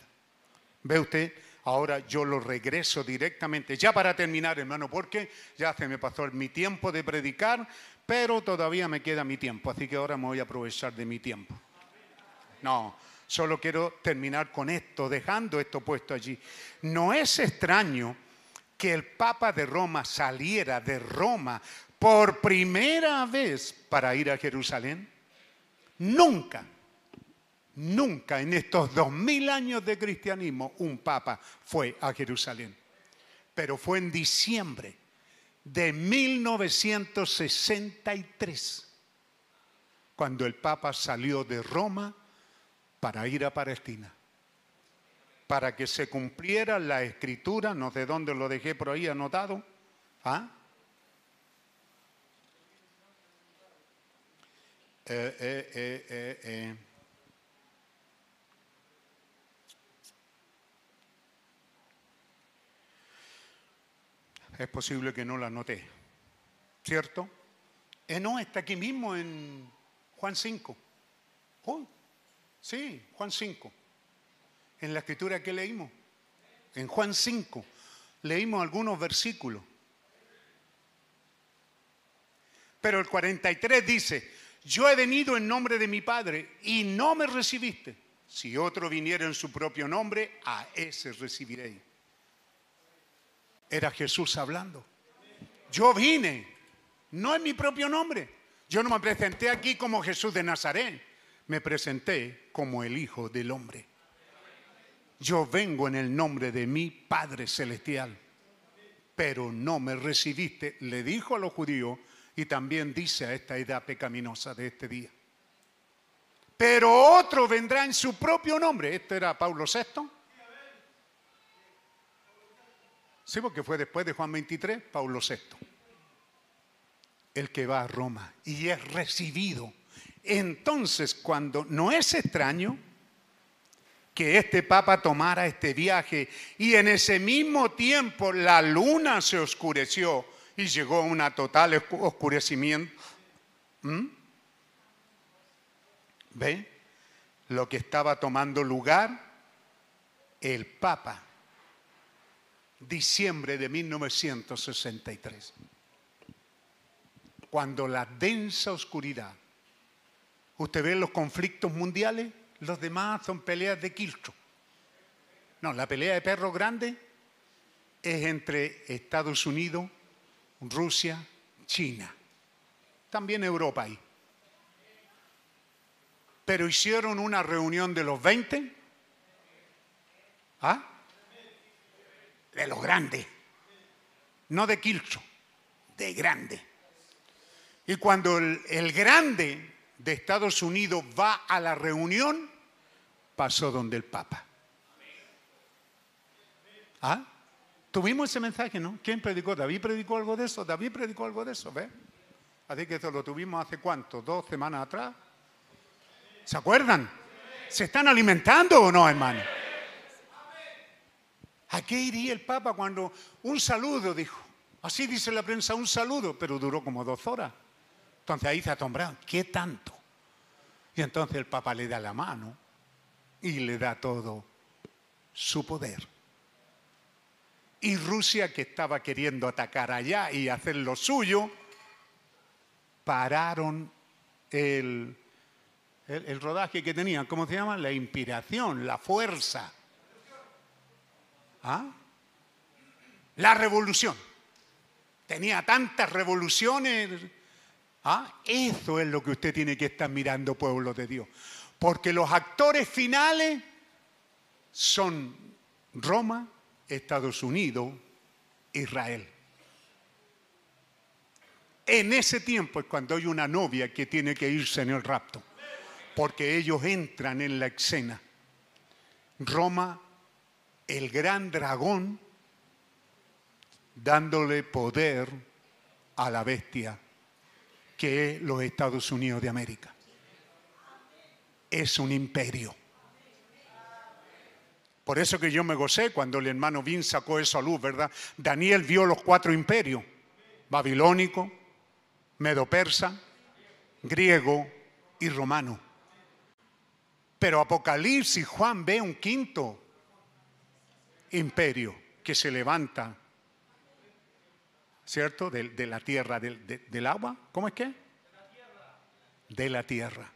¿Ve usted? Ahora yo lo regreso directamente. Ya para terminar, hermano, porque ya se me pasó mi tiempo de predicar, pero todavía me queda mi tiempo, así que ahora me voy a aprovechar de mi tiempo. No, solo quiero terminar con esto, dejando esto puesto allí. No es extraño que el Papa de Roma saliera de Roma por primera vez para ir a Jerusalén? Nunca, nunca en estos dos mil años de cristianismo un papa fue a Jerusalén. Pero fue en diciembre de 1963 cuando el papa salió de Roma para ir a Palestina para que se cumpliera la escritura, no sé dónde lo dejé por ahí anotado, ¿ah? Eh eh, eh, eh, eh, es posible que no la noté, ¿cierto? Eh, no, está aquí mismo en Juan 5. Oh, sí, Juan 5. En la escritura que leímos, en Juan 5, leímos algunos versículos. Pero el 43 dice, yo he venido en nombre de mi Padre y no me recibiste. Si otro viniera en su propio nombre, a ese recibiréis. Era Jesús hablando. Yo vine, no en mi propio nombre. Yo no me presenté aquí como Jesús de Nazaret, me presenté como el Hijo del Hombre. Yo vengo en el nombre de mi Padre Celestial, pero no me recibiste, le dijo a los judíos y también dice a esta edad pecaminosa de este día. Pero otro vendrá en su propio nombre. Este era Pablo VI. Sí, porque fue después de Juan 23, Pablo VI. El que va a Roma y es recibido. Entonces, cuando no es extraño que este papa tomara este viaje y en ese mismo tiempo la luna se oscureció y llegó a un total oscurecimiento. ¿Mm? ¿Ve? Lo que estaba tomando lugar el Papa, diciembre de 1963, cuando la densa oscuridad, usted ve los conflictos mundiales, los demás son peleas de quiltro. No, la pelea de perro grande es entre Estados Unidos Rusia, China, también Europa ahí. Pero hicieron una reunión de los 20, ¿ah? De los grandes, no de Quilcho, de grande. Y cuando el, el grande de Estados Unidos va a la reunión, pasó donde el Papa. ¿Ah? Tuvimos ese mensaje, ¿no? ¿Quién predicó? ¿David predicó algo de eso? ¿David predicó algo de eso? ¿Ves? Así que eso lo tuvimos hace cuánto, dos semanas atrás. ¿Se acuerdan? ¿Se están alimentando o no, hermano? ¿A qué iría el Papa cuando un saludo dijo? Así dice la prensa, un saludo, pero duró como dos horas. Entonces ahí se asombraron, ¿qué tanto? Y entonces el Papa le da la mano y le da todo su poder. Y Rusia, que estaba queriendo atacar allá y hacer lo suyo, pararon el, el, rodaje que tenían. ¿Cómo se llama? La inspiración, la fuerza. ¿Ah? La revolución. Tenía tantas revoluciones. ¿Ah? Eso es lo que usted tiene que estar mirando, pueblo de Dios. Porque los actores finales son Roma, Estados Unidos, Israel. En ese tiempo es cuando hay una novia que tiene que irse en el rapto, porque ellos entran en la escena. Roma, el gran dragón, dándole poder a la bestia que es los Estados Unidos de América. Es un imperio. Por eso que yo me gocé cuando el hermano Vin sacó esa luz, ¿verdad? Daniel vio los cuatro imperios, babilónico, medo-persa, griego y romano. Pero Apocalipsis, Juan ve un quinto imperio que se levanta, ¿cierto? De, la tierra, del agua. ¿Cómo es que? De la tierra.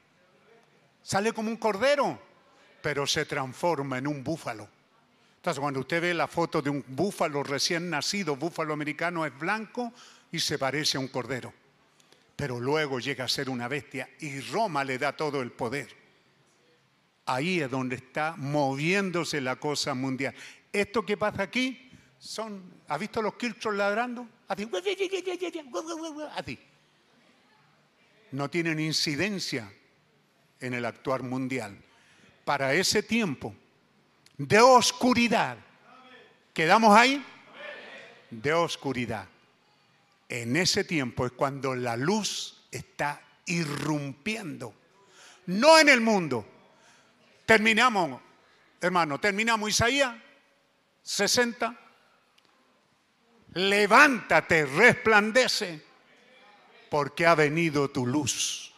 Sale como un cordero pero se transforma en un búfalo. Entonces, cuando usted ve la foto de un búfalo recién nacido, búfalo americano es blanco y se parece a un cordero. Pero luego llega a ser una bestia y Roma le da todo el poder. Ahí es donde está moviéndose la cosa mundial. Esto que pasa aquí son, ¿ha visto los quiltros ladrando? Así. Así. No tienen incidencia en el actuar mundial para ese tiempo de oscuridad. ¿Quedamos ahí? De oscuridad. En ese tiempo es cuando la luz está irrumpiendo. No en el mundo. Terminamos, hermano, terminamos Isaías 60. levántate, resplandece, porque ha venido tu luz.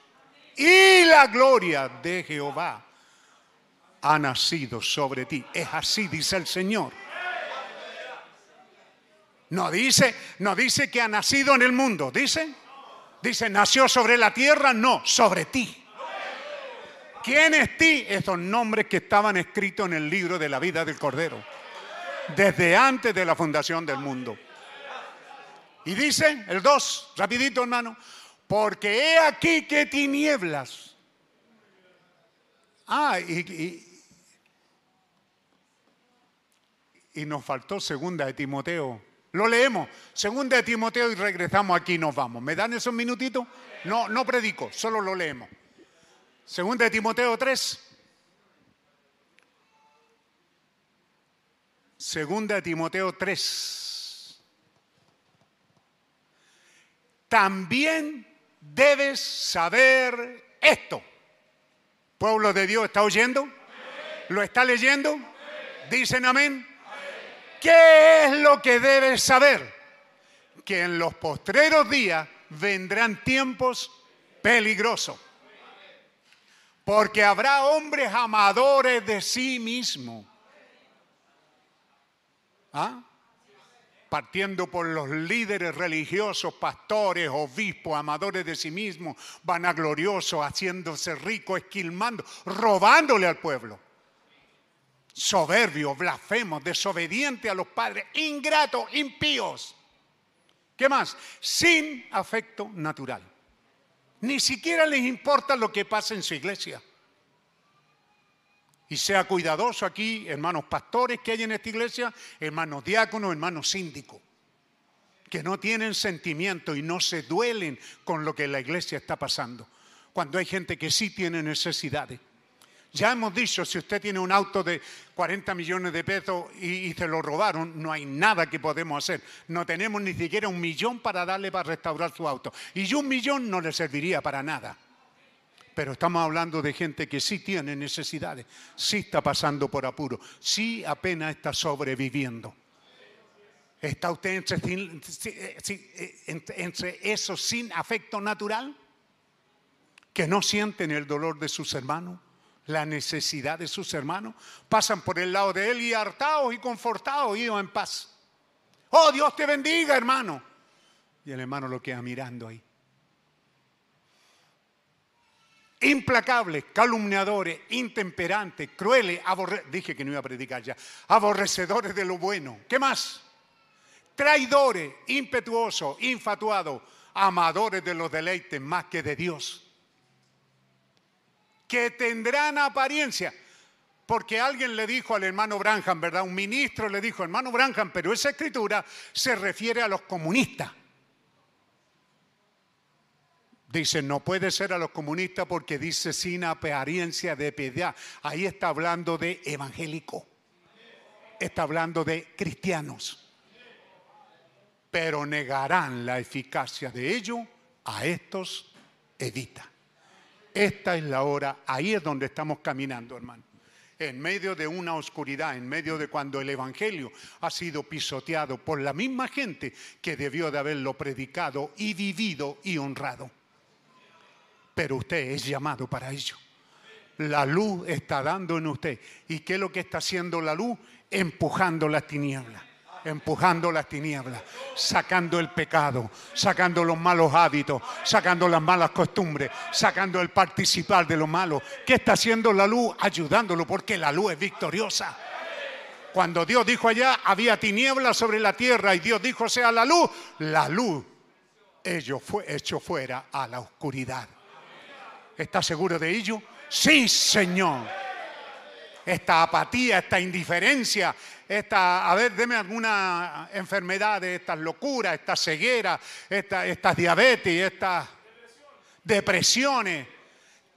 Y la gloria de Jehová ha nacido sobre ti. Es así, dice el Señor. No dice, no dice que ha nacido en el mundo, dice. Dice, nació sobre la tierra, no, sobre ti. ¿Quién es ti? Estos nombres que estaban escritos en el libro de la vida del Cordero. Desde antes de la fundación del mundo. Y dice el 2, rapidito hermano, porque he aquí que tinieblas. Ah, y, y, nos faltó segunda de Timoteo. Lo leemos, segunda de Timoteo y regresamos aquí y nos vamos. ¿Me dan esos minutitos? No, no predico, solo lo leemos. Segunda de Timoteo 3. Segunda de Timoteo 3. también debes saber esto. Pueblo de Dios, ¿está oyendo? ¿Lo está leyendo? ¿Dicen amén? ¿Qué es lo que debes saber? Que en los postreros días vendrán tiempos peligrosos. Porque habrá hombres amadores de sí mismos. ¿Ah? partiendo por los líderes religiosos, pastores, obispos, amadores de sí mismos, vanagloriosos, haciéndose ricos, esquilmando, robándole al pueblo. Soberbios, blasfemos, desobedientes a los padres, ingratos, impíos. ¿Qué más? Sin afecto natural. Ni siquiera les importa lo que pasa en su iglesia. Y sea cuidadoso aquí, hermanos pastores que hay en esta iglesia, hermanos diáconos, hermanos síndicos, que no tienen sentimiento y no se duelen con lo que la iglesia está pasando. Cuando hay gente que sí tiene necesidades. Ya hemos dicho, si usted tiene un auto de 40 millones de pesos y, se lo robaron, no hay nada que podemos hacer. No tenemos ni siquiera un millón para darle para restaurar su auto. Y un millón no le serviría para nada. Pero estamos hablando de gente que sí tiene necesidades, sí está pasando por apuro, sí apenas está sobreviviendo. ¿Está usted entre, entre, esos sin afecto natural? Que no sienten el dolor de sus hermanos, la necesidad de sus hermanos. Pasan por el lado de él y hartados y confortados, ido en paz. Oh, Dios te bendiga, hermano. Y el hermano lo queda mirando ahí implacables, calumniadores, intemperantes, crueles, dije que no iba a predicar ya, aborrecedores de lo bueno. ¿Qué más? Traidores, impetuosos, infatuados, amadores de los deleites más que de Dios. Que tendrán apariencia. Porque alguien le dijo al hermano Branham, ¿verdad? Un ministro le dijo, hermano Branham, pero esa escritura se refiere a los comunistas. Dice, no puede ser a los comunistas porque dice sin apariencia de piedad. Ahí está hablando de evangélico. Está hablando de cristianos. Pero negarán la eficacia de ello. A estos evita. Esta es la hora, ahí es donde estamos caminando, hermano. En medio de una oscuridad, en medio de cuando el Evangelio ha sido pisoteado por la misma gente que debió de haberlo predicado y vivido y honrado pero usted es llamado para ello. La luz está dando en usted. ¿Y qué es lo que está haciendo la luz? Empujando las tinieblas empujando las tinieblas, sacando el pecado, sacando los malos hábitos, sacando las malas costumbres, sacando el participar de lo malo. ¿Qué está haciendo la luz? Ayudándolo porque la luz es victoriosa. Cuando Dios dijo allá, había tinieblas sobre la tierra y Dios dijo sea la luz, la luz ello fue hecho fuera a la oscuridad. ¿Está seguro de ello? Sí, Señor. Esta apatía, esta indiferencia, esta, a ver, deme alguna enfermedad de estas locuras, esta ceguera, estas diabetes, estas depresiones,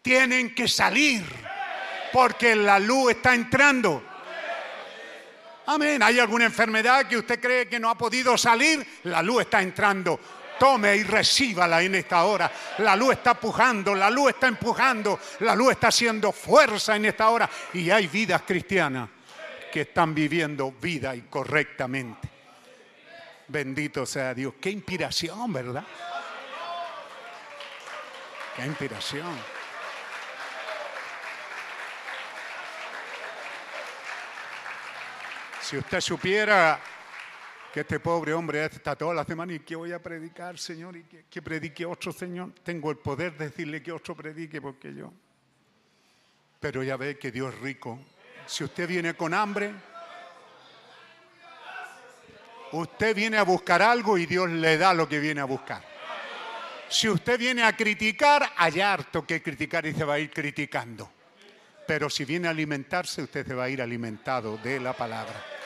tienen que salir porque la luz está entrando. Amén. ¿Hay alguna enfermedad que usted cree que no ha podido salir? La luz está entrando tome y recíbala en esta hora. La luz está empujando, la luz está empujando, la luz está haciendo fuerza en esta hora. Y hay vidas cristianas que están viviendo vida incorrectamente. Bendito sea Dios. Qué inspiración, ¿verdad? Qué inspiración. Si usted supiera que este pobre hombre está toda la semana y que voy a predicar, Señor, y que, que predique otro, Señor, tengo el poder de decirle que otro predique porque yo. Pero ya ve que Dios es rico. Si usted viene con hambre, usted viene a buscar algo y Dios le da lo que viene a buscar. Si usted viene a criticar, hay harto que criticar y se va a ir criticando. Pero si viene a alimentarse, usted se va a ir alimentado de la palabra.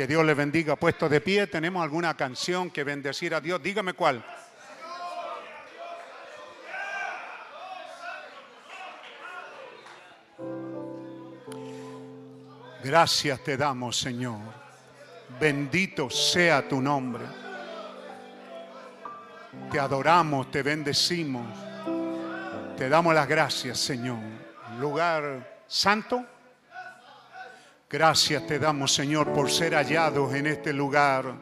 Que Dios le bendiga. Puesto de pie, tenemos alguna canción que bendecir a Dios. Dígame cuál. Gracias te damos, Señor. Bendito sea tu nombre. Te adoramos, te bendecimos. Te damos las gracias, Señor. Lugar santo. Gracias te damos, Señor, por ser hallados en este lugar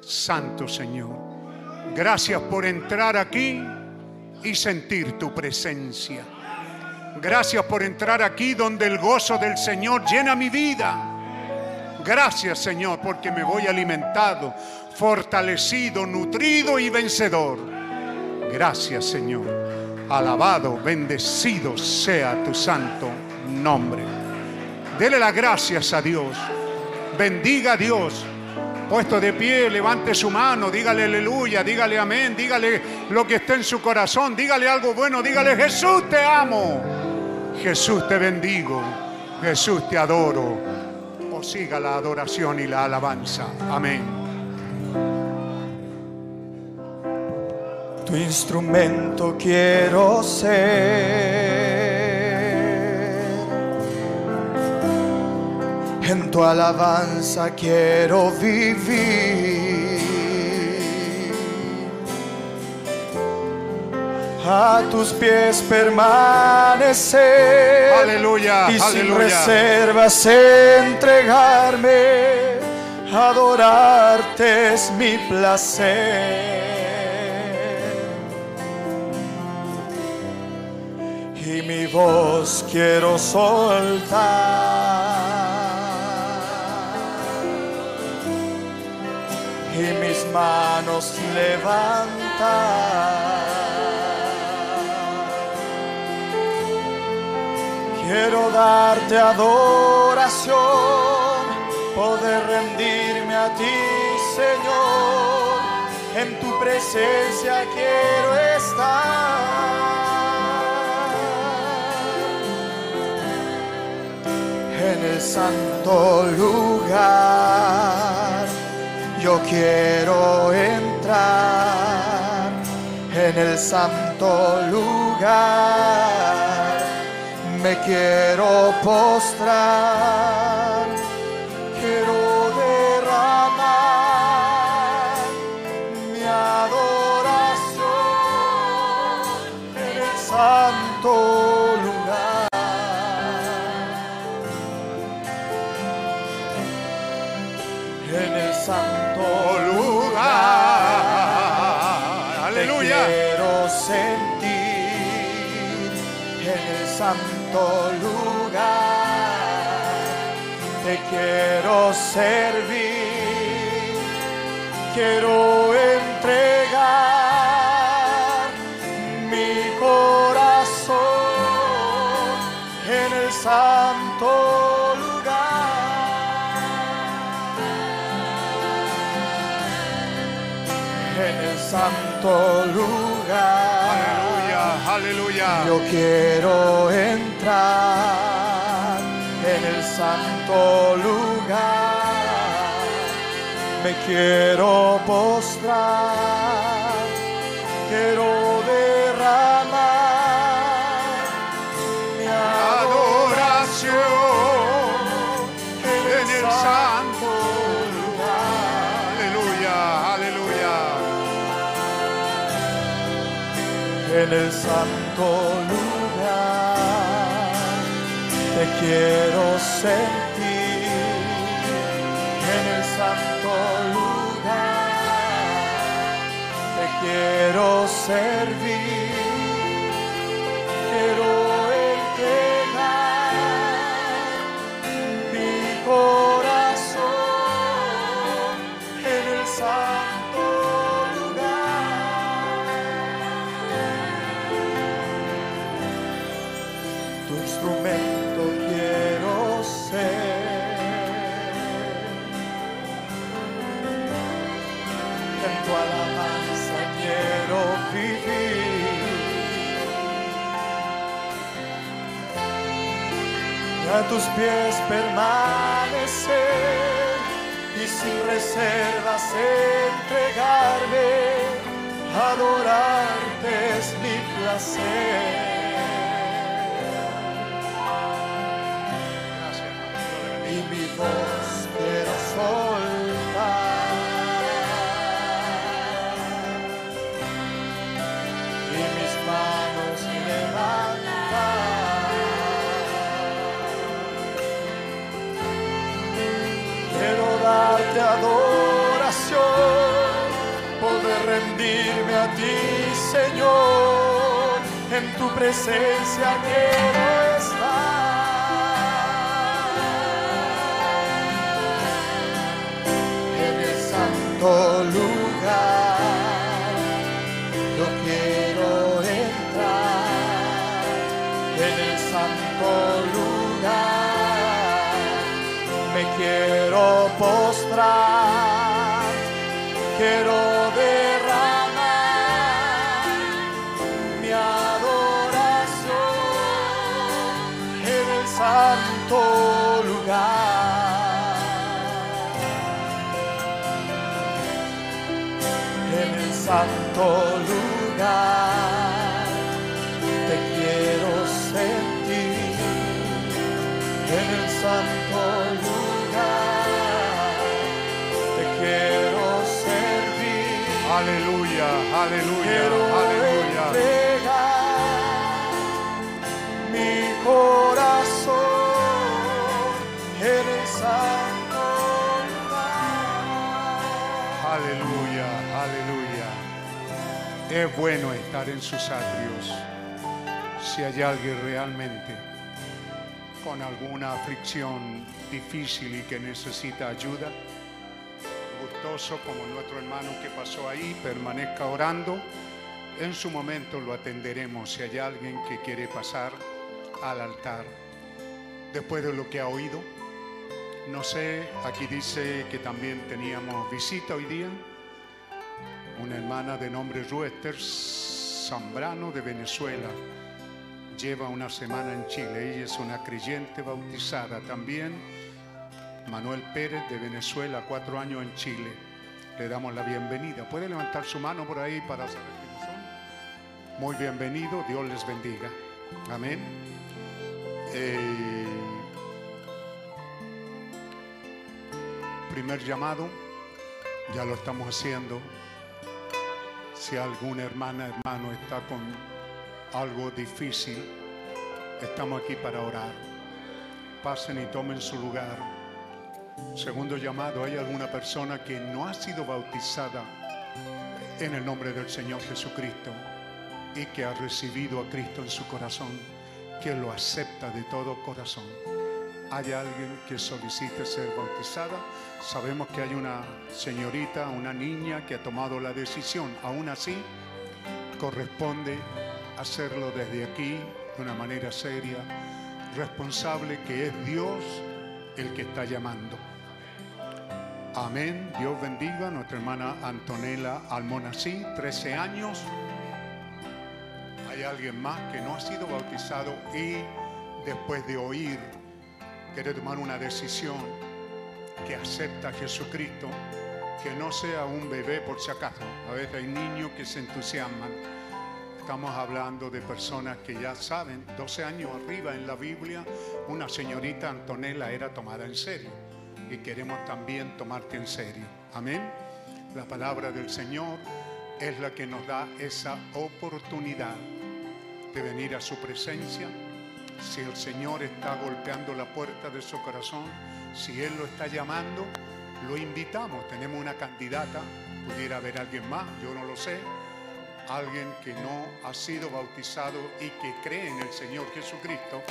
santo, Señor. Gracias por entrar aquí y sentir tu presencia. Gracias por entrar aquí donde el gozo del Señor llena mi vida. Gracias, Señor, porque me voy alimentado, fortalecido, nutrido y vencedor. Gracias, Señor. Alabado, bendecido sea tu santo nombre. Dele las gracias a Dios. Bendiga a Dios. Puesto de pie, levante su mano, dígale aleluya, dígale amén, dígale lo que está en su corazón, dígale algo bueno, dígale Jesús te amo, Jesús te bendigo, Jesús te adoro. O siga la adoración y la alabanza. Amén. Tu instrumento quiero ser. En tu alabanza quiero vivir. A tus pies permanecer. Aleluya, Y sin aleluya. reservas entregarme. Adorarte es mi placer. y mi voz quiero soltar y mis manos levantar. Quiero darte adoración, poder rendirme a ti, Señor. En tu presencia quiero estar. En el santo lugar yo quiero entrar. En el santo lugar me quiero postrar. Quiero santo lugar. Te quiero servir. Quiero entregar mi corazón en el santo lugar. En el santo lugar. Aleluya. Yo quiero entrar en el santo lugar. Me quiero postrar. Quiero derramar en el santo lugar. Te quiero sentir en el santo lugar. Te quiero servir. Quiero tus pies permanecer y sin reservas entregarme. Adorarte es mi placer. y mi voz En tu presencia quiero Aleluya, aleluya, mi corazón en el santo. Aleluya, aleluya. Es bueno estar en sus atrios. Si hay alguien realmente con alguna aflicción difícil y que necesita ayuda, como nuestro hermano que pasó ahí, permanezca orando. En su momento lo atenderemos si hay alguien que quiere pasar al altar. Después de lo que ha oído, no sé, aquí dice que también teníamos visita hoy día. Una hermana de nombre Ruester Zambrano de Venezuela. Lleva una semana en Chile. Ella es una creyente bautizada también. Manuel Pérez de Venezuela, cuatro años en Chile. Le damos la bienvenida. ¿Puede levantar su mano por ahí para saber quiénes son? Muy bienvenido. Dios les bendiga. Amén. Primer llamado, ya lo estamos haciendo. Si alguna hermana, hermano está con algo difícil, estamos aquí para orar. Pasen y tomen su lugar. Segundo llamado, hay alguna persona que no ha sido bautizada en el nombre del Señor Jesucristo y que ha recibido a Cristo en su corazón, que lo acepta de todo corazón. Hay alguien que solicite ser bautizada. Sabemos que hay una señorita, una niña que ha tomado la decisión. Aún así, corresponde hacerlo desde aquí de una manera seria, responsable, que es Dios el que está llamando. Amén. Dios bendiga a nuestra hermana Antonella Almonací, 13 años. Hay alguien más que no ha sido bautizado y después de oír quiere tomar una decisión que acepta a Jesucristo, que no sea un bebé por si acaso. A veces hay niños que se entusiasman. Estamos hablando de personas que ya saben, 12 años arriba en la Biblia, una señorita Antonella era tomada en serio. Y queremos también tomarte en serio. Amén. La palabra del Señor es la que nos da esa oportunidad de venir a su presencia. Si el Señor está golpeando la puerta de su corazón, si Él lo está llamando, lo invitamos. Tenemos una candidata, pudiera haber alguien más, yo no lo sé, alguien que no ha sido bautizado y que cree en el Señor Jesucristo,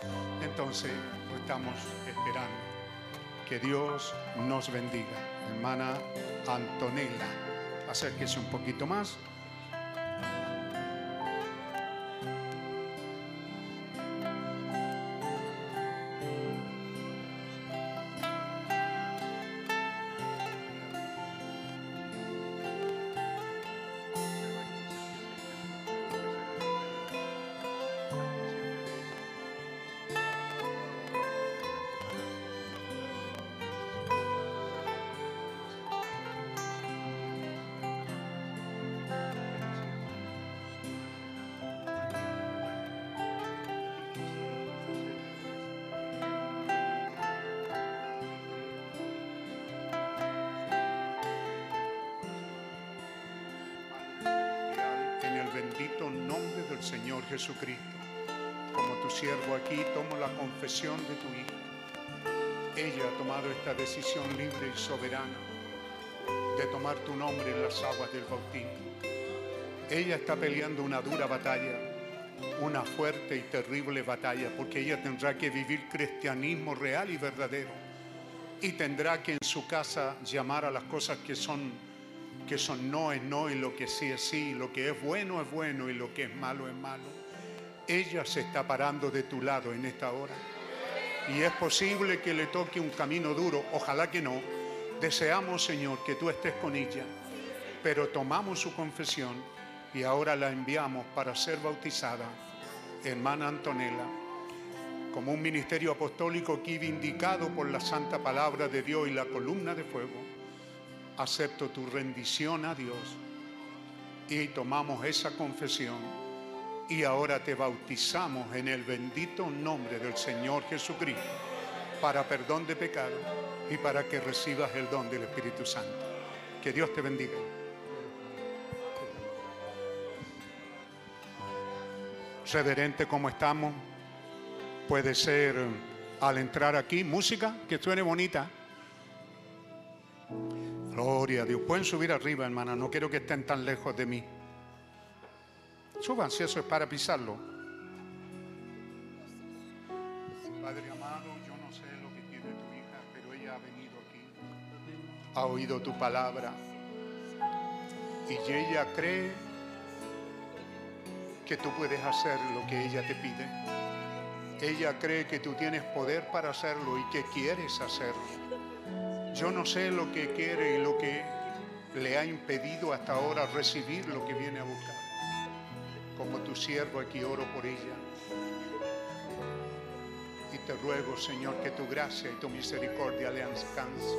entonces lo estamos esperando. Que Dios nos bendiga. Hermana Antonella, acérquese un poquito más. Señor Jesucristo, como tu siervo aquí, tomo la confesión de tu Hijo. Ella ha tomado esta decisión libre y soberana de tomar tu nombre en las aguas del bautismo. Ella está peleando una dura batalla, una fuerte y terrible batalla, porque ella tendrá que vivir cristianismo real y verdadero. Y tendrá que en su casa llamar a las cosas que son que son no es no y lo que sí es sí, lo que es bueno es bueno y lo que es malo es malo. Ella se está parando de tu lado en esta hora. Y es posible que le toque un camino duro, ojalá que no. Deseamos, Señor, que tú estés con ella, pero tomamos su confesión y ahora la enviamos para ser bautizada, hermana Antonella, como un ministerio apostólico aquí vindicado por la santa palabra de Dios y la columna de fuego acepto tu rendición a Dios y tomamos esa confesión y ahora te bautizamos en el bendito nombre del Señor Jesucristo para perdón de pecado y para que recibas el don del Espíritu Santo. Que Dios te bendiga. Reverente como estamos, puede ser al entrar aquí música que suene bonita. Gloria a Dios. Pueden subir arriba, hermana. No quiero que estén tan lejos de mí. Suban si eso es para pisarlo. Padre amado, yo no sé lo que tiene tu hija, pero ella ha venido aquí. Ha oído tu palabra. Y ella cree que tú puedes hacer lo que ella te pide. Ella cree que tú tienes poder para hacerlo y que quieres hacerlo. Yo no sé lo que quiere y lo que le ha impedido hasta ahora recibir lo que viene a buscar. Como tu siervo aquí oro por ella. Y te ruego, Señor, que tu gracia y tu misericordia le alcance.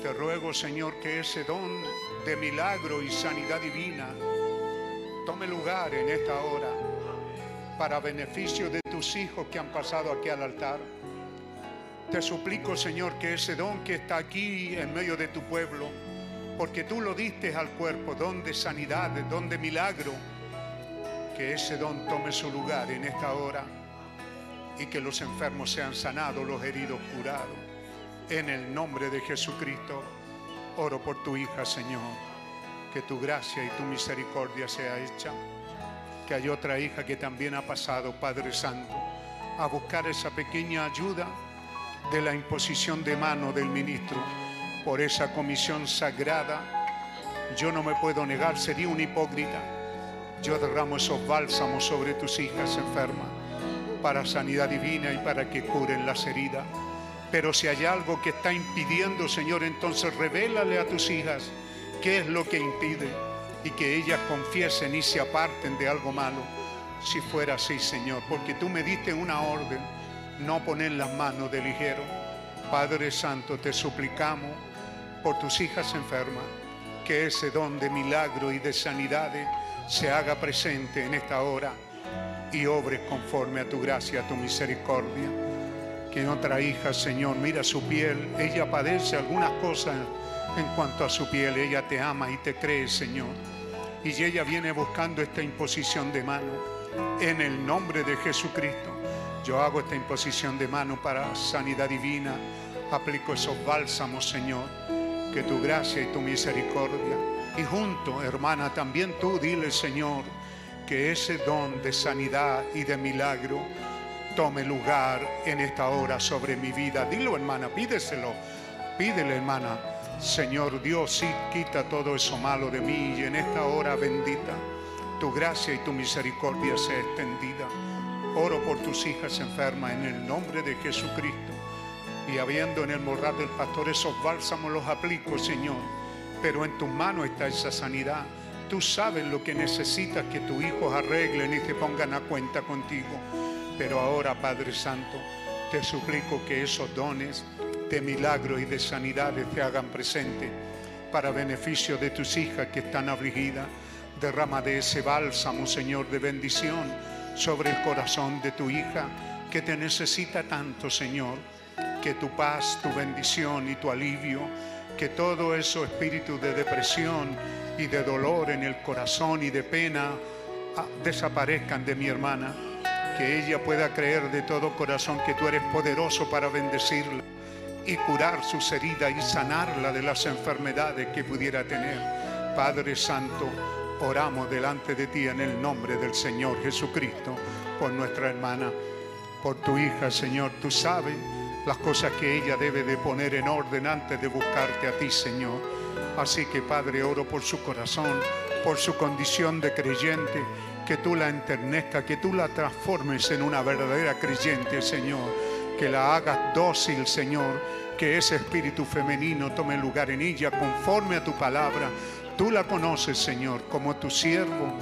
Te ruego, Señor, que ese don de milagro y sanidad divina tome lugar en esta hora para beneficio de tus hijos que han pasado aquí al altar. Te suplico, Señor, que ese don que está aquí en medio de tu pueblo, porque tú lo diste al cuerpo, don de sanidad, don de milagro, que ese don tome su lugar en esta hora y que los enfermos sean sanados, los heridos curados. En el nombre de Jesucristo, oro por tu hija, Señor, que tu gracia y tu misericordia sea hecha. Que hay otra hija que también ha pasado, Padre Santo, a buscar esa pequeña ayuda de la imposición de mano del ministro por esa comisión sagrada. Yo no me puedo negar, sería un hipócrita. Yo derramo esos bálsamos sobre tus hijas enfermas para sanidad divina y para que curen las heridas. Pero si hay algo que está impidiendo, Señor, entonces revélale a tus hijas qué es lo que impide y que ellas confiesen y se aparten de algo malo. Si fuera así, Señor, porque tú me diste una orden, no poner las manos de ligero. Padre Santo, te suplicamos por tus hijas enfermas, que ese don de milagro y de sanidades se haga presente en esta hora y obres conforme a tu gracia, a tu misericordia. Que otra hija, Señor, mira su piel, ella padece algunas cosas en cuanto a su piel, ella te ama y te cree, Señor. Y ella viene buscando esta imposición de mano en el nombre de Jesucristo. Yo hago esta imposición de mano para sanidad divina. Aplico esos bálsamos, Señor. Que tu gracia y tu misericordia Y junto, hermana, también tú dile, Señor, que ese don de sanidad y de milagro tome lugar en esta hora sobre mi vida. Dilo, hermana, pídeselo. Pídele, hermana. Señor Dios, sí, quita todo eso malo de mí y en esta hora bendita, tu gracia y tu misericordia sea extendida. Oro por tus hijas enfermas en el nombre de Jesucristo. Y habiendo en el morral del pastor esos bálsamos los aplico, Señor. Pero en tus manos está esa sanidad. Tú sabes lo que necesitas que tus hijos arreglen y te pongan a cuenta contigo. Pero ahora, Padre Santo, te suplico que esos dones de milagro y de sanidades te hagan presente para beneficio de tus hijas que están afligidas. Derrama de ese bálsamo, Señor, de bendición sobre el corazón de tu hija que te necesita tanto, Señor. Que tu paz, tu bendición y tu alivio, que todo eso espíritu de depresión y de dolor en el corazón y de pena ah, desaparezcan de mi hermana. Que ella pueda creer de todo corazón que tú eres poderoso para bendecirla y curar sus heridas y sanarla de las enfermedades que pudiera tener. Padre Santo, oramos delante de ti en el nombre del Señor Jesucristo por nuestra hermana, por tu hija, Señor. Tú sabes las cosas que ella debe de poner en orden antes de buscarte a ti, Señor. Así que, Padre, oro por su corazón, por su condición de creyente, que tú la enternezcas, que tú la transformes en una verdadera creyente, Señor. Que la hagas dócil, Señor. Que ese espíritu femenino tome lugar en ella conforme a tu palabra. Tú la conoces, Señor, como tu siervo.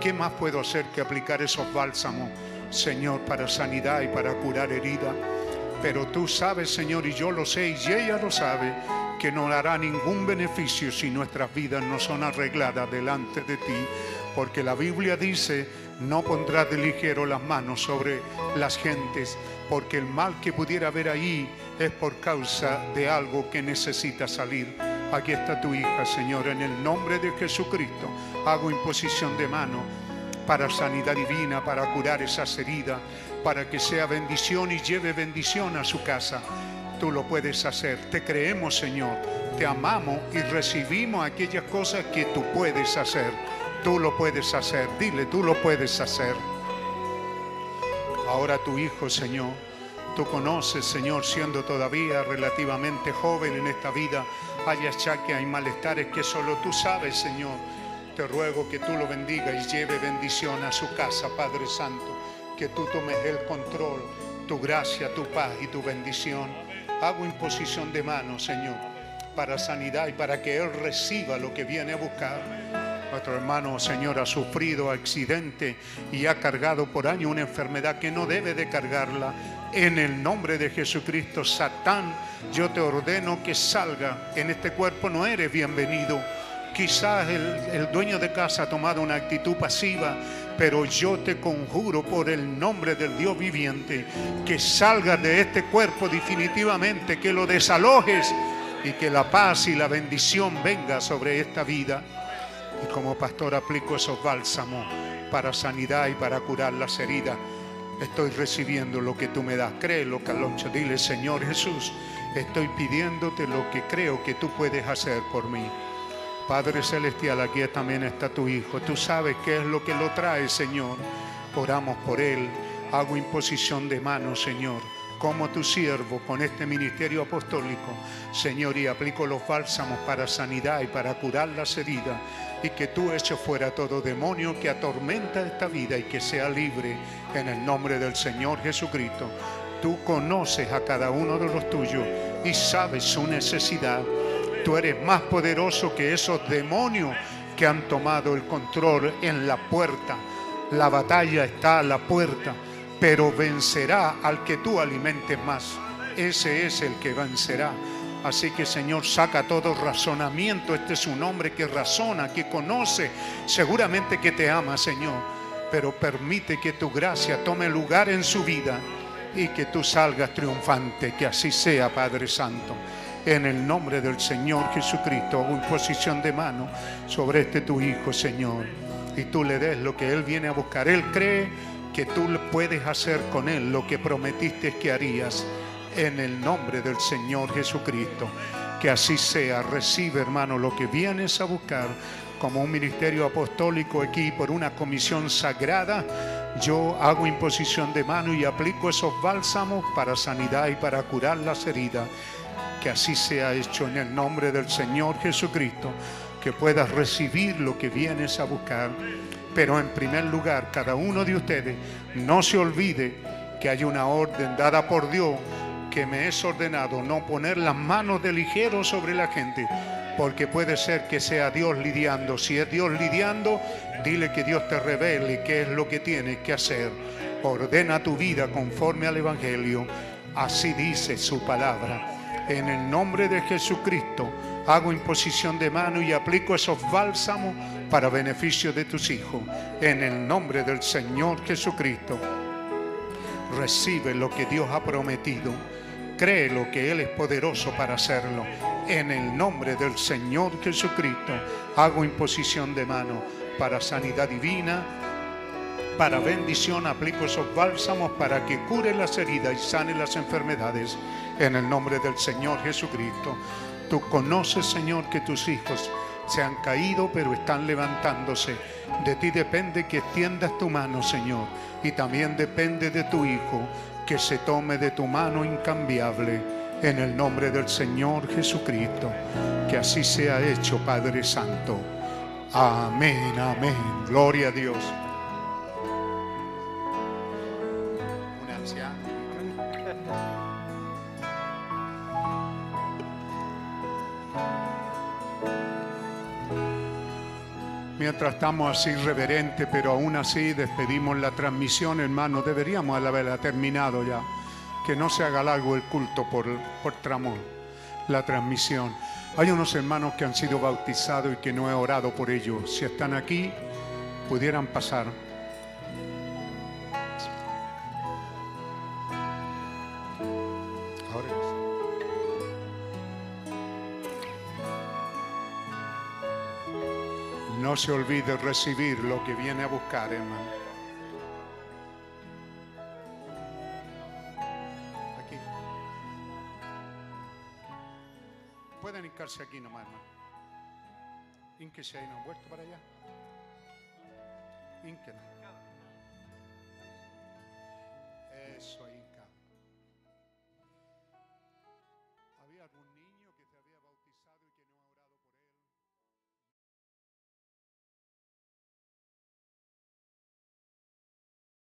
¿Qué más puedo hacer que aplicar esos bálsamos, Señor, para sanidad y para curar herida? Pero tú sabes, Señor, y yo lo sé, y ella lo sabe, que no hará ningún beneficio si nuestras vidas no son arregladas delante de ti. Porque la Biblia dice, no pondrás de ligero las manos sobre las gentes, porque el mal que pudiera haber ahí es por causa de algo que necesita salir. Aquí está tu hija, Señor, en el nombre de Jesucristo. Hago imposición de mano para sanidad divina, para curar esas heridas, para que sea bendición y lleve bendición a su casa. Tú lo puedes hacer. Te creemos, Señor. Te amamos y recibimos aquellas cosas que tú puedes hacer. Tú lo puedes hacer. Dile, tú lo puedes hacer. Ahora tu hijo, Señor. Tú conoces, Señor, siendo todavía relativamente joven en esta vida, hay achaques, hay malestares que solo tú sabes, Señor. Te ruego que tú lo bendiga y lleve bendición a su casa, Padre Santo. Que tú tomes el control, tu gracia, tu paz y tu bendición. Hago imposición de manos, Señor, para sanidad y para que Él reciba lo que viene a buscar. Nuestro hermano, Señor, ha sufrido accidente y ha cargado por año una enfermedad que no debe de cargarla. En el nombre de Jesucristo, Satán, yo te ordeno que salga. En este cuerpo no eres bienvenido. Quizás el, dueño de casa ha tomado una actitud pasiva, pero yo te conjuro por el nombre del Dios viviente que salgas de este cuerpo definitivamente, que lo desalojes y que la paz y la bendición venga sobre esta vida. Y como pastor aplico esos bálsamos para sanidad y para curar las heridas. Estoy recibiendo lo que tú me das. Créelo, Caloncho. Dile, Señor Jesús, estoy pidiéndote lo que creo que tú puedes hacer por mí. Padre Celestial, aquí también está tu Hijo. Tú sabes qué es lo que lo trae, Señor. Oramos por Él. Hago imposición de manos, Señor como tu siervo con este ministerio apostólico, Señor, y aplico los bálsamos para sanidad y para curar las heridas, y que tú eches fuera todo demonio que atormenta esta vida y que sea libre en el nombre del Señor Jesucristo. Tú conoces a cada uno de los tuyos y sabes su necesidad. Tú eres más poderoso que esos demonios que han tomado el control en la puerta. La batalla está a la puerta pero vencerá al que tú alimentes más. Ese es el que vencerá. Así que Señor, saca todo razonamiento. Este es un hombre que razona, que conoce, seguramente que te ama, Señor. Pero permite que tu gracia tome lugar en su vida y que tú salgas triunfante. Que así sea, Padre Santo. En el nombre del Señor Jesucristo, hago imposición de mano sobre este tu Hijo, Señor. Y tú le des lo que Él viene a buscar. Él cree que tú puedes hacer con Él lo que prometiste que harías en el nombre del Señor Jesucristo. Que así sea. Recibe, hermano, lo que vienes a buscar como un ministerio apostólico aquí por una comisión sagrada. Yo hago imposición de mano y aplico esos bálsamos para sanidad y para curar las heridas. Que así sea hecho en el nombre del Señor Jesucristo. Que puedas recibir lo que vienes a buscar. Pero en primer lugar, cada uno de ustedes no se olvide que hay una orden dada por Dios que me es ordenado no poner las manos de ligero sobre la gente, porque puede ser que sea Dios lidiando. Si es Dios lidiando, dile que Dios te revele qué es lo que tienes que hacer. Ordena tu vida conforme al Evangelio. Así dice su palabra. En el nombre de Jesucristo hago imposición de mano y aplico esos bálsamos para beneficio de tus hijos. En el nombre del Señor Jesucristo. Recibe lo que Dios ha prometido. Cree lo que Él es poderoso para hacerlo. En el nombre del Señor Jesucristo hago imposición de mano para sanidad divina, para bendición. Aplico esos bálsamos para que cure las heridas y sane las enfermedades. En el nombre del Señor Jesucristo. Tú conoces, Señor, que tus hijos se han caído, pero están levantándose. De ti depende que extiendas tu mano, Señor. Y también depende de tu Hijo que se tome de tu mano incambiable en el nombre del Señor Jesucristo. Que así sea hecho, Padre Santo. Amén, amén. Gloria a Dios. Mientras estamos así reverentes, pero aún así despedimos la transmisión, hermano, deberíamos haberla terminado ya. Que no se haga largo el culto por, por tramón, la transmisión. Hay unos hermanos que han sido bautizados y que no he orado por ellos. Si están aquí, pudieran pasar. No se olvide recibir lo que viene a buscar, hermano. Aquí. Pueden hincarse aquí nomás, hermano. Hínquese ahí, no vuelto para allá. Hínquense.